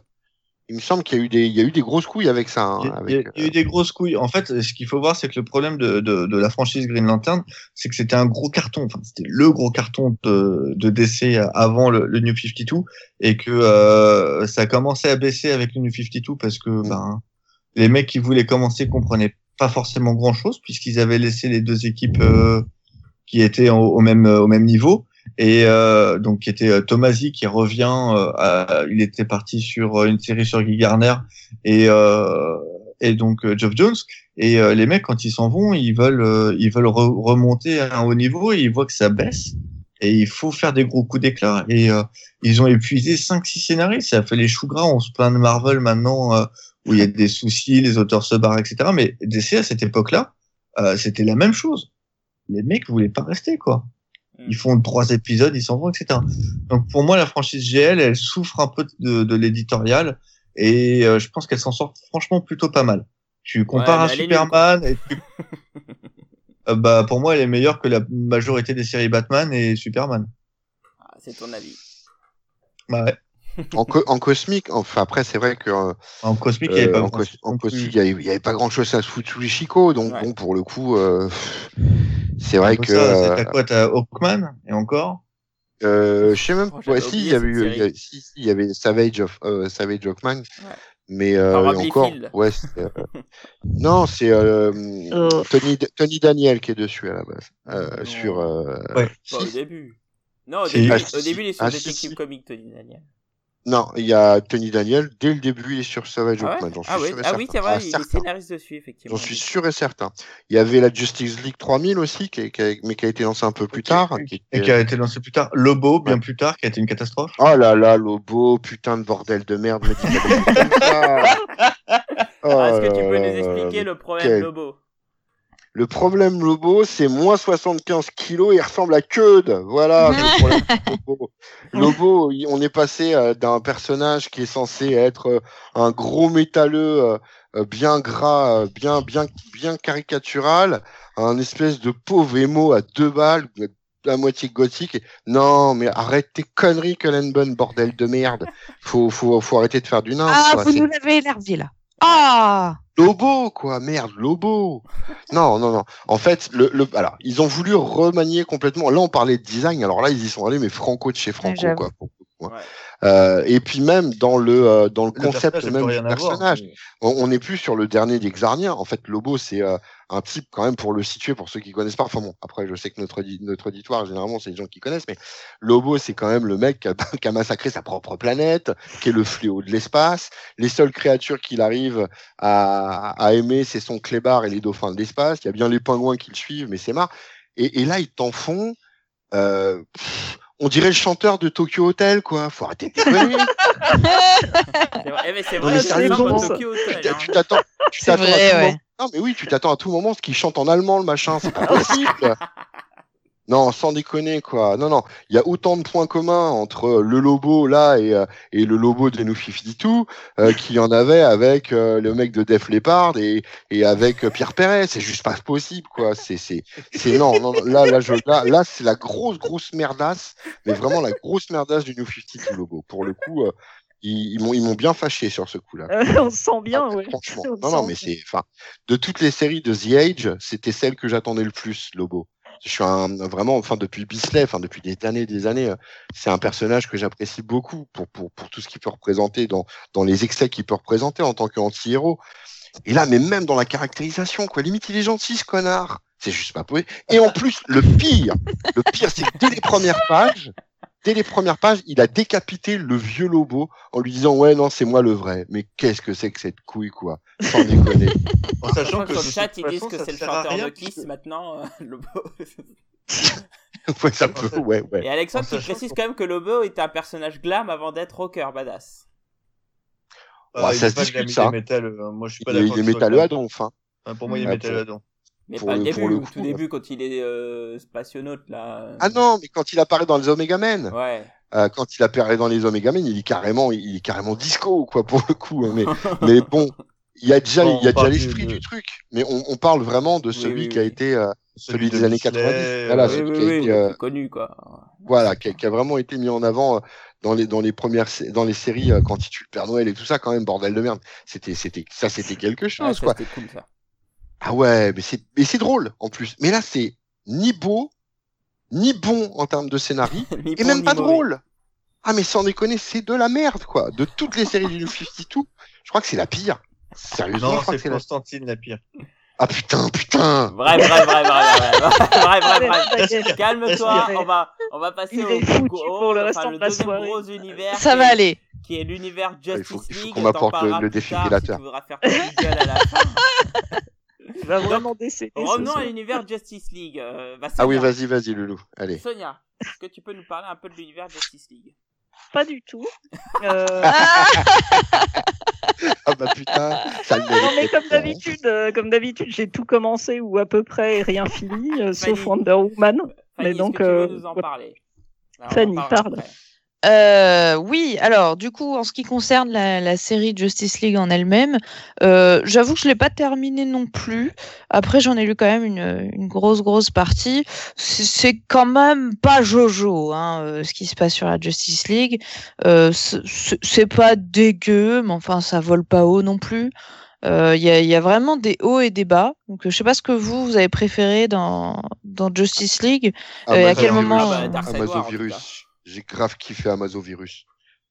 il me semble qu'il y a eu des il y a eu des grosses couilles avec ça hein, Il y, a, avec, il y a- il y a eu des grosses couilles. En fait, ce qu'il faut voir, c'est que le problème de, de, de la franchise Green Lantern, c'est que c'était un gros carton. Enfin, c'était le gros carton de, de DC avant le, le New 52 et que euh, ça a commencé à baisser avec le New 52 parce que ben, les mecs qui voulaient commencer comprenaient pas forcément grand chose puisqu'ils avaient laissé les deux équipes euh, qui étaient au, au même au même niveau et euh, donc qui était euh, Tomasi qui revient euh, il était parti sur euh, une série sur Guy Garner et euh, et donc euh, Geoff Jones. Et euh, les mecs quand ils s'en vont ils veulent euh, ils veulent re- remonter à un haut niveau et ils voient que ça baisse et il faut faire des gros coups d'éclat. Et euh, ils ont épuisé cinq six scénarios ça a fait les choux gras on se plaint de Marvel maintenant euh, où il y a des soucis les auteurs se barrent etc mais DC à cette époque là c'était la même chose. Les mecs voulaient pas rester quoi ils font trois épisodes, ils s'en vont, etc. Donc pour moi, la franchise GL, elle souffre un peu de, de l'éditorial et euh, je pense qu'elle s'en sort franchement plutôt pas mal. Tu compares à Superman et tu... Euh, bah pour moi, elle est meilleure que la majorité des séries Batman et Superman. Ah, c'est ton avis. Bah ouais. En, co- en cosmique enfin après c'est vrai que euh, En cosmique, il y avait Euh, pas en, en cosmique, y avait, il y avait pas grand chose à se foutre sous les chicots, donc Ouais. bon, pour le coup, euh, c'est vrai que. ça, euh, T'as quoi T'as Hawkman et encore? Euh, je sais même Oh, pas. Ouais, si, il y avait cette eu, il y a- série. si, si, il y avait Savage of, euh, Savage Hawkman, Ouais. mais euh, encore, ouais, euh, non, c'est euh, Euh. Tony, Tony Daniel qui est dessus à la base, euh, sur. Euh, Ouais. Pas au si, début. Non, au début, Ah, au si, début, il est sur ah, Detective si. Comics, Tony Daniel. Non, il y a Tony Daniel dès le début, il est sur Savage Ah, ouais suis ah, oui, ah oui, certain. c'est vrai, Ah, il est scénariste dessus, effectivement. J'en suis sûr et certain. Il y avait la Justice League 3000 aussi, qui, est- qui a- mais qui a été lancée un peu plus tard. qui Et qui a été lancé plus tard. Lobo, bien plus tard, qui a été une catastrophe. Oh là là, Lobo, putain de bordel de merde. Oh Ah, Est-ce que tu peux nous là expliquer le problème quel- Lobo? Le problème Lobo, c'est moins 75 kilos et il ressemble à Keud. Voilà, le problème Lobo. On est passé euh, d'un personnage qui est censé être euh, un gros métalleux, euh, bien gras, bien, bien, bien caricatural, à un espèce de pauvre émo à deux balles, à moitié gothique. Non, mais arrête tes conneries, Cullen Bunn, bordel de merde. Faut, faut, faut arrêter de faire du nain. Ah, quoi. vous nous l'avez énervé là. Ah Lobo, quoi, merde, Lobo. Non, non, non. En fait, le, le, alors, ils ont voulu remanier complètement. Là, on parlait de design. Alors là, ils y sont allés, mais Franco de chez Franco, quoi. Ouais. Euh, et puis même dans le euh, dans le Le concept même du personnage, on n'est plus sur le dernier des Xarniens. En fait, Lobo, c'est euh, un type quand même pour le situer pour ceux qui connaissent pas. Enfin bon, après, je sais que notre notre auditoire généralement c'est des gens qui connaissent, mais Lobo, c'est quand même le mec qui a, qui a massacré sa propre planète, qui est le fléau de l'espace. Les seules créatures qu'il arrive à, à aimer, c'est son clébard et les dauphins de l'espace. Il y a bien les pingouins qui le suivent, mais c'est marre. Et, et là, ils t'en font. Euh, pff, on dirait le chanteur de Tokyo Hotel, quoi. Faut arrêter de déconner. C'est vrai, eh, mais c'est. Tokyo Hotel. Tu hein. t'attends. tu t'attends à tout ouais. moment- Non, mais oui, tu t'attends à tout moment ce qu'il chante en allemand, le machin. C'est pas possible. Non, sans déconner, quoi. Non, non. Il y a autant de points communs entre le Lobo, là, et, euh, et le Lobo de New 52, euh, qu'il y en avait avec euh, le mec de Def Leppard et, et avec euh, Pierre Perret. C'est juste pas possible, quoi. C'est, c'est, c'est, non, non, là, là, je, là, là, c'est la grosse, grosse merdasse, mais vraiment la grosse merdasse du New 52 Lobo. Pour le coup, euh, ils, ils m'ont, ils m'ont bien fâché sur ce coup-là. Euh, on se sent bien, Ah, ouais. Franchement. On Non, non, mais c'est, enfin, de toutes les séries de The Age, c'était celle que j'attendais le plus, Lobo. Je suis un, vraiment, enfin, depuis Bisley, enfin, depuis des années des années, c'est un personnage que j'apprécie beaucoup pour, pour, pour tout ce qu'il peut représenter dans, dans les excès qu'il peut représenter en tant qu'anti-héros. Et là, mais même dans la caractérisation, quoi, limite il est gentil ce connard. C'est juste pas possible. Et en plus, le pire, le pire, c'est que dès les premières pages, dès les premières pages, il a décapité le vieux Lobo en lui disant ouais non c'est moi le vrai. Mais qu'est-ce que c'est que cette couille quoi? Sans déconner. En sachant que sur de le chat, ils disent façon, que c'est le chanteur de Kiss maintenant, euh, Lobo. ouais ça peut. Ouais ouais. Et Alexandre qui précise quand même que Lobo était un personnage glam avant d'être rocker badass. Euh, Ouais, il ça se discute, ça. est métal. euh, moi, je suis pas Il, d'accord. il est métalleux à donf. Hein. Enfin, Pour moi, il est Ah, métalleux à. Mais Pour pas le- début, le au coup, tout ouais. début quand il est euh, spationaute là. Ah non, mais quand il apparaît dans les Omega Men, Ouais. euh, quand il apparaît dans les Omega Men, il est carrément, il est carrément disco quoi pour le coup. hein. Mais mais bon, il y a déjà, Bon, il y a déjà du- l'esprit de- du truc. Mais on, on parle vraiment de Oui, celui oui, qui a oui. été euh, Celui des de années Disney, 90, voilà, oui, celui oui, qui a oui, été, euh, connu quoi. voilà, qui a, qui a vraiment été mis en avant euh, dans les dans les premières dans les séries euh, quand il tue le Père Noël et tout ça quand même bordel de merde. C'était c'était ça c'était quelque Ouais, chose ça, quoi. C'était cool ça. Ah ouais, mais c'est mais c'est drôle en plus. Mais là c'est ni beau ni bon en termes de scénario et bon, même pas mauvais. drôle. Ah mais sans déconner, c'est de la merde quoi. De toutes les séries du New 52, je crois que c'est la pire. Sérieusement, Non, je crois c'est que c'est la... Constantine la pire. Ah putain, putain. Bref, bref, bref, bref, bref, bref, bref. Calme-toi, on va, on va passer au, au- pour le enfin, restant de la deuxième soirée. gros univers. Ça qui va est- aller. Qui est l'univers il Justice faut- il faut League. qu'on m'apporte le- le défibrillateur. Si tu voudras faire ta petite gueule à la fin. Va vraiment décéder. Revenons à l'univers Justice League. Euh, bah, Ah oui, vas-y, vas-y Loulou. Allez. Sonia, est-ce que tu peux nous parler un peu de l'univers Justice League? Pas du tout. Euh, Ah bah putain, ça le Non mais comme d'habitude, euh, comme d'habitude, j'ai tout commencé ou à peu près et rien fini, euh, sauf Fanny. Wonder Woman. Fanny, Mais donc, que tu veux nous en ouais. parler? On en Fanny, parle. après. Euh, oui, alors du coup, en ce qui concerne la, la série Justice League en elle-même, euh, j'avoue que je l'ai pas terminée non plus. Après, j'en ai lu quand même une, une grosse grosse partie. C'est- quand même pas Jojo, hein, euh, ce qui se passe sur la Justice League. Euh, c'est- pas dégueu, mais enfin, ça vole pas haut non plus. Euh, Il y, a, il y a vraiment des hauts et des bas. Donc, euh, je sais pas ce que vous vous avez préféré dans dans Justice League. Ah, Euh, à quel moment, Ah bah, Dark Side War, en tout Amazovirus. J'ai grave kiffé Amazovirus.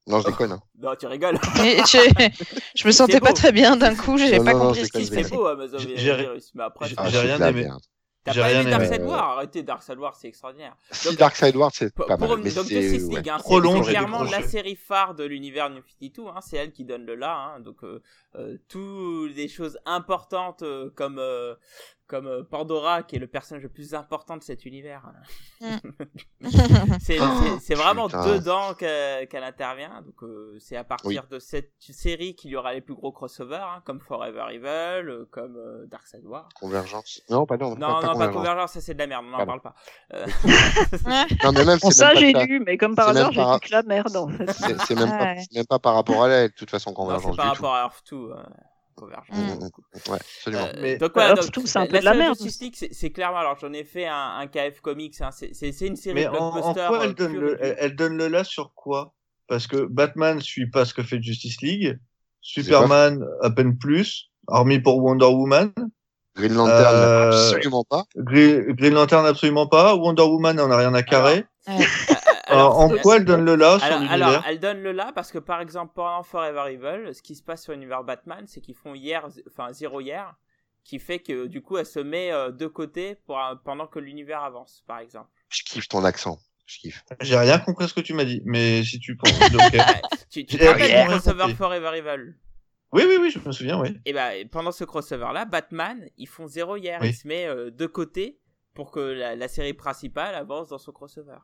Non, je déconne. Hein. Non, tu rigoles. Mais je, je me sentais pas très bien d'un coup, j'avais Non, pas non, compris ce qui se passait. beau J'ai- mais après, j'ai- Ah, j'ai rien aimé. t'as j'ai pas aimé Dark. Side War Arrêtez, Dark Side War, c'est extraordinaire. Si Donc, Dark Side War, c'est pas pour- mal, mais donc c'est ouais. League, hein, Trop long, j'ai clairement la série phare de l'univers New 52, hein, c'est elle qui donne le là, hein, donc euh, euh, toutes les choses importantes euh, comme euh, comme euh, Pandora qui est le personnage le plus important de cet univers. hein. c'est c'est- c'est vraiment putain. dedans que- qu'elle intervient, donc euh, c'est à partir Oui. de cette série qu'il y aura les plus gros crossovers, hein, comme Forever Evil, euh, comme euh, Dark Side War. Convergence. Non, pas non, Non, pas, non, pas Convergence. Convergence, ça c'est de la merde, on n'en parle pas. Euh, Non, mais même Bon, c'est ça même j'ai pas, lu, mais comme par c'est hasard, j'ai pas- lu que la merde en fait. c'est c'est même, Ah pas, ouais. c'est même pas par rapport à elle, de toute façon, non, Convergence c'est par du tout. rapport à Earth 2, euh, Convergence. Mm. coup. Ouais, absolument. Euh, Mais- donc, voilà, Earth donc, 2, c'est un la- peu de la merde. Justice League, c'est clairement, alors j'en ai fait un, un KF Comics, hein, c'est une série Mais en, en blockbuster. quoi euh, elle donne, pure le, elle, elle donne le là sur quoi? Parce que Batman suit pas ce que fait Justice League, Superman à peine plus, hormis pour Wonder Woman, Green Lantern, Euh, absolument pas. Green, Green Lantern absolument pas, Wonder Woman on a rien à carrer. Ouais. Alors, en euh, quoi elle donne le là alors, elle donne le là parce que par exemple pendant Forever Evil, ce qui se passe sur l'univers Batman, c'est qu'ils font hier, enfin zéro hier, qui fait que du coup elle se met euh, de côté pour, un- pendant que l'univers avance, par exemple. Je kiffe ton accent. Je kiffe. J'ai rien compris à ce que tu m'as dit, mais si tu penses, ok. Tu tu rappelles crossover. Forever Evil Oui, oui, oui, je me souviens, oui. Et bah pendant ce crossover là, Batman, ils font zéro hier, Oui. il se met euh, de côté pour que la, la série principale avance dans son crossover.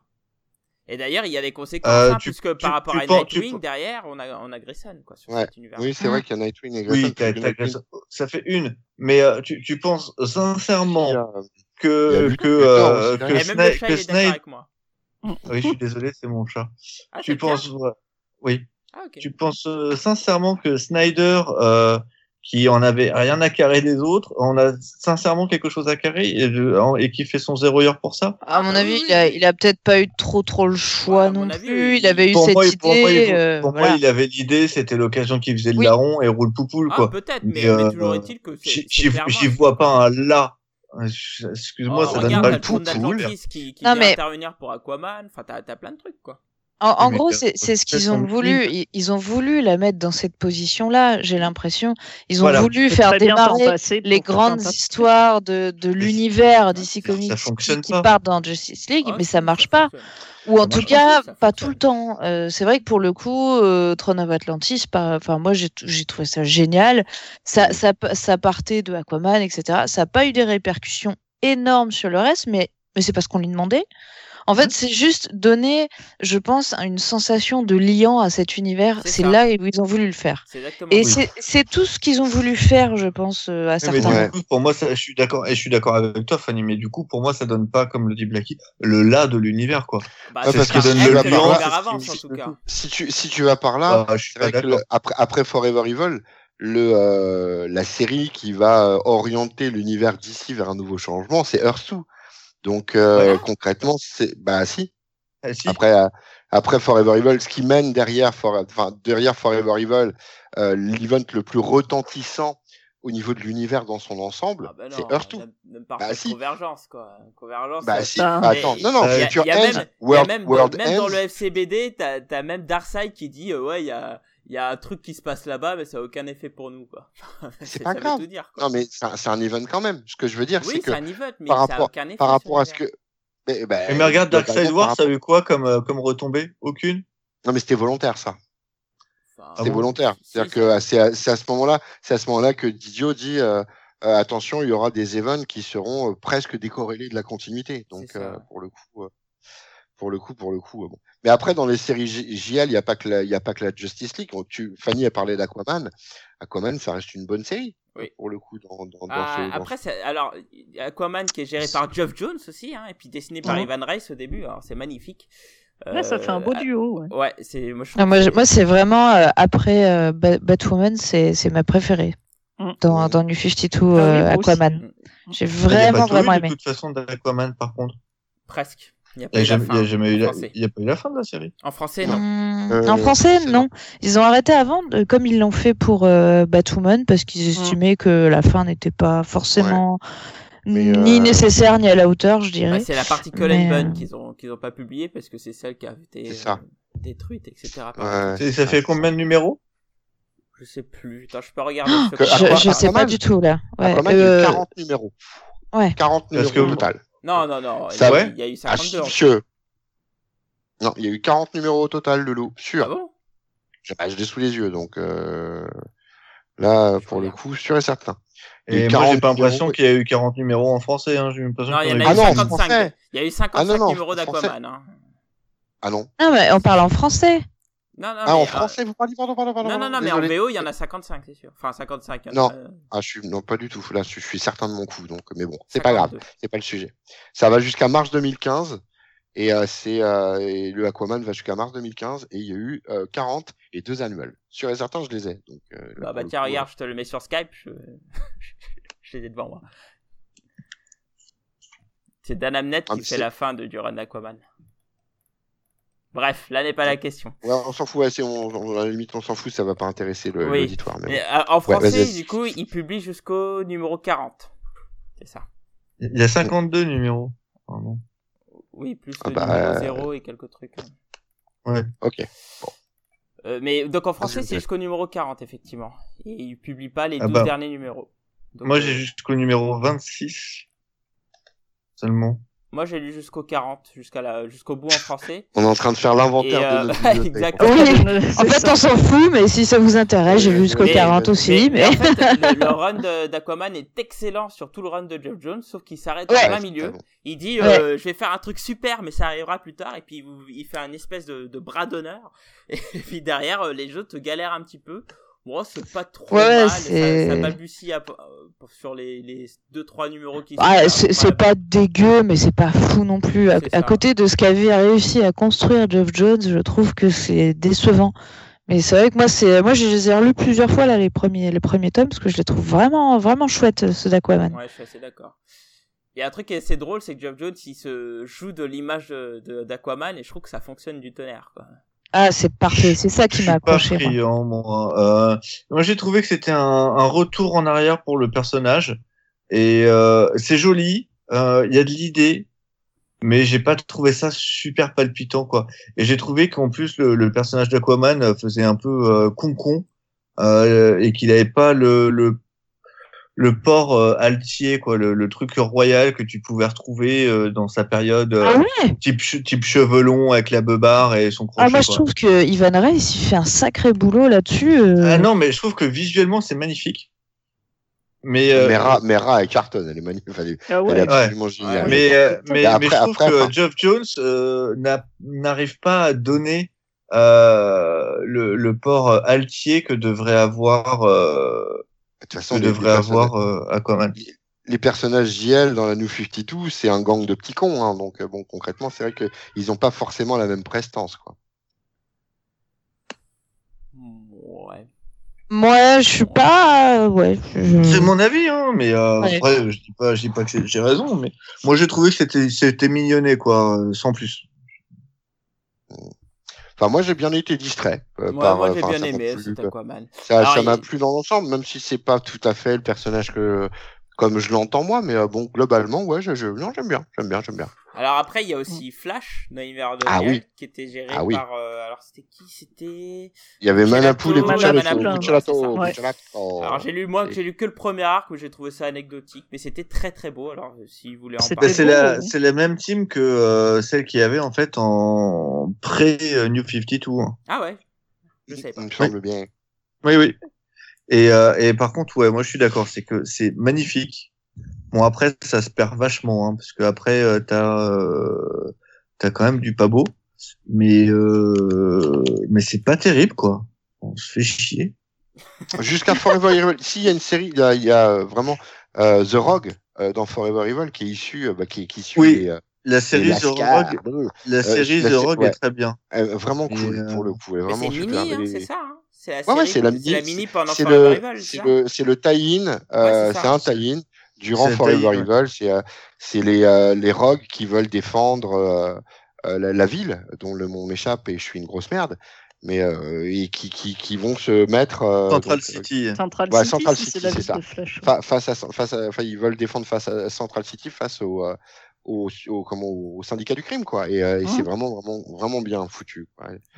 Et d'ailleurs, il y a des conséquences, Euh, hein, tu- puisque par rapport tu à Nightwing, derrière, on a, on a Grayson, quoi, sur Ouais. cet univers. Oui, c'est vrai qu'il y a Nightwing et Grayson. Oui, t'as- Nightwing, ça fait une. Mais euh, tu, tu penses sincèrement a- que que euh, derrière. que, même le chat, avec moi. Oui, je suis désolé, c'est mon chat. Ah, tu penses, oui, Ah, ok. tu penses euh, sincèrement que Snyder, euh, qui en avait rien à carrer des autres, en a sincèrement quelque chose à carrer et, qui fait son zéro heure pour ça À mon Ah, avis, il a, il a peut-être pas eu trop trop le choix Ouais, non avis, plus. Il avait eu cette moi, il- pour moi, idée. euh, pour voilà. moi, il avait l'idée, c'était l'occasion qu'il faisait le Oui. larron et roule poupoule Ah, quoi. peut-être, Mais, mais, mais euh, toujours est-il que c'est. J'y vois pas un là. Excuse-moi, Oh, ça donne pas le poupoule. qui, qui Non, vient mais- intervenir pour Aquaman. Enfin, t'as t'as plein de trucs, quoi. En, gros, c'est ce qu'ils ont voulu. Ils, ils ont voulu la mettre dans cette position-là, j'ai l'impression. Ils ont Voilà. voulu faire démarrer les grandes histoires de, de l'univers DC ça Comics qui, partent dans Justice League, mais ça marche pas. Ou en tout cas, pas, ça pas tout le temps. Euh, c'est vrai que pour le coup, euh, Throne of Atlantis, enfin moi j'ai trouvé ça génial. Ça, ça, ça partait de Aquaman, etc. Ça n'a pas eu des répercussions énormes sur le reste, mais, mais c'est parce qu'on lui demandait. En fait, c'est juste donner, je pense, une sensation de liant à cet univers. C'est là où ils ont voulu le faire. Et c'est- tout ce qu'ils ont voulu faire, je pense, euh, à certains mais du coup, pour moi, ça, je suis d'accord, et je suis d'accord avec toi, Fanny, mais du coup, pour moi, ça donne pas, comme le dit Blacky, le là de l'univers, quoi. Bah, Ouais, parce ce que donne le avance, en me- tout cas. Si tu, si tu vas par là, Bah, je suis le- après, après Forever Evil, le, euh, la série qui va euh, orienter l'univers d'ici vers un nouveau changement, c'est Earth 2. Donc euh, Voilà. concrètement, c'est bah si. Ah, si. Après, euh, après Forever Evil, ce qui mène derrière, For- enfin, derrière Forever Evil, euh, l'event le plus retentissant au niveau de l'univers dans son ensemble, Ah bah c'est Earth 2. même, même par Bah, si. Convergence, quoi. Convergence. Bah ça- si, bah, Mais attends, il- non, non, il y a- Future il y a Ends, World, même, World même dans Ends, le FCBD, t'as as même Darkseid qui dit euh, ouais, il y a, il y a un truc qui se passe là-bas, mais ça a aucun effet pour nous, quoi. C'est Ça pas veut grave. tout dire, quoi. non mais c'est un, event quand même. Ce que je veux dire, oui, c'est que c'est un event, mais par ça a rapport- aucun effet. par rapport à ce que mais, bah, Mais regarde, Darkseid globalement, War, ça a eu quoi comme, euh, comme retombée? Aucune? Non mais c'était volontaire ça. Enfin, C'était bon? volontaire. C'est-à-dire que c'est à, ce moment-là, c'est à ce moment-là que Didio dit euh, euh, attention, il y aura des events qui seront euh, presque décorrélés de la continuité. Donc euh, pour le coup, euh, pour le coup, pour le coup, euh, bon. Mais après dans les séries JL, il y a pas que la, y a pas que la Justice League. Tu, Fanny a parlé d'Aquaman. Aquaman, ça reste une bonne série. Oui. Pour le coup, dans, dans, dans Ah, ce, dans après, c'est- alors, Aquaman qui est géré par Geoff Jones aussi, hein, et puis dessiné par Mhm. Ivan Reis au début, alors c'est magnifique. Là, ça fait un beau Euh, duo. ouais. Ouais, c'est moi je Ah, trouve moi, je- c'est- moi c'est vraiment, euh, après euh, Ba- Batwoman, c'est c'est ma préférée Mm. dans, dans New 52 Ah oui, euh, aussi. Aquaman. J'ai vraiment, vraiment de aimé. toute façon d'Aquaman, par contre. presque. Il n'y a pas a, eu la fin a français. pas eu la de la série. En français, non. Euh, en français, c'est non. Ils ont arrêté avant, comme ils l'ont fait pour euh, Batwoman, parce qu'ils estimaient que la fin n'était pas forcément ni euh, nécessaire ni à la hauteur, je Bah, dirais. c'est la partie Cullen Mais, Bunn euh, qu'ils ont qu'ils ont pas publié parce que c'est celle qui a été euh, détruite, etc. par- Ouais. Et ça fait combien de numéros? Je sais plus. Attends, je peux regarder. Ah, je je, sais pas du tout là. Ouais, Aquaman, il y a eu euh, 40 numéros. ouais. 40 Parce numéros que- au total. Non, non, non. Ça il, y a, ouais eu- il y a eu Ah, 52. en sûr. Non, il y a eu 40 numéros au total de loup. Ah Sûr. bon? Je, bah, je l'ai sous les yeux, donc euh, là, Je pour le coup, sûr et certain. Il y a Et eu moi, j'ai 40 pas l'impression qu'il y a eu 40 numéros en français. Hein. J'ai l'impression Non, il y qu'il y a eu eu Ah non, en 55. français. Il y a eu 55 Ah non, non, numéros en français. d'Aquaman. Hein. Ah non. Non, mais on parle en français. Non, non, ah, mais, en euh, français, vous parlez, pardon, pardon, pardon. Non, non, non, mais en. VO, il y en a 55, c'est sûr. Enfin, 55. il y en a, Non. euh, Ah, je suis, non, pas du tout. Là, je, suis certain de mon coup, donc, mais bon, c'est pas grave. 52. C'est pas le sujet. Ça va jusqu'à mars 2015. Et, euh, c'est, le Aquaman va jusqu'à mars 2015. Et il y a eu euh, 40 et deux annuels. Sûr et certain, je les ai. Donc, là, Bah, bah tiens, coup, regarde, je te le mets sur Skype. Je, je les ai devant moi. C'est Dan Amnett Ah, qui fait la fin de, du run Aquaman. Bref, là n'est pas la question. Ouais, on s'en fout, ouais, on, on- à la limite, on s'en fout, ça va pas intéresser Oui. l'auditoire. Bon. euh, en français, du coup, il publie jusqu'au numéro 40. C'est ça. Il y a 52 numéros. Pardon. Oui, plus Ah le bah, numéro euh, 0 et quelques trucs. Ok. Euh, mais donc en français, c'est jusqu'au numéro 40, effectivement. Et il publie pas les Ah 12 bah. derniers numéros. Donc, Moi, euh, j'ai jusqu'au numéro 26 seulement. Moi, j'ai lu jusqu'au 40, jusqu'à la, jusqu'au bout en français. On est en train de faire l'inventaire Et, euh, de notre exactement. Oui. En fait, on s'en fout, mais si ça vous intéresse, j'ai vu jusqu'au mais- 40 aussi. mais, Mais, en fait, le, le run de- d'Aquaman est excellent sur tout le run de Jeff Jones, sauf qu'il s'arrête Ouais. en plein milieu. Il dit, euh, je vais faire un truc super, mais ça arrivera plus tard. Et puis, il fait un espèce de, de bras d'honneur. Et puis derrière, euh, les jeux te galèrent un petit peu. Bon, c'est pas trop Ouais, mal. c'est- Ça, ça balbutie à- euh, sur les, les 2-3 numéros qui Ah, sont- c'est voilà. c'est pas dégueu, mais c'est pas fou non plus. À, côté de ce qu'avait réussi à construire Geoff Jones, je trouve que c'est décevant. Mais c'est vrai que moi, c'est moi, je les ai relus plusieurs fois là les premiers, les premiers tomes parce que je les trouve vraiment, vraiment chouettes ceux d'Aquaman. Ouais, je suis assez d'accord. Il y a un truc qui est assez drôle, c'est que Geoff Jones, il se joue de l'image de- de- d'Aquaman et je trouve que ça fonctionne du tonnerre. Quoi. Ah, c'est parfait, c'est ça qui m'a pas accroché. friand, moi. Euh, moi, j'ai trouvé que c'était un, un retour en arrière pour le personnage. Et euh, c'est joli. euh, Il y a de l'idée. mais j'ai pas trouvé ça super palpitant quoi. Et j'ai trouvé qu'en plus le, le personnage d'Aquaman euh, faisait un peu con con euh, et qu'il avait pas le le, le port euh, altier quoi, le, le truc royal que tu pouvais retrouver euh, dans sa période euh, Ah ouais type type chevelon avec la beubare et son crochet. Ah, moi, je quoi. trouve que Ivan Reis, il fait un sacré boulot là-dessus. euh. Ah non, mais je trouve que visuellement c'est magnifique. Mais euh, Mera, Mera et Carton, elle est magnifique. Enfin, elle est- Ah elle ouais. est absolument géniale. mais euh, mais, Mais après- mais je trouve après, que enfin- Geoff Jones euh, n'a- n'arrive pas à donner euh, le, le port altier que devrait avoir euh, De toute façon, avoir euh, Aquaman. les personnages JL dans la New 52, c'est un gang de petits cons. Hein, donc, euh, bon, concrètement, c'est vrai qu'ils n'ont pas forcément la même prestance. Quoi. Ouais. Moi, je suis pas. euh, Ouais. je- C'est mon avis, hein, mais euh, Ouais. après, je dis pas, je dis pas que j'ai raison, mais moi j'ai trouvé que c'était c'était mignonné quoi, sans plus. Enfin, moi, j'ai bien été distrait. euh, Moi, par, moi euh, j'ai bien ça m'a aimé quoi. Aquaman. Ça, ça m'a il- plu dans l'ensemble, même si c'est pas tout à fait le personnage que comme je l'entends moi, mais euh, bon, globalement, ouais, je, je... non, j'aime bien, j'aime bien, j'aime bien. Alors après, il y a aussi Flash dans l'univers de Ah Real, oui. qui était géré Ah oui. par. euh, alors c'était qui? C'était. Il y avait Manapool et Puccelato, ouais. Puccelato. Alors j'ai lu moi, j'ai lu que le premier arc où j'ai trouvé ça anecdotique, mais c'était très très beau. Alors euh, si vous voulez en Bah, parler. c'est la hein. c'est la même team que euh, celle qu'il y avait en fait en pré New 52. hein. Ah ouais. Je savais pas. Il me semble bien. Oui oui. Et euh, et par contre ouais, moi je suis d'accord, c'est que c'est magnifique. Bon après ça se perd vachement hein, parce que après euh, t'as euh, t'as quand même du pas beau, mais euh, mais c'est pas terrible quoi. On se fait chier. Jusqu'à Forever Evil. S'il y a une série, il y a, il y a, vraiment euh, The Rogue euh, dans Forever Evil qui est issu, euh, bah, qui, qui suit Oui. les, euh, La série The. Rogue, la série The Rogue ouais. est très bien. Euh, vraiment cool euh, pour le coup. Vraiment c'est super. mini, hein, c'est ça. Hein c'est la Ouais, série. ouais, c'est la c'est la mini- pendant Forever le, Evil, c'est le, c'est le tie-in. euh, c'est un tie-in durant Forever tie-in, Evil. C'est, euh, c'est les, euh, les rogues qui veulent défendre euh, euh, la, la ville, dont le nom m'échappe et je suis une grosse merde, mais euh, et qui, qui, qui vont se mettre euh, Central donc, euh, City. Central Ouais, City, Central si City, c'est ça. fa- face à, face à, ils veulent défendre face à Central City face au, euh, au, au, comment, au syndicat du crime, quoi. Et, euh, et c'est vraiment, vraiment, vraiment bien foutu.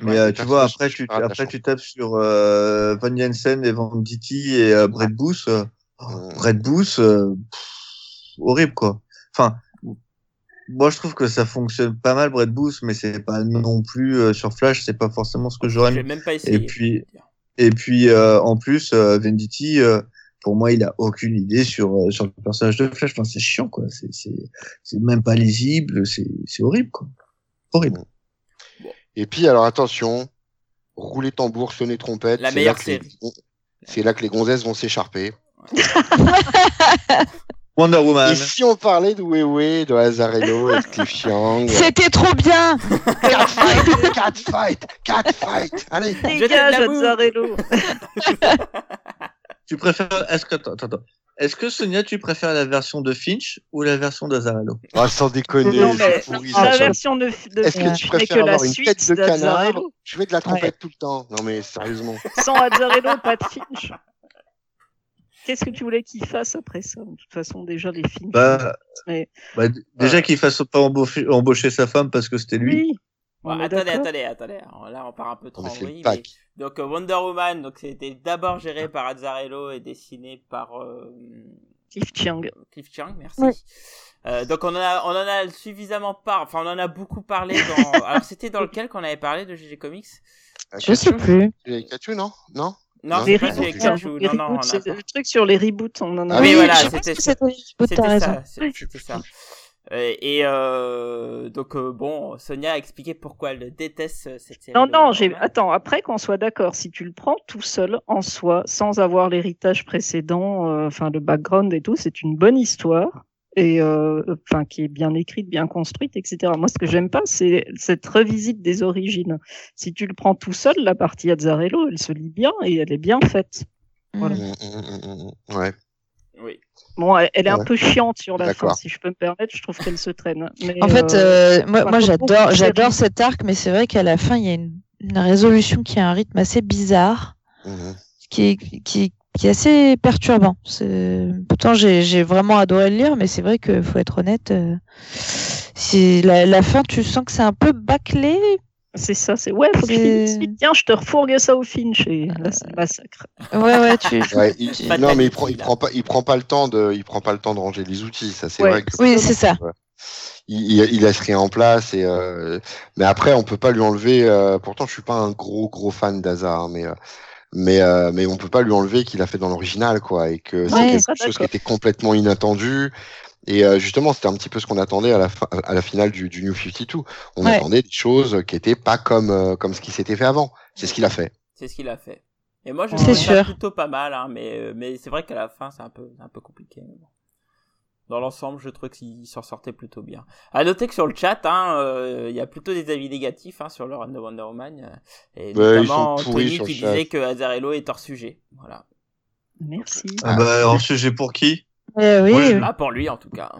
Mais Ouais, euh, tu vois, après tu, après tapes sur euh, Van Jensen et Venditti et euh, Brett Booth. Euh, oh, Mm. Brett Booth, euh, pff, horrible quoi. Enfin, moi je trouve que ça fonctionne pas mal Brett Booth, mais c'est pas non plus euh, sur Flash, c'est pas forcément ce que j'aurais J'ai mis. même pas essayé. Et puis, et puis euh, en plus, euh, Venditti, euh, pour moi, il a aucune idée sur euh, sur le personnage de Flash. Enfin, c'est chiant quoi. C'est c'est c'est même pas lisible. C'est c'est horrible quoi. Horrible. Et puis, alors attention, rouler tambour, sonner trompette. La meilleure série. C'est là que les gonzesses vont s'écharper. Wonder Woman. Et si on parlait de Wewe, de Azarello et de Cliff Chiang C'était trop bien Cat fight, cat fight, cat fight. Allez. Dégage. Azzarello Tu préfères Est-ce que attends, attends. Est-ce que Sonia, tu préfères la version de Finch ou la version d'Azarello? Ah, sans déconner, Non, c'est mais pourri, la ça. version de, de Est-ce que tu préfères avoir une tête de canard? Je fais de la trompette tout le temps. Non mais sérieusement. Sans Azzarello, pas de Finch. Qu'est-ce que tu voulais qu'il fasse après ça De toute façon, déjà, les Finch. Bah, Mais- bah, déjà qu'il fasse pas embaucher, embaucher sa femme parce que c'était lui. oui. Bon, attendez, attendez, attendez. Là, on part un peu trop en vrille, mais- Donc euh, Wonder Woman, donc c'était d'abord géré par Azzarello et dessiné par euh, Cliff Chiang. Cliff Chiang, merci. Euh, donc on en a on en a suffisamment par enfin on en a beaucoup parlé dans alors c'était dans lequel qu'on avait parlé de GG Comics? Je sais plus. Les Kachu, non? Non? Non, Les reboots, hein. Les non non, reboots, c'est le truc sur les reboots, on en a Ah oui, voilà, c'était ça. c'était ça, Et euh, donc euh, bon, Sonia a expliqué pourquoi elle déteste euh, cette série. Non, non, j'ai. Attends, après qu'on soit d'accord, si tu le prends tout seul, en soi, sans avoir l'héritage précédent, euh, enfin le background et tout, c'est une bonne histoire et euh, enfin qui est bien écrite, bien construite, etc. Moi, ce que j'aime pas, c'est cette revisite des origines. Si tu le prends tout seul, la partie Azzarello, elle se lit bien et elle est bien faite. Voilà. Mm. Hum, hum, hum, hum. Ouais. Oui. Bon, elle, elle est un peu chiante sur la fin, si je peux me permettre. Je trouve qu'elle se traîne. Mais, En fait, euh, euh, moi, j'adore, j'adore cet arc, mais c'est vrai qu'à la fin, il y a une, une résolution qui a un rythme assez bizarre, qui est, qui, qui est assez perturbant. Pourtant, j'ai, vraiment adoré le lire, mais c'est vrai que faut être honnête, euh, c'est la, la fin, tu sens que c'est un peu bâclé. C'est ça, c'est ouais, faut que. Tiens, je te refourgue ça au Finch et là c'est le massacre. Ouais, ouais, tu. Ouais, il- non, mais il prend, il prend pas, il prend pas le temps de, il prend pas le temps de ranger les outils. Ça, c'est Ouais. vrai que Oui, c'est ça. il, il, il laisse rien en place. Et euh, mais après, on peut pas lui enlever. euh, pourtant, je suis pas un gros gros fan d'Hazard, hein, mais euh, mais euh, mais on peut pas lui enlever qu'il a fait dans l'original, quoi, et que c'est Ouais, quelque ça, chose qui était complètement inattendu. Et euh, justement, c'était un petit peu ce qu'on attendait à la fin, à la finale du, du New 52. On Ouais. attendait des choses qui étaient pas comme euh, comme ce qui s'était fait avant. C'est ce qu'il a fait. C'est ce qu'il a fait. Et moi, je C'est trouve ça sûr. plutôt pas mal, hein, mais, euh, mais c'est vrai qu'à la fin, c'est un peu, un peu compliqué. mais bon. Dans l'ensemble, je trouve qu'il s'en sortait plutôt bien. À noter que sur le chat, hein, euh, il y a plutôt des avis négatifs hein, sur le run de Wonder Woman. euh, Et Ouais, ils notamment sur qui disait que Azarello est hors sujet. Voilà. Merci. Ah bah, en sujet pour qui? Ouais, oui, Moi, je- oui. Ah, pour lui, en tout cas.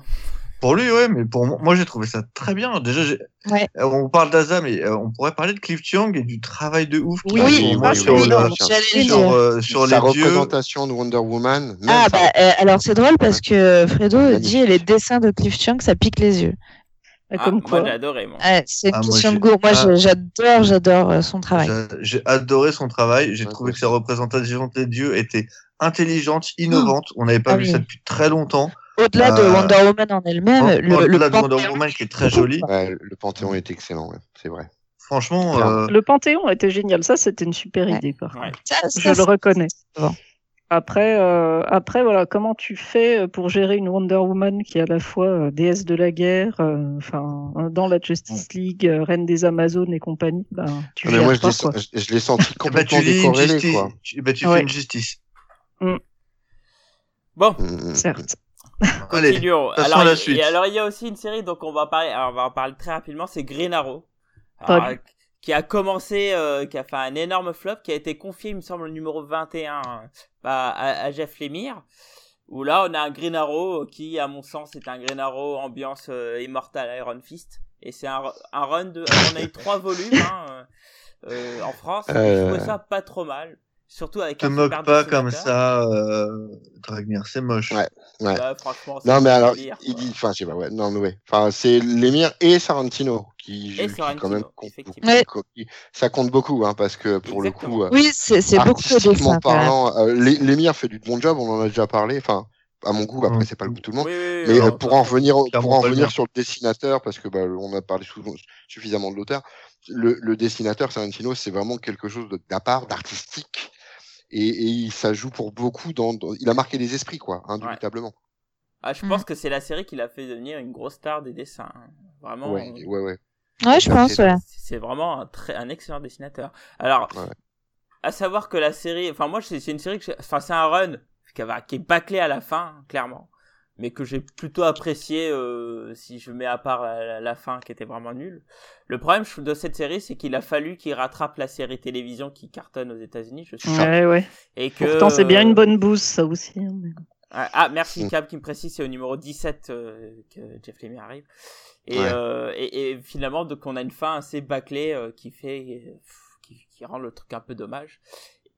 Pour lui, ouais, mais pour moi, moi j'ai trouvé ça très bien. Déjà, Ouais. euh, on parle d'Aza, mais euh, on pourrait parler de Cliff Chung et du travail de ouf qu'il Oui, fait oui, moi oui, sur, oui, dire. euh, sur les représentation de Wonder Woman. Même Ah bah euh, alors c'est drôle parce que Fredo dit les dessins de Cliff Chang ça pique les yeux. Ah, Comme quoi. moi, j'ai adoré, moi. Ouais, c'est une Ah, moi, question de j'ai- goût. Moi ah. je- j'adore j'adore son travail. J'ai- adoré son travail. J'ai trouvé que sa représentation des dieux était intelligente, innovante. On n'avait pas Ah vu oui. ça depuis très longtemps. Au-delà de Euh, Wonder Woman en elle-même, Au- le, le Au-delà de Wonder panthéon- Woman qui est très joli. Ouais, le Panthéon est excellent, ouais, c'est vrai. Franchement, euh, Le Panthéon était génial. Ça, c'était une super Ouais. idée, par Ouais. contre. ça, Je ça, le reconnais. bon. Après, euh, après voilà, comment tu fais pour gérer une Wonder Woman qui est à la fois euh, déesse de la guerre, euh, enfin dans la Justice League, euh, reine des Amazones et compagnie, ben tu mais gères moi, je pas, l'ai quoi. je- je l'ai senti bah, complètement tu décorrélé, justice. quoi. Tu, bah, tu Ouais. fais une justice. Bon, Mm, mm. Certes. Allez. continuons. Alors, à la il- suite. Et alors, il y a aussi une série, donc on va parler, alors, on va en parler très rapidement, c'est Green Arrow. Alors, lu. qui a commencé, euh, qui a fait un énorme flop, qui a été confié, il me semble, au numéro 21 euh, à, à- à Jeff Lemire. Où là, on a un Green Arrow qui, à mon sens, est un Green Arrow ambiance euh, Immortal Iron Fist. Et c'est un, un run de. On a eu trois volumes hein, euh, euh, en France. Je Euh. trouvais ça pas trop mal. Surtout avec Te un moque pas comme ça, euh, Dragnir, c'est moche. Ouais. Ouais. Ouais, franchement, Non, mais alors, délire, il dit, enfin, je sais pas, ouais, non, mais ouais. Enfin, c'est Lemire et Sarantino qui, Et qui quand même. Ouais. beaucoup, qui- ça compte beaucoup, hein, parce que pour Exactement. le coup, euh, Oui, c'est c'est beaucoup de parlant, euh, fait du bon job, on en a déjà parlé, enfin, à mon goût, après, Mm. c'est pas le goût de tout le monde. Oui, oui, oui, Mais non, euh, pour en revenir, pour en revenir sur le dessinateur, parce que bah, on a parlé souvent- suffisamment de l'auteur, le, le dessinateur Sarantino, c'est vraiment quelque chose d'à part, d'artistique, et, et il- ça joue pour beaucoup. Dans, dans- il a marqué les esprits, quoi, indubitablement. Ah, je Mm. pense que c'est la série qui l'a fait devenir une grosse star des dessins. hein. Vraiment. Ouais, euh, ouais, ouais. Ouais, je pense, ouais. c'est vraiment un, très, un excellent dessinateur. Alors, Ouais. à savoir que la série, enfin moi c'est une série que, enfin c'est un run qui, va- qui est bâclé à la fin, clairement, mais que j'ai plutôt apprécié euh, si je mets à part la, la- la fin qui était vraiment nulle. Le problème de cette série, c'est qu'il a fallu qu'il rattrape la série télévision qui cartonne aux États-Unis, je suis Ouais, ouais. et que Pourtant, c'est bien une bonne bouse, ça aussi. hein, ah, ah, merci Mm. Cab qui me précise, c'est au numéro 17 euh, que Jeff Lemire arrive. Et, Ouais. euh, et, et finalement, donc on a une fin assez bâclée euh, qui fait, euh, qui, qui rend le truc un peu dommage.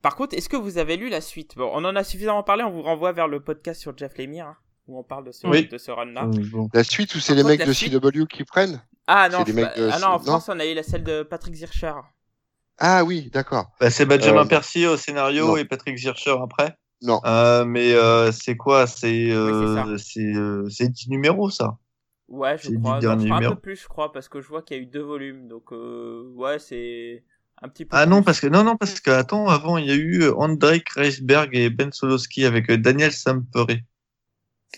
Par contre, est-ce que vous avez lu la suite? Bon, on en a suffisamment parlé, on vous renvoie vers le podcast sur Jeff Lemire, hein, où on parle de ce, Oui. de ce run-là. La suite ou c'est les mecs de suite- CW qui prennent Ah non, de- ah non, en non France, on a eu la celle de Patrick Zircher. Ah oui, d'accord. Bah, c'est Benjamin Euh, Percy au scénario non. et Patrick Zircher après. Non. Euh, mais euh, c'est quoi? C'est euh, Oui, c'est euh, c'est 10 numéros ça. Ouais, je C'est du crois. Crois un peu plus, je crois, parce que je vois qu'il y a eu deux volumes. Donc, euh, ouais, c'est un petit peu. Ah non parce que non non parce que attends avant il y a eu Andrei Kreisberg et Ben Solowski avec Daniel Samperé.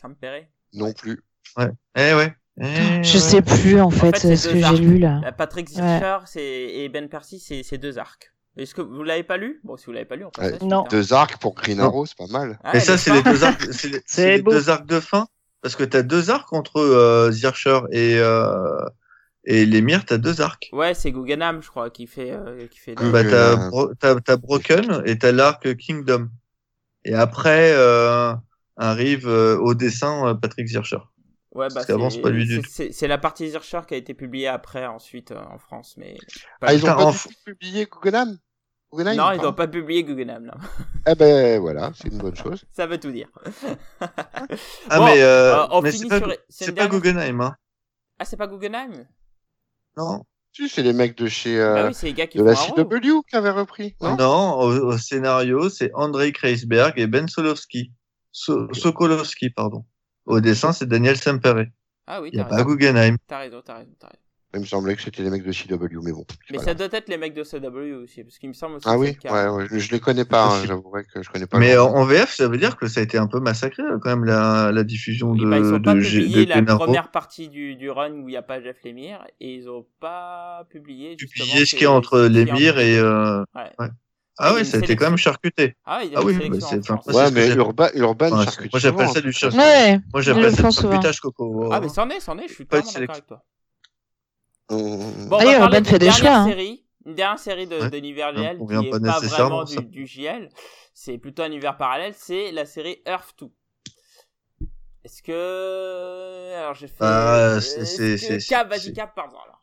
Ça me paraît. Non plus. Eh ouais. Eh Je ouais. sais plus en fait, ce que j'ai lu là. Patrick Zircher et Ben Percy, c'est deux arcs. Est-ce que vous l'avez pas lu? Bon, si vous l'avez pas lu, on Ouais. Non. hein. Deux arcs pour Green. Arrow, c'est pas mal. Ah, Et ça c'est les deux arcs c'est les, deux arcs de fin parce que t'as deux arcs entre euh, Zircher et euh, et Lemire t'as deux arcs. Ouais, c'est Guggenheim, je crois, qui fait. euh, qui fait Euh, Bah, t'as, Bro- Broken et t'as l'arc Kingdom. Et après euh, arrive euh, au dessin euh, Patrick Zircher. Ouais, bah, c'est pas lui du c'est- tout. c'est- c'est la partie Zircher qui a été publiée après, ensuite, euh, en France. Mais. Ah, ils ont pas en publié Guggenheim? Guggenheim non, ils n'ont pas publié Guggenheim, non. Eh ben voilà, c'est une bonne chose. Ça veut tout dire. Ah Bon, mais, euh, euh, on mais finit c'est pas, sur- c'est pas Guggenheim hein. Ah, c'est pas Guggenheim? Non, Si, c'est les mecs de chez Bah euh, oui, c'est les gars qui de la. CW qui avaient repris. Non? Non, au, au scénario, c'est Andrei Kreisberg et Ben Solovski. So- Sokolowski, pardon. Au dessin, c'est Daniel Sempere. Ah oui, Il n'y t'as a pas raison. Guggenheim. T'as raison, t'as raison, t'as raison. Il me semblait que c'était les mecs de CW, mais bon. Mais ça grave. doit être les mecs de CW aussi, parce qu'il me semble aussi Ah que oui, ouais, ouais, je, les connais pas, hein, j'avouerais que je connais pas. Mais en, VF, ça veut dire que ça a été un peu massacré, euh, quand même, la, la diffusion de, bah, ils ont pas de, publié de la première partie du, du run où il n'y a pas Jeff Lemire, et ils ont pas publié justement Publié ce qui est entre Lemire et... Euh... Ouais. ouais. Ah, Ah ouais, une ça a été quand même charcuté. Ah, il y a Ah une oui, sélection bah, c'est- enfin, Ouais, mais j'ai- Urban, charcute moi, j'appelle ça du hein, chasse. Ouais. Moi, j'appelle ça du charcutage coco. Ah, mais c'en est, c'en est, je suis Pas de d'accord avec toi. Hum, Bon, on D'ailleurs, va parler Urban fait des dernière choix, hein. série, une dernière série de, Ouais. d'univers Non, GL on qui vient est pas pas vraiment du, du JL, c'est plutôt un univers parallèle, c'est la série Earth 2. Est-ce que... Alors j'ai fait... Bah, Est-ce c'est- que- c'est- c'est- Cap, vas-y c'est- Cap, pardon alors.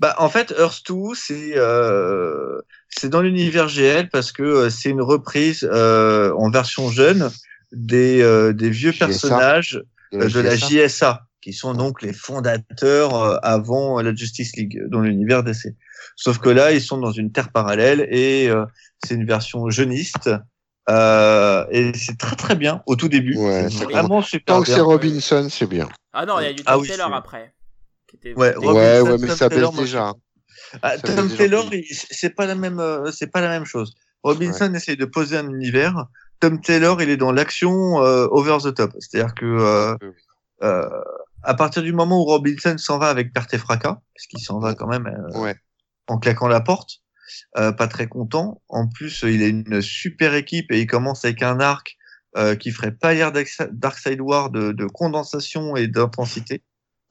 Bah, en fait, Earth 2, c'est euh, c'est dans l'univers GL parce que euh, c'est une reprise euh, en version jeune des, euh, des vieux JSA. personnages de de la JSA. JSA, qui sont donc les fondateurs euh, avant la Justice League dans l'univers DC. Sauf que là, ils sont dans une terre parallèle et euh, c'est une version jeuniste. Euh, et c'est très très bien au tout début. Ouais, c'est vraiment super Tant que c'est Robinson, c'est bien. Ah non, il y a du Ah Tom oui, Taylor c'est- après. qui était- Ouais, Robinson, ouais, ouais, mais Tom ça baisse moi, déjà. Ah, Tom Taylor, c'est pas la même, euh, c'est pas la même chose. Robinson essaye de poser un univers. Tom Taylor, il est dans l'action euh, over the top. C'est-à-dire que euh, euh, à partir du moment où Robinson s'en va avec perte et fracas, parce qu'il s'en va quand même Ouais. en claquant la porte, pas très content. En plus, il a une super équipe et il commence avec un arc qui ferait pas hier Darkseid War de, de condensation et d'intensité.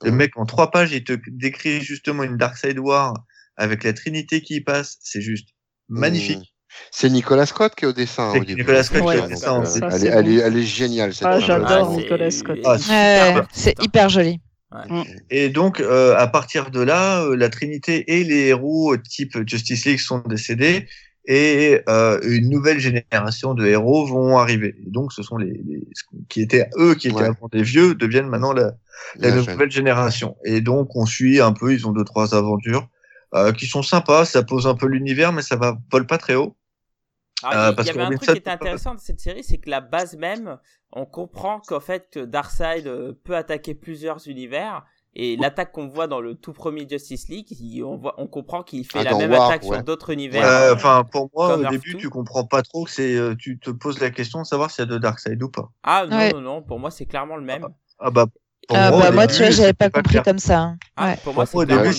Le Ouais. mec, en trois pages, il te décrit justement une Darkseid War avec la Trinité qui y passe. C'est juste magnifique. Mmh. C'est Nicolas Scott qui est au dessin. C'est au début. Nicolas Scott qui est au dessin, euh, ça, elle, est, elle, est, elle est géniale cette Ah, j'adore Nicolas Scott. Ah, c'est hyper joli. Et donc, euh, à partir de là, euh, la Trinité et les héros type Justice League sont décédés et euh, une nouvelle génération de héros vont arriver. Et donc, ce sont les, les- qui étaient eux qui étaient Ouais. avant des vieux deviennent maintenant la, la La jeune. nouvelle génération. Et donc, on suit un peu. Ils ont deux trois aventures euh, qui sont sympas. Ça pose un peu l'univers, mais ça va vole pas très haut. Alors, Euh, il- y avait un truc qui était intéressant dans cette série, c'est que la base même, on comprend qu'en fait que Darkseid euh, peut attaquer plusieurs univers. Et l'attaque qu'on voit dans le tout premier Justice League, on, voit, on comprend qu'il fait Ah, la même War, attaque ouais. sur d'autres univers. Euh, euh, Enfin, pour moi, au début, 2. tu comprends pas trop que c'est. euh, tu te poses la question de savoir s'il y a de Darkseid ou pas. Ah non, Ouais. non, non, pour moi c'est clairement le même. Ah bah. Pour Ah, moi, bah, moi, début, tu vois, j'avais pas c'était compris clair. comme ça. hein. Ah, Ouais. pour moi au début, pas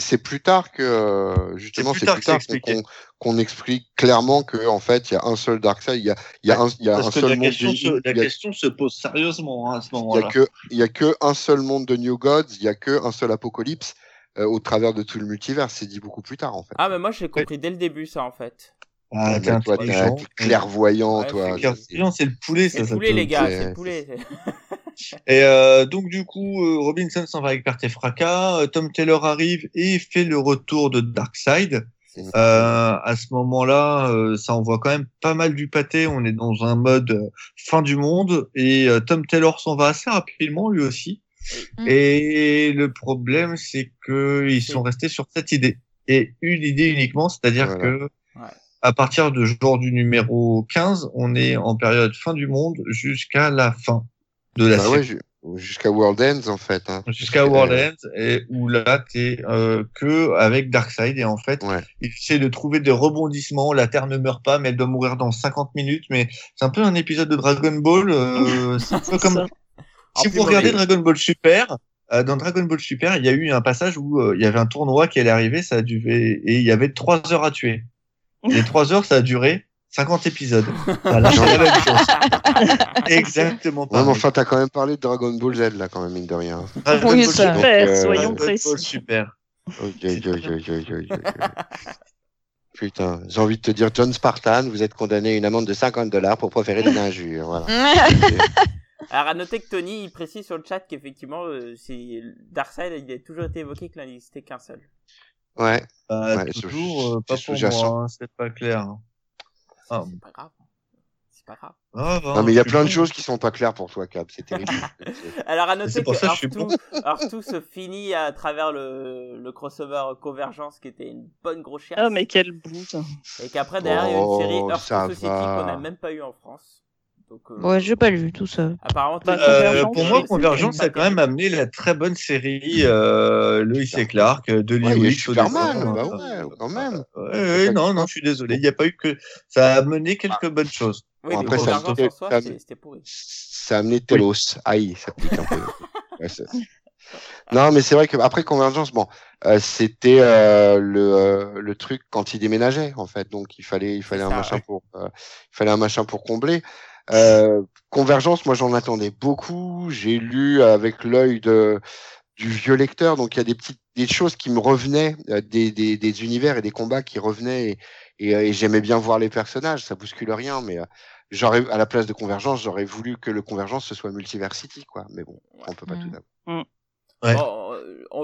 c'est- plus tard que euh, justement c'est plus tard qu'on qu'on explique clairement que en fait il y a un seul Darkseid, il y a il y a un il y a un que seul la monde question, de- se, la a- question se pose sérieusement hein, à ce il y a moment-là. que il y a que un seul monde de New Gods, il y a que un seul apocalypse euh, au travers de tout le multivers. C'est dit beaucoup plus tard en fait. Ah, mais moi j'ai compris dès le début ça en fait. Ah, mais toi, t'es clairvoyant, Ouais, toi. c'est Clairvoyant, c'est le poulet, C'est ça. le ça poulet les gars, c'est- c'est le poulet. Et euh, donc du coup, euh, Robinson s'en va avec perte et fracas. euh, Tom Taylor arrive et fait le retour de Darkseid. C'est. Euh, à ce moment-là, euh, ça envoie quand même pas mal du pâté. On est dans un mode fin du monde et euh, Tom Taylor s'en va assez rapidement lui aussi. Et le problème, c'est que ils sont restés sur cette idée et une idée uniquement, c'est-à-dire Voilà. que Ouais. À partir de genre du numéro 15, on est en période fin du monde jusqu'à la fin de la Bah série ouais, ju- jusqu'à World Ends en fait. Hein. jusqu'à World End et où là t'es euh, que avec Darkseid et en fait Ouais. il essaie de trouver des rebondissements la Terre ne meurt pas mais elle doit mourir dans 50 minutes mais c'est un peu un épisode de Dragon Ball euh, c'est un peu comme si vous regardez. Dragon Ball Super euh, dans Dragon Ball Super il y a eu un passage où euh, il y avait un tournoi qui allait arriver ça a duré et il y avait trois heures à tuer les trois heures ça a duré 50 épisodes voilà c'est la même chose exactement Ouais, pareil. mais enfin, t'as quand même parlé de Dragon Ball Z là, quand même mine de rien. Dragon Oui, Ball ça. Euh, soyons précis. Super Ok, ok, ok, ok, ok, ok, ok. Putain, j'ai envie de te dire, John Spartan, vous êtes condamné à une amende de 50 dollars pour proférer des injures. Voilà. Alors à noter que Tony il précise sur le chat qu'effectivement euh, c'est Darkseid il a toujours été évoqué qu'il n'existait qu'un seul. Ouais. Bah, Ouais, toujours, euh, c'est pas pour moi, hein, c'est pas clair. hein. Ah. C'est pas grave. C'est pas grave. Ah, bah, Non, mais il y a plein de choses qui sont pas claires pour toi, Cap. C'est terrible. Alors à noter que ça que je suis Earth 2 Earth 2 se finit à travers le, le crossover Convergence qui était une bonne grosse chiasse. Ah, mais quelle bouse. Et qu'après derrière il y a une série Oh, Earth 2 Society qu'on n'a même pas eu en France. Donc, euh, Ouais, j'ai pas lu tout ça. Apparemment, Bah, Euh, pour moi, Convergence a quand même amené la très bonne série euh, Lois et Clark de Lewis. Superman, bah ouais, quand même. Non, non, je suis désolé. Il n'y a pas eu que ça a amené quelques bonnes choses. Oui, Bon, mais après, ça a amené Telos. Aïe, ça pique un peu. Ouais, non, mais c'est vrai que après Convergence, bon, euh, c'était euh, le, euh, le truc quand il déménageait en fait, donc il fallait il fallait un machin ouais. pour euh, il fallait un machin pour combler. Euh, Convergence, moi j'en attendais beaucoup. J'ai lu avec l'œil de du vieux lecteur, donc il y a des petites des choses qui me revenaient, euh, des, des, des univers et des combats qui revenaient et, et, euh, et j'aimais bien voir les personnages. Ça bouscule rien, mais j'aurais à la place de Convergence, j'aurais voulu que le Convergence ce soit Multiversity, quoi. Mais bon, on peut pas Mm. tout avoir. Ouais.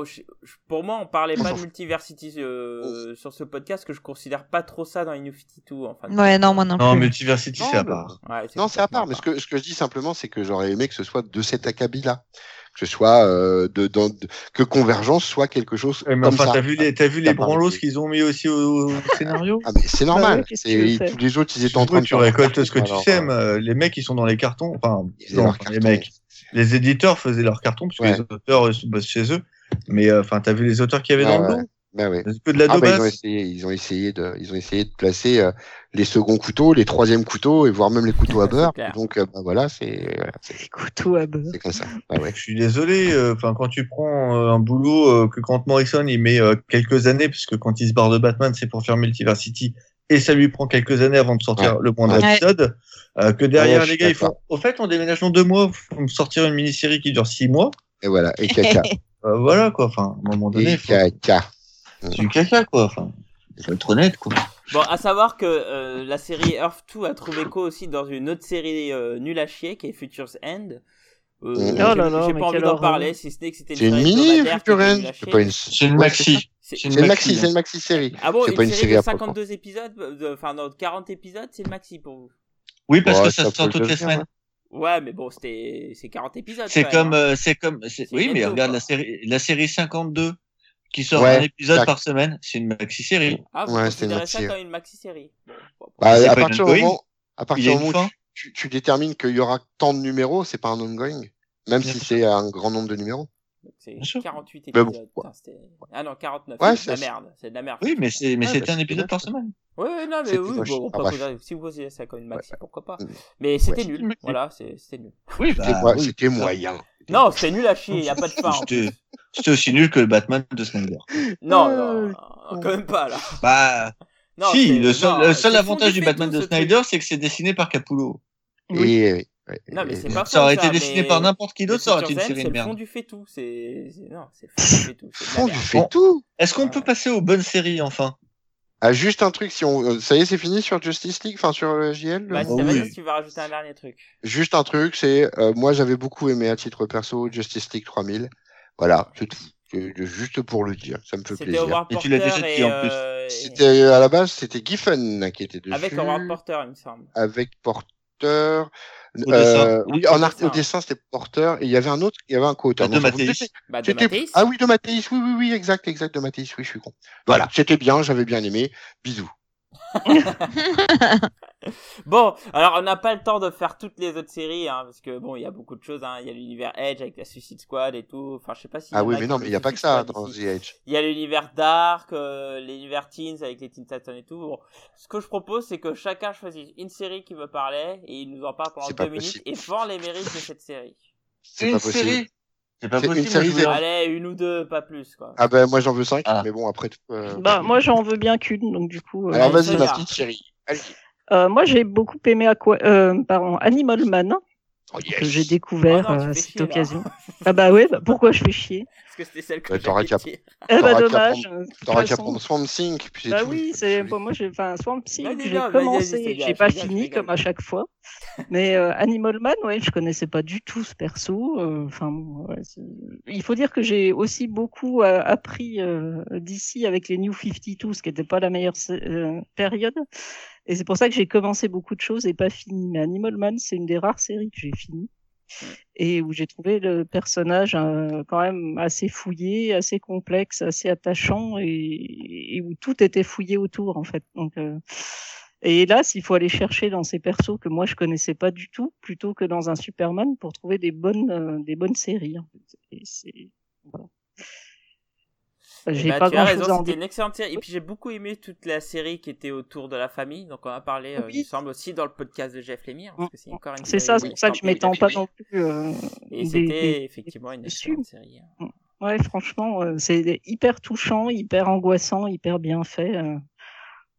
Je- pour moi, on parlait pas de Multiversity euh, sur ce podcast, que je considère pas trop ça dans les New 52. Enfin, Ouais, non, moi non Non, plus. Multiversity, c'est à part. Ouais, Non, c'est à part. Mais ce que, ce que je dis simplement, c'est que j'aurais aimé que ce soit de cet acabit-là. Que ce soit euh, de, dans- de- que Convergence soit quelque chose Ouais, mais comme enfin, t'as vu les, t'as vu les pas branlos qu'ils ont mis aussi au, au scénario Ah mais c'est normal. ouais, faire tous les autres, ils étaient en train de tu récoltes ce que tu sèmes. euh, Les mecs, ils sont dans les cartons. Enfin, les mecs. Les éditeurs faisaient leurs cartons parce que Ouais. les auteurs euh, bossent chez eux. Mais euh, enfin, t'as vu les auteurs qu'il y avait Ouais, dans le ouais. lot Ben ouais. Que de la Ah bah, ils ont essayé, ils ont essayé de, ils ont essayé de placer euh, les seconds couteaux, les troisièmes couteaux et voire même les couteaux à beurre. Donc euh, bah, voilà, c'est voilà, Les couteaux à beurre. c'est comme ça. Ah ouais. Je suis désolé. euh, Enfin, quand tu prends euh, un boulot euh, que Grant Morrison il met euh, quelques années, parce que quand il se barre de Batman, c'est pour faire Multiversity, et ça lui prend quelques années avant de sortir le moindre Ouais. épisode. euh, que derrière Ouais, je les gars, ils font. Au fait, on déménage dans deux mois. Faut me sortir une mini-série qui dure six mois. Et voilà. Et caca. Euh, voilà quoi. Enfin, à un moment donné, et faut... caca. c'est du caca quoi. Enfin, faut être honnête quoi. Bon, à savoir que euh, la série Earth 2 a trouvé écho aussi dans une autre série euh, nulle à chier qui est Future's End. Euh, Oh j'ai- là là, J'ai pas envie d'en parler, si ce n'est que c'était une série mini Future End. C'est pas une. C'est une maxi. C'est- une maxi, c'est hein. une maxi série. Ah bon, c'est une, pas une série, série de à propos. 52 épisodes, euh, de- enfin non, 40 épisodes, c'est le maxi pour vous. Oui, parce Ouais, que ça, sort toutes le les semaines. Ouais, mais bon, c'était c'est 40 épisodes. C'est comme, hein. euh, c'est comme, c'est- C'est oui, mais regarde quoi. la série, la série 52 qui sort Ouais, un épisode par semaine, c'est une maxi série. Ah, vous Ouais, c'est une maxi, ça ouais. comme une maxi série? Bon, bon, bon. Bah, à partir du ongoing? moment, à partir a du moment où tu, tu, tu détermines qu'il y aura tant de numéros, c'est pas un ongoing. Même si c'est un grand nombre de numéros. C'est Bien sûr. 48 Mais épisodes. bon, Putain, c'était- ah non, 49. Ouais, c'est de la merde. C'est de la merde. Oui, mais c'est, mais c'était bah, un épisode par semaine. Ouais, ouais, non, mais oui, bon, Ah, si vous considérez ça comme une maxi, Ouais. pourquoi pas. Mais c'était Ouais, nul. Voilà, c'était nul. Oui, C'était bah, oui. C'était moyen. Non, c'était nul à chier, y a pas de fin. C'était, aussi nul que le Batman de Snyder. Non, non, non, quand même pas là. Bah, Non, si, le seul, non, le c'est seul fond avantage du Batman de. Snyder, c'est que c'est dessiné par Capullo. Oui. Ouais, Non, mais et- c'est pas Ça aurait été dessiné mais- par n'importe qui d'autre, ça aurait été une série C'est de le fond merde. du fait tout. C'est c'est- non, c'est le fond du fait tout. C'est la Fond du fait tout. Est-ce qu'on peut passer aux bonnes séries, enfin? Ah, juste un truc, si on, euh, ça y est, c'est fini sur Justice League, enfin sur le JL. Bah, Oh oui. tu vas rajouter un dernier truc. Juste un truc, c'est, euh, moi j'avais beaucoup aimé à titre perso Justice League 3000. Voilà, c'est tout. C'est juste pour le dire, ça me fait plaisir. Howard Et Porter tu l'as déjà dit, et, en plus. euh, C'était à la base, c'était Giffen qui était dessus. avec Howard Porter, il me semble. avec Porter. Au Euh, oui, en Au art, dessin. au dessin, c'était Porter. Et il y avait un autre, il y avait un co-auteur. Bah, de Mathéis. Bah. Ah oui, de Mathéis. Oui, oui, oui, exact, exact, de Mathéis. Oui, je suis con. Voilà, c'était bien, j'avais bien aimé. Bisous. Bon, alors on n'a pas le temps de faire toutes les autres séries, hein, parce que bon, il y a beaucoup de choses. Hein. Il y a l'univers Edge avec la Suicide Squad et tout. Enfin, je sais pas si. Ah oui, mais non, mais il n'y a pas que ça dans. The Edge. Il y a l'univers Dark, euh, l'univers Teens avec les Teen Titans et tout. Bon, ce que je propose, c'est que chacun choisisse une série qui veut parler et il nous en parle pendant deux minutes et vend les mérites de cette série. C'est pas possible. C'est pas C'est une possible. série je Allez, une ou deux, pas plus, quoi. Ah ben, moi j'en veux 5, Ah. mais bon, après tout. euh, Bah, moi, j'en veux bien qu'une, donc du coup. euh, Alors vas-y, ma petite chérie. Allez. euh, moi, j'ai beaucoup aimé Aqua... euh, pardon, Animal Man, Oh, que j'ai découvert Oh euh, à fais cette chier, là. occasion. ah bah ouais, bah, pourquoi je fais chier? Parce que c'était celle que t'aurais j'allais qu'à- T'auras qu'à dommage. T'aurais qu'à prendre Swamp Thing, puis c'est Bah tout. oui, c'est pour moi j'ai enfin Swamp Thing, Vas-y, j'ai commencé, j'ai pas fini comme à chaque fois. Mais euh, Animal Man, ouais, je connaissais pas du tout ce perso. euh, Enfin, bon, ouais, c'est- il faut dire que j'ai aussi beaucoup euh, appris euh, d'ici avec les New 52, ce qui n'était pas la meilleure euh, période. Et c'est pour ça que j'ai commencé beaucoup de choses et pas fini. Mais Animal Man, c'est une des rares séries que j'ai fini et où j'ai trouvé le personnage euh, quand même assez fouillé, assez complexe, assez attachant et, où tout était fouillé autour en fait. Donc euh, et hélas, il faut aller chercher dans ces persos que moi je connaissais pas du tout, plutôt que dans un Superman pour trouver des bonnes euh, des bonnes séries. en fait. Et voilà. J'ai ben, pas tu as grand raison, c'était une excellente série. Et puis j'ai beaucoup aimé toute la série qui était autour de la famille. Donc on a parlé, euh, Oui. il me semble, aussi dans le podcast de Jeff Lemire. C'est encore une C'est série ça, c'est pour ça que je m'étends pas non plus. euh, Et c'était effectivement une dessus. excellente série. Ouais, franchement, euh, c'est hyper touchant, hyper angoissant, hyper bien fait. euh,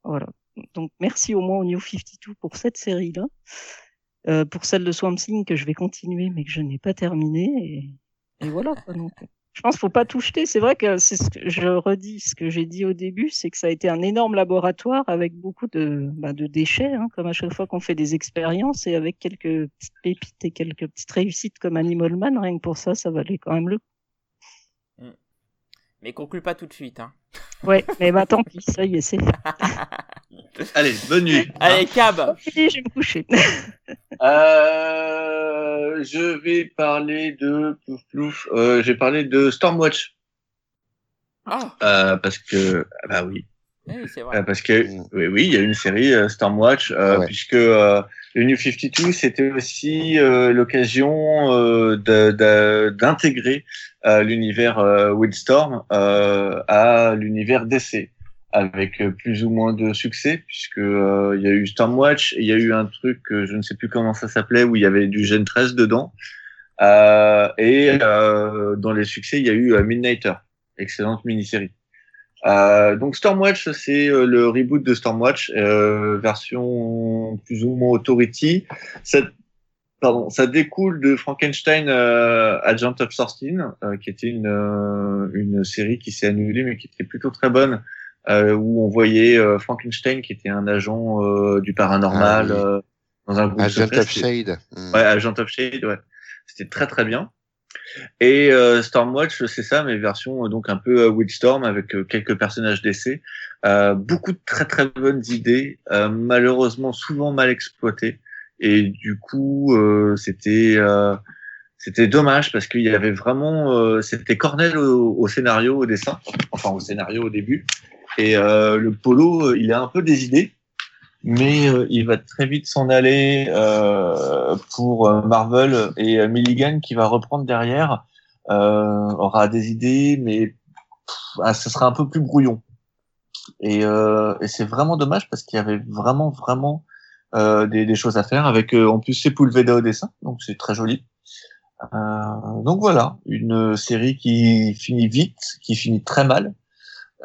voilà. Donc merci au moins au New 52 pour cette série-là. Euh, pour celle de Swamp Thing que je vais continuer mais que je n'ai pas terminée. Et, et voilà. Donc, je pense qu'il faut pas tout jeter. C'est vrai que c'est ce que je redis ce que j'ai dit au début, c'est que ça a été un énorme laboratoire avec beaucoup de, de déchets, hein, comme à chaque fois qu'on fait des expériences et avec quelques petites pépites et quelques petites réussites comme Animal Man. Rien que pour ça, ça valait quand même le Mais conclue pas tout de suite. Hein. Ouais, mais bah tant pis, ça y est, c'est. Allez, bonne nuit. Allez, Cab je vais me coucher. Euh, je vais parler de plouf plouf. Euh, j'ai parlé de Stormwatch Ah, euh, parce que ah bah oui, oui, c'est euh, vrai. parce que oui oui, il y a une série euh, Stormwatch euh, Ouais. puisque euh, le New 52 c'était aussi euh, l'occasion euh, d'intégrer euh, l'univers euh, Wildstorm euh, à l'univers DC avec plus ou moins de succès puisque euh, il y a eu Stormwatch et il y a eu un truc je ne sais plus comment ça s'appelait où il y avait du Gen 13 dedans Euh, et euh, dans les succès il y a eu euh, Midnighter excellente mini-série euh, donc Stormwatch c'est euh, le reboot de Stormwatch euh, version plus ou moins Authority ça, pardon, ça découle de Frankenstein euh, Agent of Sorting euh, qui était une, euh, une série qui s'est annulée mais qui était plutôt très bonne euh, où on voyait euh, Frankenstein qui était un agent euh, du paranormal Ah oui. euh, dans un groupe Agent secret. of Shade. Ouais, Agent of Shade, ouais. C'était très très bien. Et euh, Stormwatch, c'est ça, mais version euh, donc un peu euh, Wildstorm avec quelques personnages d'essai. Beaucoup de très très bonnes idées, malheureusement souvent mal exploitées. Et du coup, c'était c'était dommage parce qu'il y avait vraiment, euh, c'était Cornell au, au scénario, au dessin, enfin au scénario au début. Et euh, le polo, il a un peu des idées, mais euh, il va très vite s'en aller euh, pour euh, Marvel et euh, Milligan qui va reprendre derrière euh, aura des idées, mais pff, ah, ça sera un peu plus brouillon. Et, et c'est vraiment dommage parce qu'il y avait vraiment vraiment des, des choses à faire avec en plus Sepulveda au dessin, donc c'est très joli. Donc voilà, une série qui finit vite, qui finit très mal.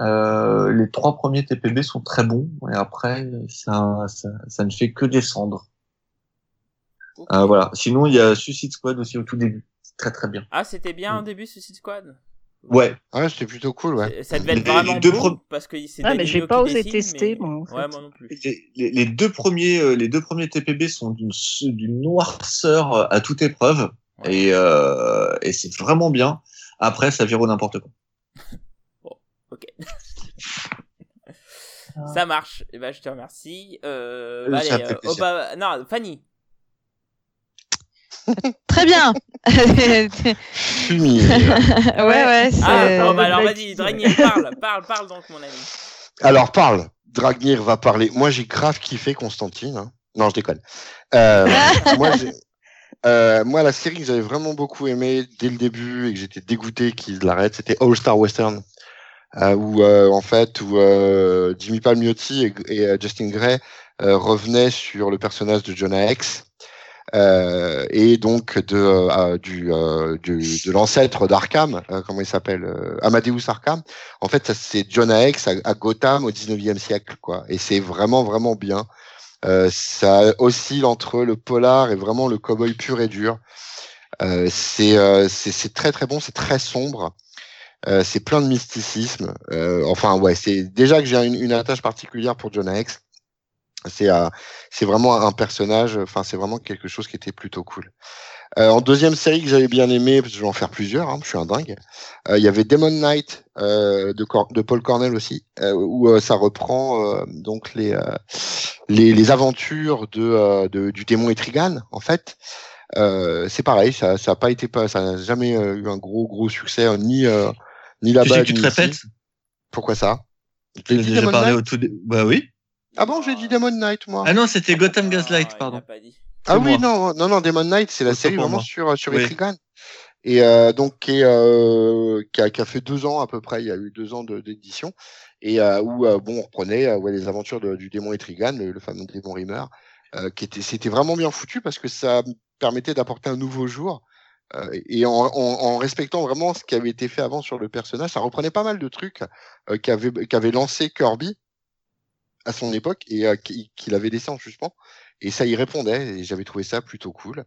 Euh, les trois premiers TPB sont très bons et après ça, ça, ça ne fait que descendre. Euh, voilà. Sinon il y a Suicide Squad aussi au tout début, C'est très très bien. Ah, c'était bien au Mm. début Suicide Squad? Ouais, Ouais, c'était plutôt cool, ouais. Ça devait être vraiment les deux beau pro- parce que c'est Ah, mais j'ai pas osé dessine, tester, mais- moi, en fait. Ouais, moi non plus. les, les- les deux premiers, euh, les deux premiers TPB sont d'une d'une noirceur euh, à toute épreuve Ouais. et, euh, et c'est vraiment bien. Après, ça vire au n'importe quoi. Ok. Ça marche. Eh ben, je te remercie. Euh, Euh, bah, allez, euh, Non, Fanny. Très bien. ouais, ouais. Ah, bah, alors vas-y, Dragnir, parle, parle, parle donc, mon ami. Alors parle. Dragnir va parler. Moi j'ai grave kiffé Constantine. hein. Non, je déconne. Euh, moi, j'ai- euh, moi, la série que j'avais vraiment beaucoup aimé dès le début et que j'étais dégoûté qu'ils l'arrêtent, c'était All Star Western, euh, où euh, en fait où euh, Jimmy Palmiotti et, euh, Justin Gray euh, revenaient sur le personnage de Jonah Hex. Euh, et donc de euh, du, euh, du- de l'ancêtre d'Arkham, euh, comment il s'appelle, euh, Amadeus Arkham. En fait, c'est Jonah Hex à, à Gotham au 19e siècle, quoi. Et c'est vraiment, vraiment bien. Euh, ça oscille entre le polar et vraiment le cowboy pur et dur. Euh, euh, c'est, c'est très, très bon, c'est très sombre. Euh, c'est plein de mysticisme. Euh, enfin, ouais, c'est déjà que j'ai une, une attache particulière pour Jonah Hex. C'est euh, c'est vraiment un personnage. Enfin, c'est vraiment quelque chose qui était plutôt cool. Euh, en deuxième série que j'avais bien aimé, parce que je vais en faire plusieurs, hein, je suis un dingue. euh, Il y avait Demon Knight de, Cor- de Paul Cornell aussi, où ça reprend donc les, les les aventures de, de du démon Etrigan en fait. C'est pareil, ça ça a pas été pas, ça n'a jamais eu un gros gros succès euh, ni ni Tu là-bas. sais que tu te répètes? Pourquoi ça? J'ai déjà Demon parlé Knight au tout dé- Bah oui. Ah bon, j'ai dit Demon Knight moi. Ah non, c'était Gotham Ah, Gaslight, pardon. Ah c'est oui, non, non, non, Demon Knight, c'est la série vraiment sur, sur Oui. Etrigan. Et euh, donc, qui, est, euh, qui, a, qui a fait deux ans à peu près, il y a eu deux ans de- d'édition, et euh, où euh, bon, on reprenait euh, ouais, les aventures de- du démon Etrigan, le, le fameux démon Rimmer, euh, qui était, c'était vraiment bien foutu parce que ça permettait d'apporter un nouveau jour. Euh, et en, en, en respectant vraiment ce qui avait été fait avant sur le personnage, ça reprenait pas mal de trucs euh, qu'avait qu'avait lancé Kirby à son époque et euh, qui- qu'il avait laissé en suspens. Et ça y répondait, et j'avais trouvé ça plutôt cool.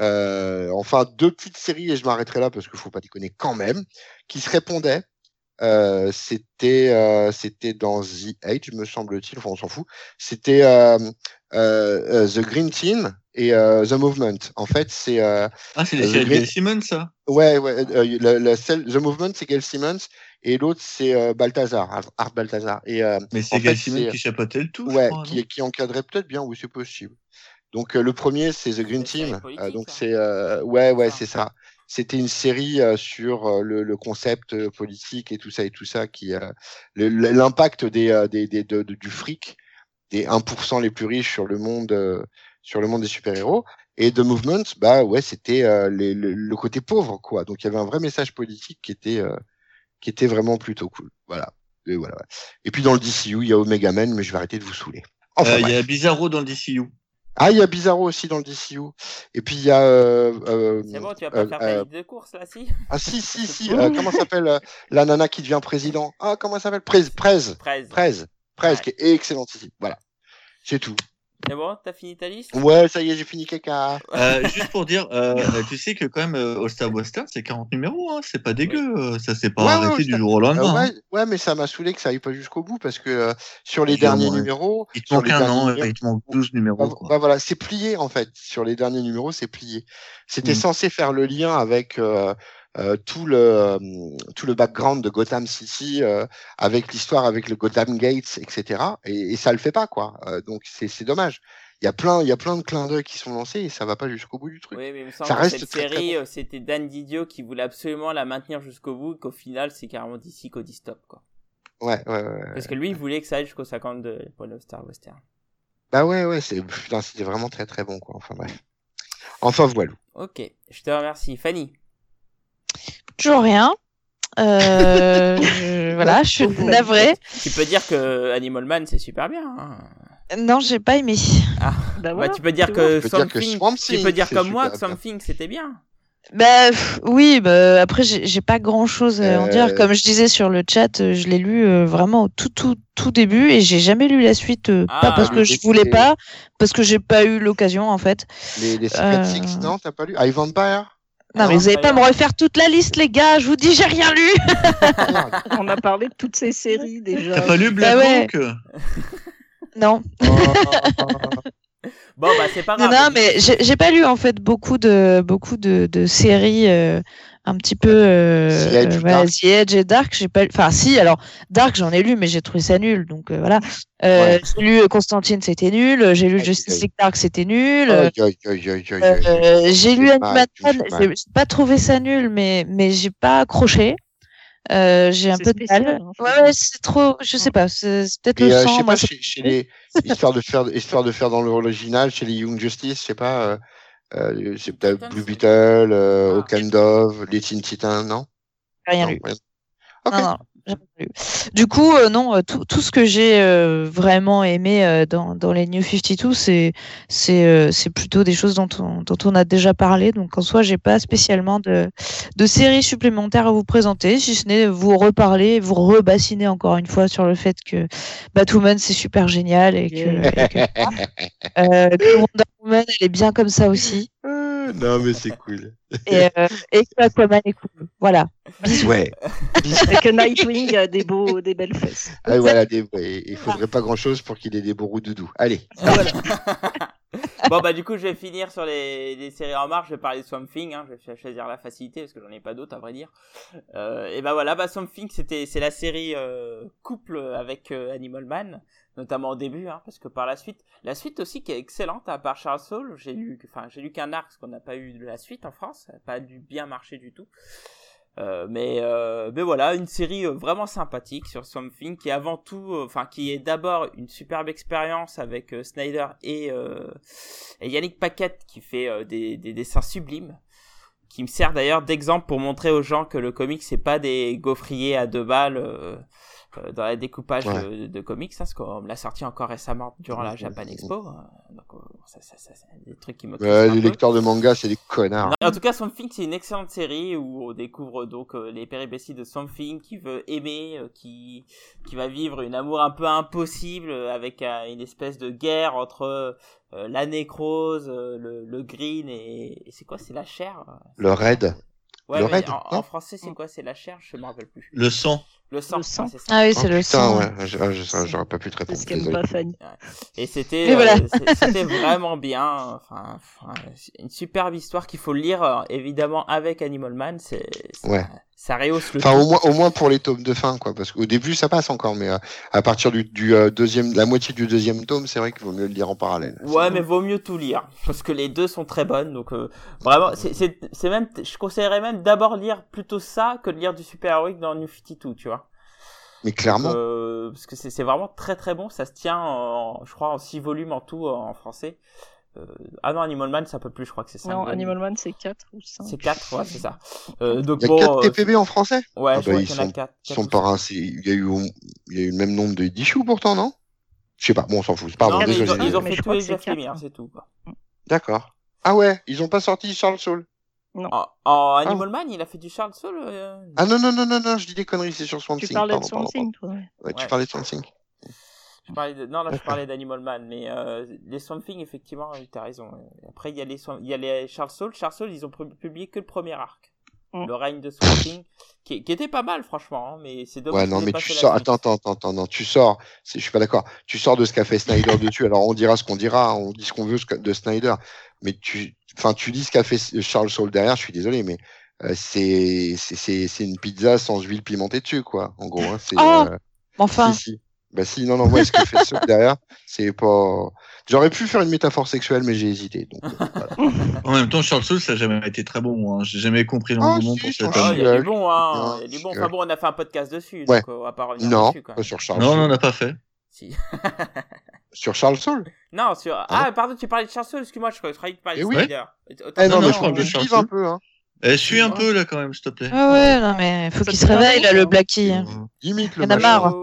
Euh, enfin, deux petites séries, et je m'arrêterai là parce qu'il faut pas déconner quand même, qui se répondaient. Euh, c'était euh, c'était dans The Age, me semble-t-il, enfin on s'en fout. C'était The Green Team et euh, The Movement. En fait, c'est euh, Ah, c'est Gail Simmons, ça? Ouais, ouais euh, la, la celle- The Movement, c'est Gail Simmons et l'autre c'est euh, Balthazar, Art- Balthazar. Et euh, Mais c'est Gail Simmons qui chapeautait le tout, je ouais, crois, qui, qui encadrait peut-être bien, oui, c'est possible. Donc euh, le premier, c'est The Green Team. Euh, donc c'est euh, ouais, ouais, ça. c'est ça. C'était une série euh, sur euh, le, le concept euh, politique et tout ça et tout ça, qui euh, l'impact des, euh, des, des de- de- du fric des 1% les plus riches sur le monde euh, sur le monde des super héros. Et The Movement, bah ouais, c'était euh, les- le, le côté pauvre quoi. Donc il y avait un vrai message politique qui était euh, qui était vraiment plutôt cool. Voilà. Et voilà. ouais. Et puis dans le DCU, il y a Omega Man, mais je vais arrêter de vous saouler. Enfin, Euh, Il y a Bizarro dans le DCU. Ah, il y a Bizarro aussi dans le DCU. Et puis il y a. Euh, euh, C'est bon, tu vas pas euh, faire ta euh, liste de course là, si? Ah si si si. euh, comment s'appelle euh, la nana qui devient président? Ah comment ça s'appelle? Prez Prez 13. Prez Prez Ouais. qui est excellente ici. Voilà. C'est tout. C'est bon, t'as fini ta liste? Ouais, ça y est, j'ai fini caca. Euh, juste pour dire, euh, euh, tu sais que quand même, euh, All Star Western, c'est 40 numéros, hein, c'est pas dégueu, euh, ça s'est pas Ouais, arrêté ouais, du jour au lendemain. hein. ouais, ouais, mais ça m'a saoulé que ça aille pas jusqu'au bout parce que euh, sur les derniers numéros, Il te manque un an, numéros- il te manque 12 numéros. Bah, quoi. bah voilà, c'est plié en fait. Sur les derniers numéros, c'est plié. C'était Mm. censé faire le lien avec euh, tout le euh, tout le background de Gotham City, euh, avec l'histoire avec le Gotham Gates, etc. Et, et ça le fait pas quoi. Donc c'est c'est dommage. Il y a plein il y a plein de clins d'œil qui sont lancés et ça va pas jusqu'au bout du truc. Oui, mais il me semble Ça reste cette très, série, bon. c'était Dan Didio qui voulait absolument la maintenir jusqu'au bout, qu'au final, c'est carrément d'ici qu'au dit stop, quoi. Ouais, ouais, ouais. Parce que lui, il voulait que ça aille jusqu'au 52 pour le Star Western. Bah ouais, ouais, c'est putain, c'était vraiment très très bon quoi. Enfin bref. Enfin voilà. Ok, je te remercie. Fanny Toujours rien. Euh, je- voilà, je suis navrée. Tu peux dire que Animal Man, c'est super bien. hein. Non, j'ai pas aimé. Bah Bah, voilà, tu peux dire que Tu peux dire que Something, tu peux dire comme moi que. Something, c'était bien. Bah oui, bah, après j'ai pas grand chose à en Euh, dire. Comme je disais sur le chat, euh, je l'ai lu euh, vraiment au tout tout tout début et j'ai jamais lu la suite. euh, Ah, pas parce que je voulais pas, parce que j'ai pas eu l'occasion en fait. Les, les Secret Euh. Six, non, t'as pas lu? I Vampire? Non, mais vous allez pas me refaire toute la liste, les gars. Je vous dis, j'ai rien lu. On a parlé de toutes ces séries déjà. T'as pas lu Black Bah ouais. Hawk? Non, Bon, bah, c'est pas non, grave. non, mais j'ai j'ai pas lu en fait beaucoup de beaucoup de, de séries euh, un petit peu euh, The Edge euh, ou voilà, Dark The Edge et Dark. J'ai pas, enfin si, alors Dark j'en ai lu, mais j'ai trouvé ça nul. Donc euh, voilà. Euh, Ouais. J'ai lu Constantine, c'était nul. J'ai lu Aïe, Justice. League Dark, c'était nul. Aïe, aïe, aïe, aïe, aïe, aïe. Euh, j'ai lu fais j'ai pas trouvé ça nul, mais mais j'ai pas accroché. Euh, j'ai un peu de spécial, mal. hein, ouais, ouais, c'est trop. Je sais pas. C'est peut-être le euh, je sang. sais moi, pas, chez les, histoire de faire, histoire de faire dans l'original, chez les Young Justice, je sais pas, euh, c'est peut-être Blue Beetle, euh, Ah. Dove, les Teen Titans, non? rien Non, lu. rien. Ok. Non, non. Du coup, euh, non, euh, tout, tout ce que j'ai euh, vraiment aimé euh, dans, dans les New 52, c'est c'est euh, c'est plutôt des choses dont on, dont on a déjà parlé. Donc en soi, j'ai pas spécialement de, de séries supplémentaires à vous présenter, si ce n'est vous reparler, vous rebassiner encore une fois sur le fait que Batwoman c'est super génial et que, et que, euh, que Wonder Woman elle est bien comme ça aussi. Euh, Euh, non, mais c'est cool. Et, euh, et que Aquaman est cool. Voilà. Ouais. Et que Nightwing a des beaux, des belles fesses. Ah, voilà, des... ouais, il faudrait pas grand chose pour qu'il ait des beaux roux doudous. Allez. Voilà. bon bah du coup je vais finir sur les, les séries en marche, je vais parler de Swamp Thing, hein. je vais choisir la facilité parce que j'en ai pas d'autres à vrai dire. Euh, et bah voilà, bah Swamp Thing c'était c'est la série euh, couple avec euh, Animal Man, notamment au début, hein, parce que par la suite, la suite aussi qui est excellente à part Charles Soule, j'ai lu, enfin j'ai lu qu'un arc parce qu'on n'a pas eu de la suite en France, ça pas dû bien marcher du tout. Euh, mais euh, mais voilà une série euh, vraiment sympathique sur Swamp Thing qui est avant tout euh, enfin qui est d'abord une superbe expérience avec euh, Snyder et, et Yannick Paquette qui fait des, des dessins sublimes qui me sert d'ailleurs d'exemple pour montrer aux gens que le comic c'est pas des gaufriers à deux balles dans les découpages Ouais. de, de comics hein, parce qu'on me l'a sorti encore récemment durant la Japan Expo hein. donc euh, ça, ça, ça, c'est des trucs qui me un les peu. lecteurs de manga, c'est des connards. Non, en tout cas, Swamp Thing, c'est une excellente série où on découvre donc euh, les péripéties de Swamp Thing qui veut aimer, euh, qui qui va vivre une amour un peu impossible euh, avec euh, une espèce de guerre entre euh, la nécrose, euh, le, le green et, et c'est quoi C'est la chair Le raid. Ouais, Le raid, en, français, c'est quoi C'est la chair? Je me rappelle plus. Le sang. Le sang. Le sang. ça. Ah oui, Oh, c'est le putain, sang. ouais. j'- ah, je- J'aurais pas pu te répondre. ce qu'aime désolé. pas Fanny. Et c'était Et voilà. euh, vraiment bien. Enfin, une superbe histoire qu'il faut lire euh, évidemment avec Animal Man. C'est Ouais. Ça rehausse le Enfin, au moins, au moins pour les tomes de fin, quoi. Parce qu'au début, ça passe encore, mais euh, à partir du, du euh, deuxième, la moitié du deuxième tome, c'est vrai qu'il vaut mieux le lire en parallèle. Ouais, mais vaut mieux tout lire parce que les deux sont très bonnes. Donc euh, vraiment, c'est c'est c'est même, je conseillerais même d'abord lire plutôt ça que de lire du super héroïque dans New 52, tu vois. Mais clairement. Euh, parce que c'est c'est vraiment très très bon. Ça se tient, en, je crois, en six volumes en tout en français. Euh, ah non, Animal Man, c'est un peu plus. Je crois que c'est 5 Non, Animal Man, c'est 4 ou 5. C'est 4, ouais, c'est ça. Euh, donc Il y a bon, 4 euh, TPB en français? Ouais, Ah je bah, crois y en a sont- 4. Ils sont pas assez. Il y a eu, il y a eu le même nombre de d'issues pourtant, non? Je sais pas. Bon, on s'en fout. Pardon, non, mais ils désolé. ont, ils ont fait tous les Jeff Lemire, hein. c'est tout. Quoi. D'accord. Ah ouais, ils ont pas sorti Charles Soule. En, en Animal Man, il a fait du Charles Soule. euh, Ah non, non, non, non, non, je dis des conneries, c'est sur Swamp Tu Thing. parlais de Swamp Thing, toi. ouais. Ouais, tu parlais de Swamp Thing. Je parlais de... Non, là, je parlais d'Animal Man, mais euh, les Swamp Thing, effectivement, tu as raison. Après, il y a les, Swamp- il y a les Charles Soule. Charles Soule, ils ont pu- publié que le premier arc. Mm. Le règne de Swamp Thing, qui, qui était pas mal, franchement, hein, mais c'est dommage Ouais, non, mais pas tu sors. Attends, attends, attends, attends, non, tu sors. Je suis pas d'accord. Tu sors de ce qu'a fait Snyder dessus. Alors, on dira ce qu'on dira, on dit ce qu'on veut de Snyder. Mais tu, enfin, tu dis ce qu'a fait Charles Soule derrière. Je suis désolé, mais euh, c'est, c'est, c'est, c'est une pizza sans huile pimentée dessus, quoi. En gros, hein, c'est. Oh euh, Enfin, Si, si. Bah si, non, non, moi, ce que fait Soul derrière, c'est pas. J'aurais pu faire une métaphore sexuelle, mais j'ai hésité. Donc, euh, voilà. En même temps, Charles Soule, ça n'a jamais été très bon. hein. J'ai jamais compris Ah, l'engouement si, pour sur cet Ah, il y a du Gueule. bon, hein. Il y a du bon. Enfin bon, on a fait un podcast dessus, Ouais. donc euh, on va pas revenir non, dessus, pas sur Charles Non, Soule. non, on n'a pas fait. Si. Sur Charles Soule non, sur... Ah, pardon, tu parlais de Charles Soule, excuse-moi, je croyais que tu parlais de Eh oui. Snyder. Autant- Eh non, non, mais je crois que je kiffe un peu. Hein. Eh, suis un Ouais. peu là quand même, s'il te plaît. ah ouais, non mais faut qu'il se réveille là, le hein. Blackie. Limite le Il y en a marre.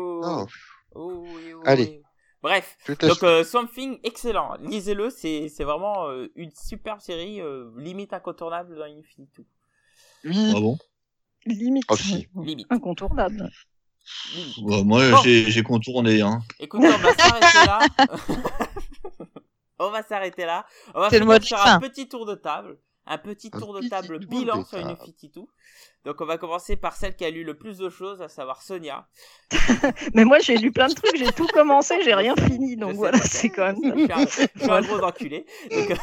Oh, Non, oui, oui, Allez. oui. Bref, donc euh, Swamp Thing, excellent. Lisez-le, c'est c'est vraiment euh, une superbe série, euh, limite incontournable dans Infinity. Oui. Ah bon? Limite. Oh, si. Limite. Incontournable. limite. Ouais, Moi, Bon. j'ai j'ai contourné. Hein. Écoutez, on va s'arrêter là. on va s'arrêter là. On va fin. un petit tour de table. Un petit Un tour de petit table tour bilan sur. Infinity 2. Donc on va commencer par celle qui a lu le plus de choses, à savoir Sonia. Mais moi, j'ai lu plein de trucs, j'ai tout commencé, j'ai rien fini, donc voilà, c'est quand même. Je suis un, je suis un gros enculé. Donc,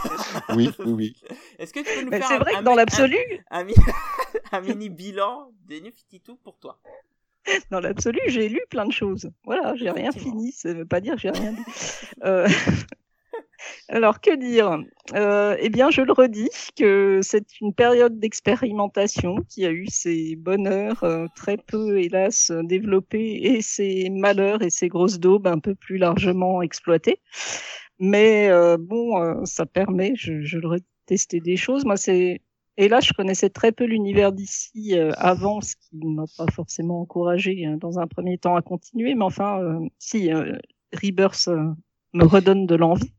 Oui, oui, oui. Est-ce que tu peux nous Mais faire c'est un, vrai un que dans l'absolu, un, un mi- un mini bilan des New 52 pour toi? Dans l'absolu, j'ai lu plein de choses. Voilà, j'ai rien fini, ça veut pas dire que j'ai rien dit. Euh, Alors, que dire? Euh, Eh bien, je le redis, que c'est une période d'expérimentation qui a eu ses bonheurs euh, très peu, hélas, développés et ses malheurs et ses grosses daubes un peu plus largement exploitées. Mais euh, bon, ça permet, je, le redis, tester des choses. Moi, c'est et là, je connaissais très peu l'univers d'ici avant, ce qui m'a pas forcément encouragé hein, dans un premier temps à continuer. Mais enfin, si Rebirth me redonne de l'envie.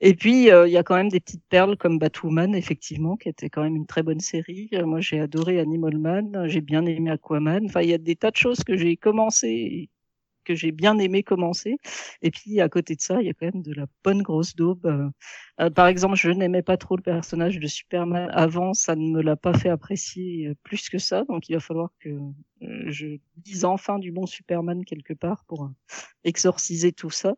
Et puis, euh, il y a quand même des petites perles comme Batwoman, effectivement, qui était quand même une très bonne série. Euh, moi, j'ai adoré Animal Man, j'ai bien aimé Aquaman. Enfin, il y a des tas de choses que j'ai commencé que j'ai bien aimé commencer. Et puis à côté de ça, il y a quand même de la bonne grosse daube. Euh, euh, par exemple, je n'aimais pas trop le personnage de Superman avant, ça ne me l'a pas fait apprécier euh, plus que ça. Donc il va falloir que je dise enfin du bon Superman quelque part pour exorciser tout ça.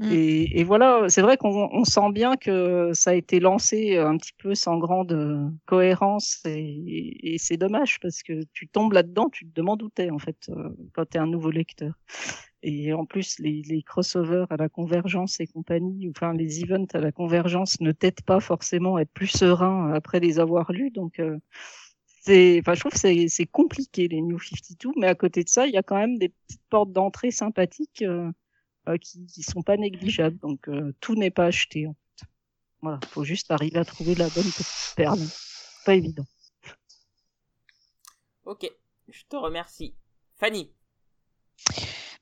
Mm. Et, et, voilà, c'est vrai qu'on sent bien que ça a été lancé un petit peu sans grande cohérence et, et c'est dommage parce que tu tombes là-dedans, tu te demandes où t'es en fait quand t'es un nouveau lecteur. Et en plus, les, les crossovers à la convergence et compagnie, enfin les events à la convergence ne t'aident pas forcément à être plus serein après les avoir lus. Donc, euh, enfin, je trouve que c'est compliqué les New 52, mais à côté de ça, il y a quand même des petites portes d'entrée sympathiques euh, euh, qui, qui sont pas négligeables. Donc, tout n'est pas acheté. En fait. Voilà, faut juste arriver à trouver la bonne petite perle. Pas évident. Ok, je te remercie. Fanny.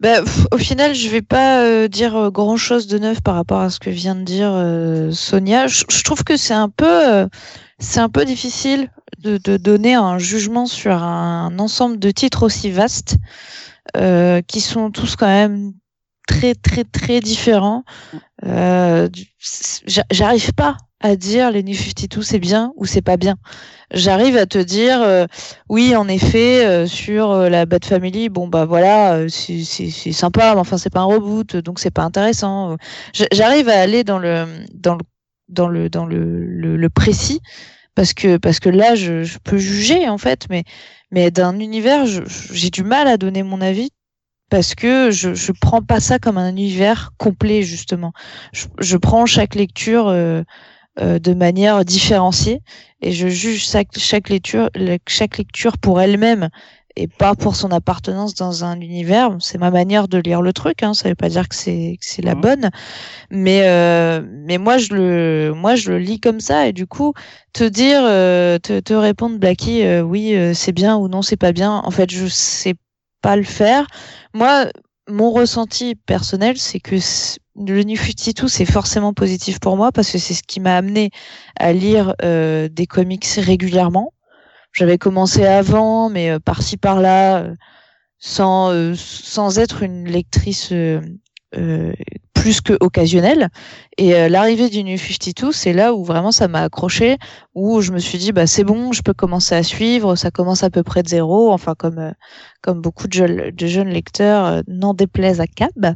Bah, au final, je vais pas euh, dire euh, grand chose de neuf par rapport à ce que vient de dire euh, Sonia. Je, trouve que c'est un peu, c'est un peu difficile de, de, donner un jugement sur un ensemble de titres aussi vastes, qui sont tous quand même très très très différents. J'arrive pas à dire les New 52 c'est bien ou c'est pas bien. J'arrive à te dire euh, oui en effet euh, sur euh, la Bad Family bon bah voilà c'est sympa mais enfin c'est pas un reboot donc c'est pas intéressant. J'arrive à aller dans le dans le dans le dans le, le, précis parce que parce que là je, je, peux juger en fait mais mais d'un univers j'ai du mal à donner mon avis parce que je je prends pas ça comme un univers complet justement. Je, je prends chaque lecture euh, de manière différenciée et je juge chaque, chaque lecture chaque lecture pour elle-même et pas pour son appartenance dans un univers. C'est ma manière de lire le truc. Hein. Ça veut pas dire que c'est c'est la bonne, mais euh, mais moi je le moi je le lis comme ça et du coup te dire euh, te, te répondre Blacky oui c'est bien ou non c'est pas bien. En fait je sais pas le faire. Moi mon ressenti personnel c'est que le New 52, c'est forcément positif pour moi parce que c'est ce qui m'a amené à lire euh, des comics régulièrement. J'avais commencé avant, mais euh, par-ci par-là, euh, sans euh, sans être une lectrice plus que occasionnelle. Et l'arrivée du New 52, c'est là où vraiment ça m'a accroché, où je me suis dit bah c'est bon, je peux commencer à suivre, ça commence à peu près de zéro, enfin comme comme beaucoup de, jeunes, de jeunes lecteurs, n'en déplaise à Cab.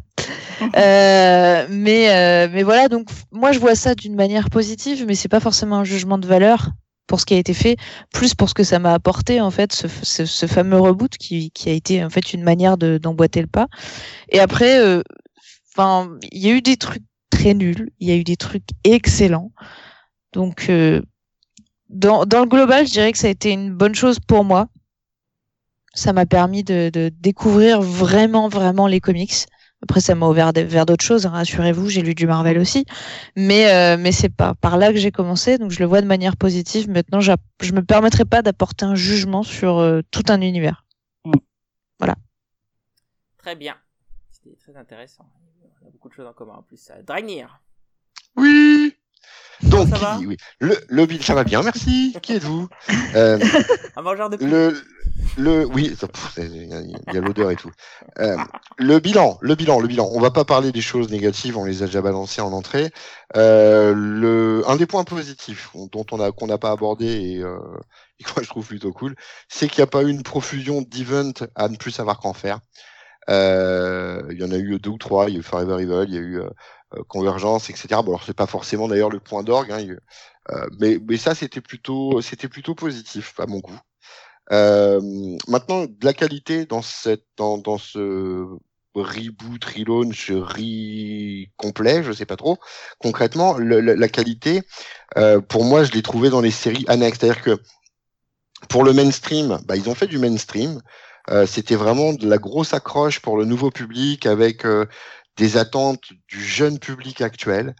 Euh, mais euh, mais voilà, donc moi je vois ça d'une manière positive, mais c'est pas forcément un jugement de valeur pour ce qui a été fait, plus pour ce que ça m'a apporté en fait, ce, ce, ce, fameux reboot qui, qui a été en fait une manière de d'emboîter le pas. Et après, euh, enfin, il y a eu des trucs très nuls, il y a eu des trucs excellents. Donc dans, dans le global, je dirais que ça a été une bonne chose pour moi. Ça m'a permis de, de découvrir vraiment, vraiment les comics. Après, ça m'a ouvert vers d'autres choses. Hein, rassurez-vous, j'ai lu du Marvel aussi, mais euh, mais c'est pas par là que j'ai commencé, donc je le vois de manière positive. Maintenant, je me permettrai pas d'apporter un jugement sur euh, tout un univers. Mm. Voilà. Très bien. C'était très intéressant. Beaucoup de choses en commun en plus. Dragnir. Oui. Donc, ça va? oui. Le, le, ça va bien, merci. Qui êtes-vous? Euh, Un mangeur de le, le, oui, il y a, l'odeur et tout. Euh, le bilan, le bilan, le bilan. On va pas parler des choses négatives, on les a déjà balancées en entrée. Euh, le, un des points positifs dont on a qu'on n'a pas abordé et, euh, et que je trouve plutôt cool, c'est qu'il n'y a pas eu une profusion d'events à ne plus savoir qu'en faire. Euh, il y en a eu deux ou trois. Il y a eu Forever Evil, il y a eu euh, euh, Convergence, etc. Bon, alors c'est pas forcément d'ailleurs le point d'orgue, hein, mais mais ça c'était plutôt c'était plutôt positif à mon goût. Euh, maintenant, de la qualité dans cette dans, dans ce reboot, relaunch, re complet, je sais pas trop. Concrètement, la qualité, euh, pour moi, je l'ai trouvé dans les séries annexes. C'est-à-dire que pour le mainstream, bah, ils ont fait du mainstream. Euh, C'était vraiment de la grosse accroche pour le nouveau public avec euh, des attentes du jeune public actuel.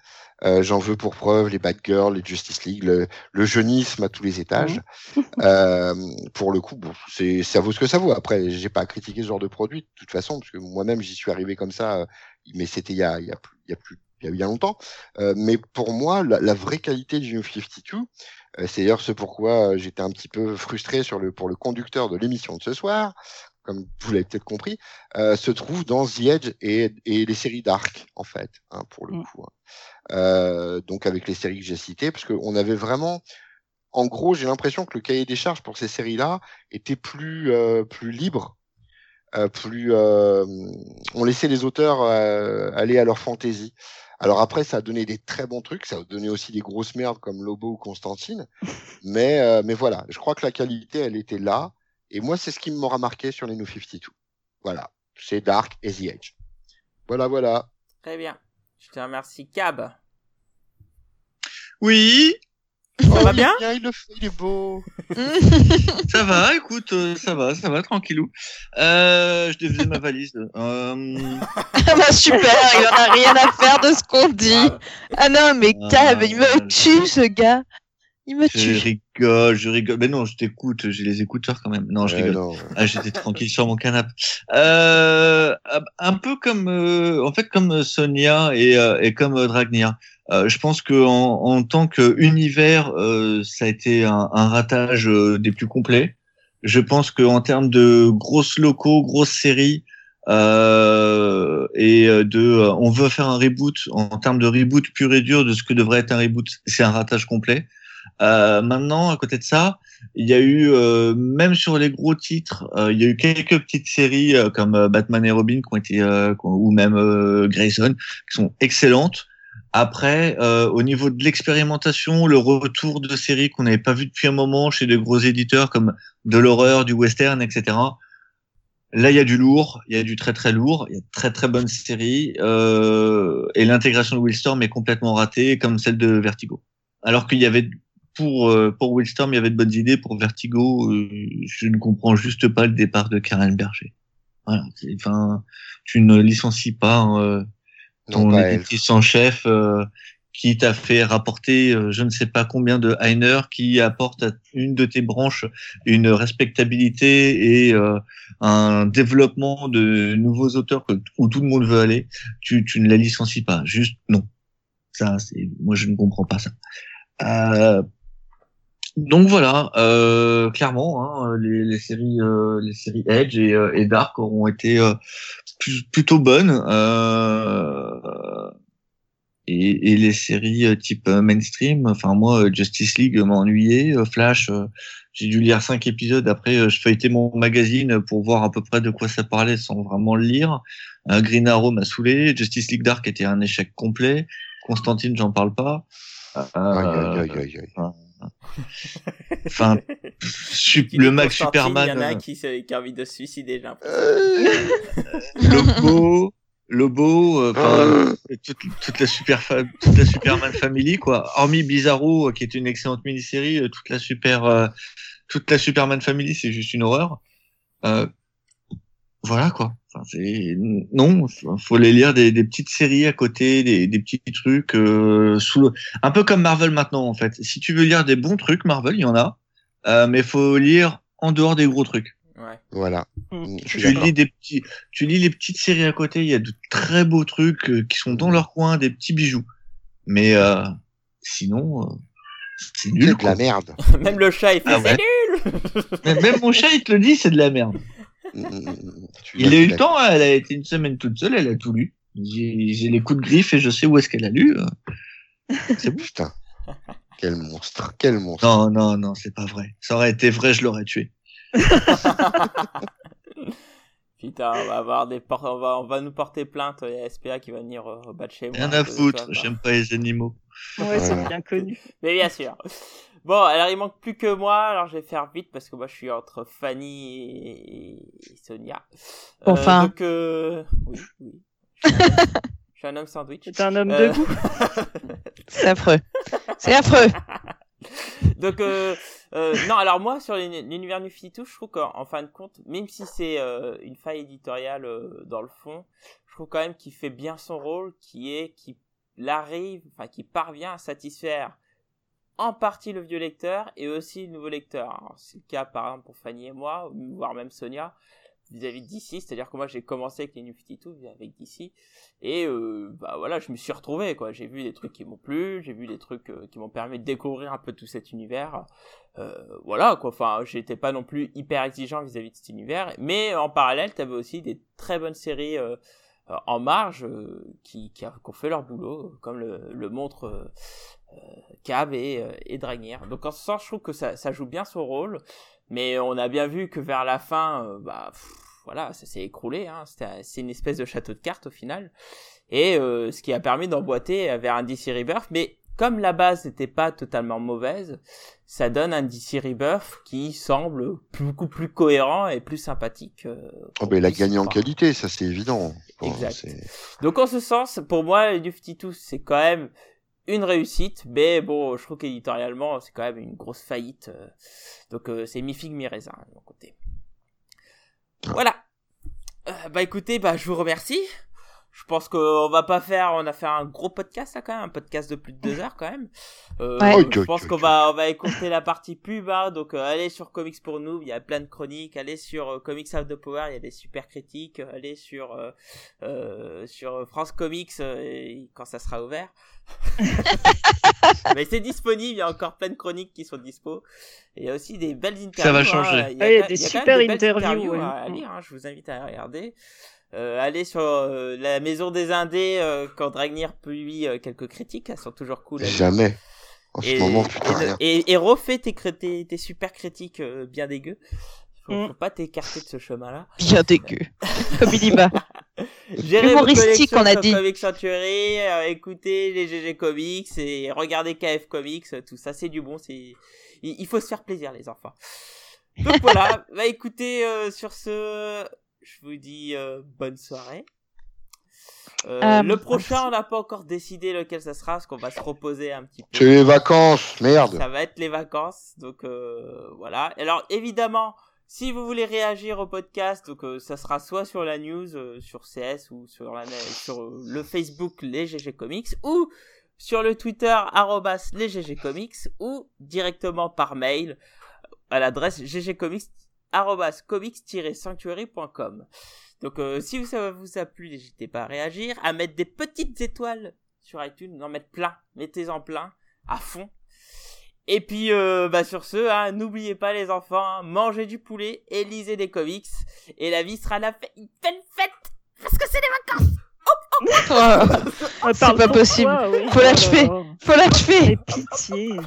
Euh, j'en veux pour preuve les Bad Girls, les Justice League, le, le jeunisme à tous les étages. Mmh. euh, pour le coup, bon, c'est ça vaut ce que ça vaut. Après, j'ai pas à critiquer ce genre de produit de toute façon, parce que moi-même j'y suis arrivé comme ça, euh, mais c'était il y a, il y a plus, il y a plus, il y a bien longtemps. Euh, mais pour moi, la, la, vraie qualité du New 52, euh, c'est d'ailleurs ce pourquoi j'étais un petit peu frustré sur le pour le conducteur de l'émission de ce soir, comme vous l'avez peut-être compris, euh, se trouve dans The Edge et, et les séries Dark, en fait, hein, pour le Mm. coup. hein. Euh, donc avec les séries que j'ai citées, parce qu'on avait vraiment, en gros, j'ai l'impression que le cahier des charges pour ces séries-là était plus euh, plus libre, euh, plus, euh, on laissait les auteurs euh, aller à leur fantaisie. Alors après, ça a donné des très bons trucs, ça a donné aussi des grosses merdes comme Lobo ou Constantine, mais euh, mais voilà, je crois que la qualité, elle était là. Et moi, c'est ce qui m'aura marqué sur les New 52. Voilà. C'est Dark et The Edge. Voilà, voilà. Très bien. Je te remercie, Cab. Oui, Ça va bien Il, le fait, il est beau. ça va, écoute, euh, ça va, ça va, tranquillou. Euh, je défaisais ma valise. Euh, Ah bah super, il en a rien à faire de ce qu'on dit. Ah non, mais Ah, Cab, il me je- tue ce gars. Il me je tue. rigole, je rigole. Mais non, je t'écoute, j'ai les écouteurs quand même. Non, je Ouais, rigole. non. Ah, j'étais tranquille sur mon canapé. Euh, un peu comme, euh, en fait, comme Sonia et, euh, et comme Dragnir. Euh, je pense que en, en tant qu'univers, euh, ça a été un, un ratage euh, des plus complets. Je pense que en termes de grosses locaux, grosses séries euh, et de, euh, on veut faire un reboot en termes de reboot pur et dur de ce que devrait être un reboot, c'est un ratage complet. Maintenant, à côté de ça, il y a eu, même sur les gros titres, il y a eu quelques petites séries comme Batman et Robin qui ont été, ou même Grayson, qui sont excellentes. Après, euh, au niveau de l'expérimentation, le retour de séries qu'on n'avait pas vu depuis un moment chez de gros éditeurs comme de l'horreur, du western, etc. Là, il y a du lourd, il y a du très très lourd, il y a de très très bonnes séries, euh, et l'intégration de Willstorm est complètement ratée, comme celle de Vertigo. Alors qu'il y avait pour euh, pour Willstorm, il y avait de bonnes idées. Pour Vertigo, euh, je ne comprends juste pas le départ de Karen Berger. Voilà, enfin, tu ne licencies pas euh, Non, ton éditrice en chef euh, qui t'a fait rapporter euh, je ne sais pas combien de Heiner, qui apporte à une de tes branches une respectabilité et euh, un développement de nouveaux auteurs que, où tout le monde veut aller. Tu, tu ne la licencies pas. Juste non. Ça, c'est moi je ne comprends pas ça. Euh, donc voilà, euh, clairement, hein, les, les séries, euh, les séries Edge et, euh, et Dark auront été euh, plus- plutôt bonnes. Euh, et, et les séries euh, type mainstream, enfin moi, Justice League m'a ennuyé. euh, Flash, euh, j'ai dû lire cinq épisodes. Après, euh, je feuilletais mon magazine pour voir à peu près de quoi ça parlait sans vraiment le lire. Euh, Green Arrow m'a saoulé. Justice League Dark était un échec complet. Constantine, j'en parle pas. Euh, Aïe, aïe, aïe, aïe, aïe. Enfin, le Mac Superman, Il y en a euh, qui, qui a envie de se suicider, j'ai l'impression. Euh, Lobo, Lobo, euh, toute, toute la super toute la Superman Family quoi. Hormis Bizarro qui est une excellente mini-série, toute la super euh, toute la Superman Family c'est juste une horreur. Euh, voilà quoi. Enfin, c'est non, faut- faut les lire des, des petites séries à côté, des, des petits trucs euh, sous le- un peu comme Marvel maintenant en fait. Si tu veux lire des bons trucs Marvel, il y en a, euh, mais faut lire en dehors des gros trucs. Ouais. Voilà. Mm. Suis Tu lis des petits, tu lis les petites séries à côté. Il y a de très beaux trucs euh, qui sont dans leur coin, des petits bijoux. Mais euh, sinon, euh, c'est C'est nul. de la merde. Même le chat, il fait Ah ouais. c'est nul Même même mon chat, il te le dit, c'est de la merde. Mm, mm, mm. Il a eu le temps. hein, Elle a été une semaine toute seule. Elle a tout lu. J'ai les coups de griffe et je sais où est-ce qu'elle a lu. euh. C'est putain. Quel monstre. Quel monstre. Non, non, non, c'est pas vrai. Ça aurait été vrai, je l'aurais tué. Putain, on va avoir des por- on va, on va nous porter plainte. Il y a SPA qui va venir euh, battre chez moi. Rien à de foutre. J'aime pas les animaux. Ouais, c'est bien connu. Mais bien sûr. Bon, alors il manque plus que moi, alors je vais faire vite parce que moi je suis entre Fanny et, et Sonia. Euh, Enfin. donc, euh, oui, oui. Je suis un homme- je suis un homme sandwich. C'est un homme Euh, de goût. C'est affreux. C'est affreux. Donc, euh, euh, non, alors moi, sur l'uni- l'univers New 52, je trouve qu'en en fin de compte, même si c'est euh, une faille éditoriale euh, dans le fond, je trouve quand même qu'il fait bien son rôle, qui est qu'il arrive, enfin, qu'il parvient à satisfaire en partie le vieux lecteur et aussi le nouveau lecteur. Alors, C'est le cas, par exemple, pour Fanny et moi, voire même Sonia. vis-à-vis DC, c'est-à-dire que moi j'ai commencé avec les New 52 avec DC et euh, bah voilà, je me suis retrouvé quoi. J'ai vu des trucs qui m'ont plu, j'ai vu des trucs euh, qui m'ont permis de découvrir un peu tout cet univers. Euh, voilà quoi. Enfin, j'étais pas non plus hyper exigeant vis-à-vis de cet univers, mais en parallèle, t'avais aussi des très bonnes séries euh, euh, en marge qui, qui, ont fait leur boulot, comme le, le montre Cab et, et Dragnir. Donc en ce sens, je trouve que ça, ça joue bien son rôle. Mais on a bien vu que vers la fin, euh, bah pff, voilà, ça s'est écroulé. Hein. C'est une espèce de château de cartes au final. Et euh, ce qui a permis d'emboîter vers un DC Rebirth. Mais comme la base n'était pas totalement mauvaise, ça donne un DC Rebirth qui semble beaucoup plus cohérent et plus sympathique. Euh, oh ben, il a gagné en qualité, ça c'est évident. Exact. Donc en ce sens, pour moi, New 52, c'est quand même une réussite, mais bon, je trouve qu'éditorialement, c'est quand même une grosse faillite. Euh, donc, euh, c'est mi figue, mi raisin, de mon côté. Voilà. Euh, bah écoutez, bah je vous remercie. Je pense qu'on va pas faire, on a fait un gros podcast là quand même, un podcast de plus de deux heures quand même. Euh, ouais. Je pense qu'on va, on va écouter la partie pub, hein, donc euh, allez sur Comics pour nous, il y a plein de chroniques. Allez sur euh, Comics Out the Power, il y a des super critiques. Allez sur sur France Comics quand ça sera ouvert. Mais c'est disponible, il y a encore plein de chroniques qui sont dispo. Et il y a aussi des belles interviews. Ça va changer. Hein. Il y a, ah, il y a des super des interviews, à lire, hein, je vous invite à regarder. Euh, allez sur euh, la maison des indés euh, quand Dragnir publie euh, quelques critiques, elles sont toujours cool. Jamais. En et, ce moment, putain, et, et, et, refais tes, tes, tes super critiques euh, bien dégueu. Faut, mm. faut pas t'écarter de ce chemin-là. Bien dégueu. Comme il y va. Humoristique, on a dit. Comics Century, euh, écoutez les GG Comics et regardez KF Comics, tout ça, c'est du bon. C'est, il, il, faut se faire plaisir, les enfants. Donc voilà. bah écoutez, sur ce, je vous dis euh, bonne soirée. Euh, euh, le prochain, on n'a pas encore décidé lequel ça sera, parce qu'on va se reposer un petit peu. C'est les vacances, merde. Ça va être les vacances, donc euh, voilà. Alors évidemment, si vous voulez réagir au podcast, donc euh, ça sera soit sur la news, euh, sur CS ou sur, la, sur le Facebook les GG Comics, ou sur le Twitter arrobas les GG Comics, ou directement par mail à l'adresse ggcomics comics-sanctuary.com. Donc euh, si ça vous a plu, n'hésitez pas à réagir, à mettre des petites étoiles sur iTunes, en mettre plein, mettez-en plein, à fond. Et puis euh, bah sur ce, hein, n'oubliez pas les enfants, hein, mangez du poulet et lisez des comics, et la vie sera la fête, une belle fête, parce que c'est les vacances. Oh, oh, oh. c'est pas possible. Faut l'achever. Faut l'achever. Pitié.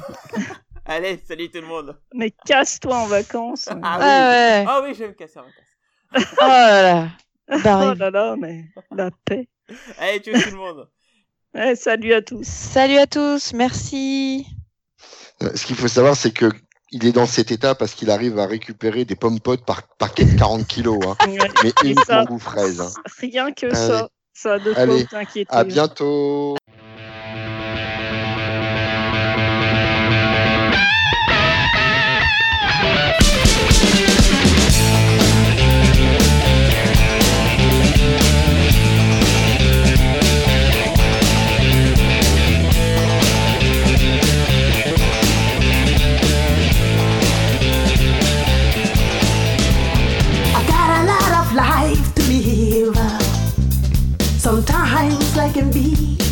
Allez, salut tout le monde. Mais casse-toi en vacances. Ah, ah oui, ah, ouais. oh, oui je vais me casser en vacances. oh là là. Oh là là, mais la paix. Allez, tu tout le monde. Eh, salut à tous. Salut à tous, merci. Euh, ce qu'il faut savoir, c'est que il est dans cet état parce qu'il arrive à récupérer des pommes potes par paquet de 40 kilos, hein. mais uniquement goût fraise. Hein. Rien que Allez. ça, ça de quoi t'inquiéter. À bientôt.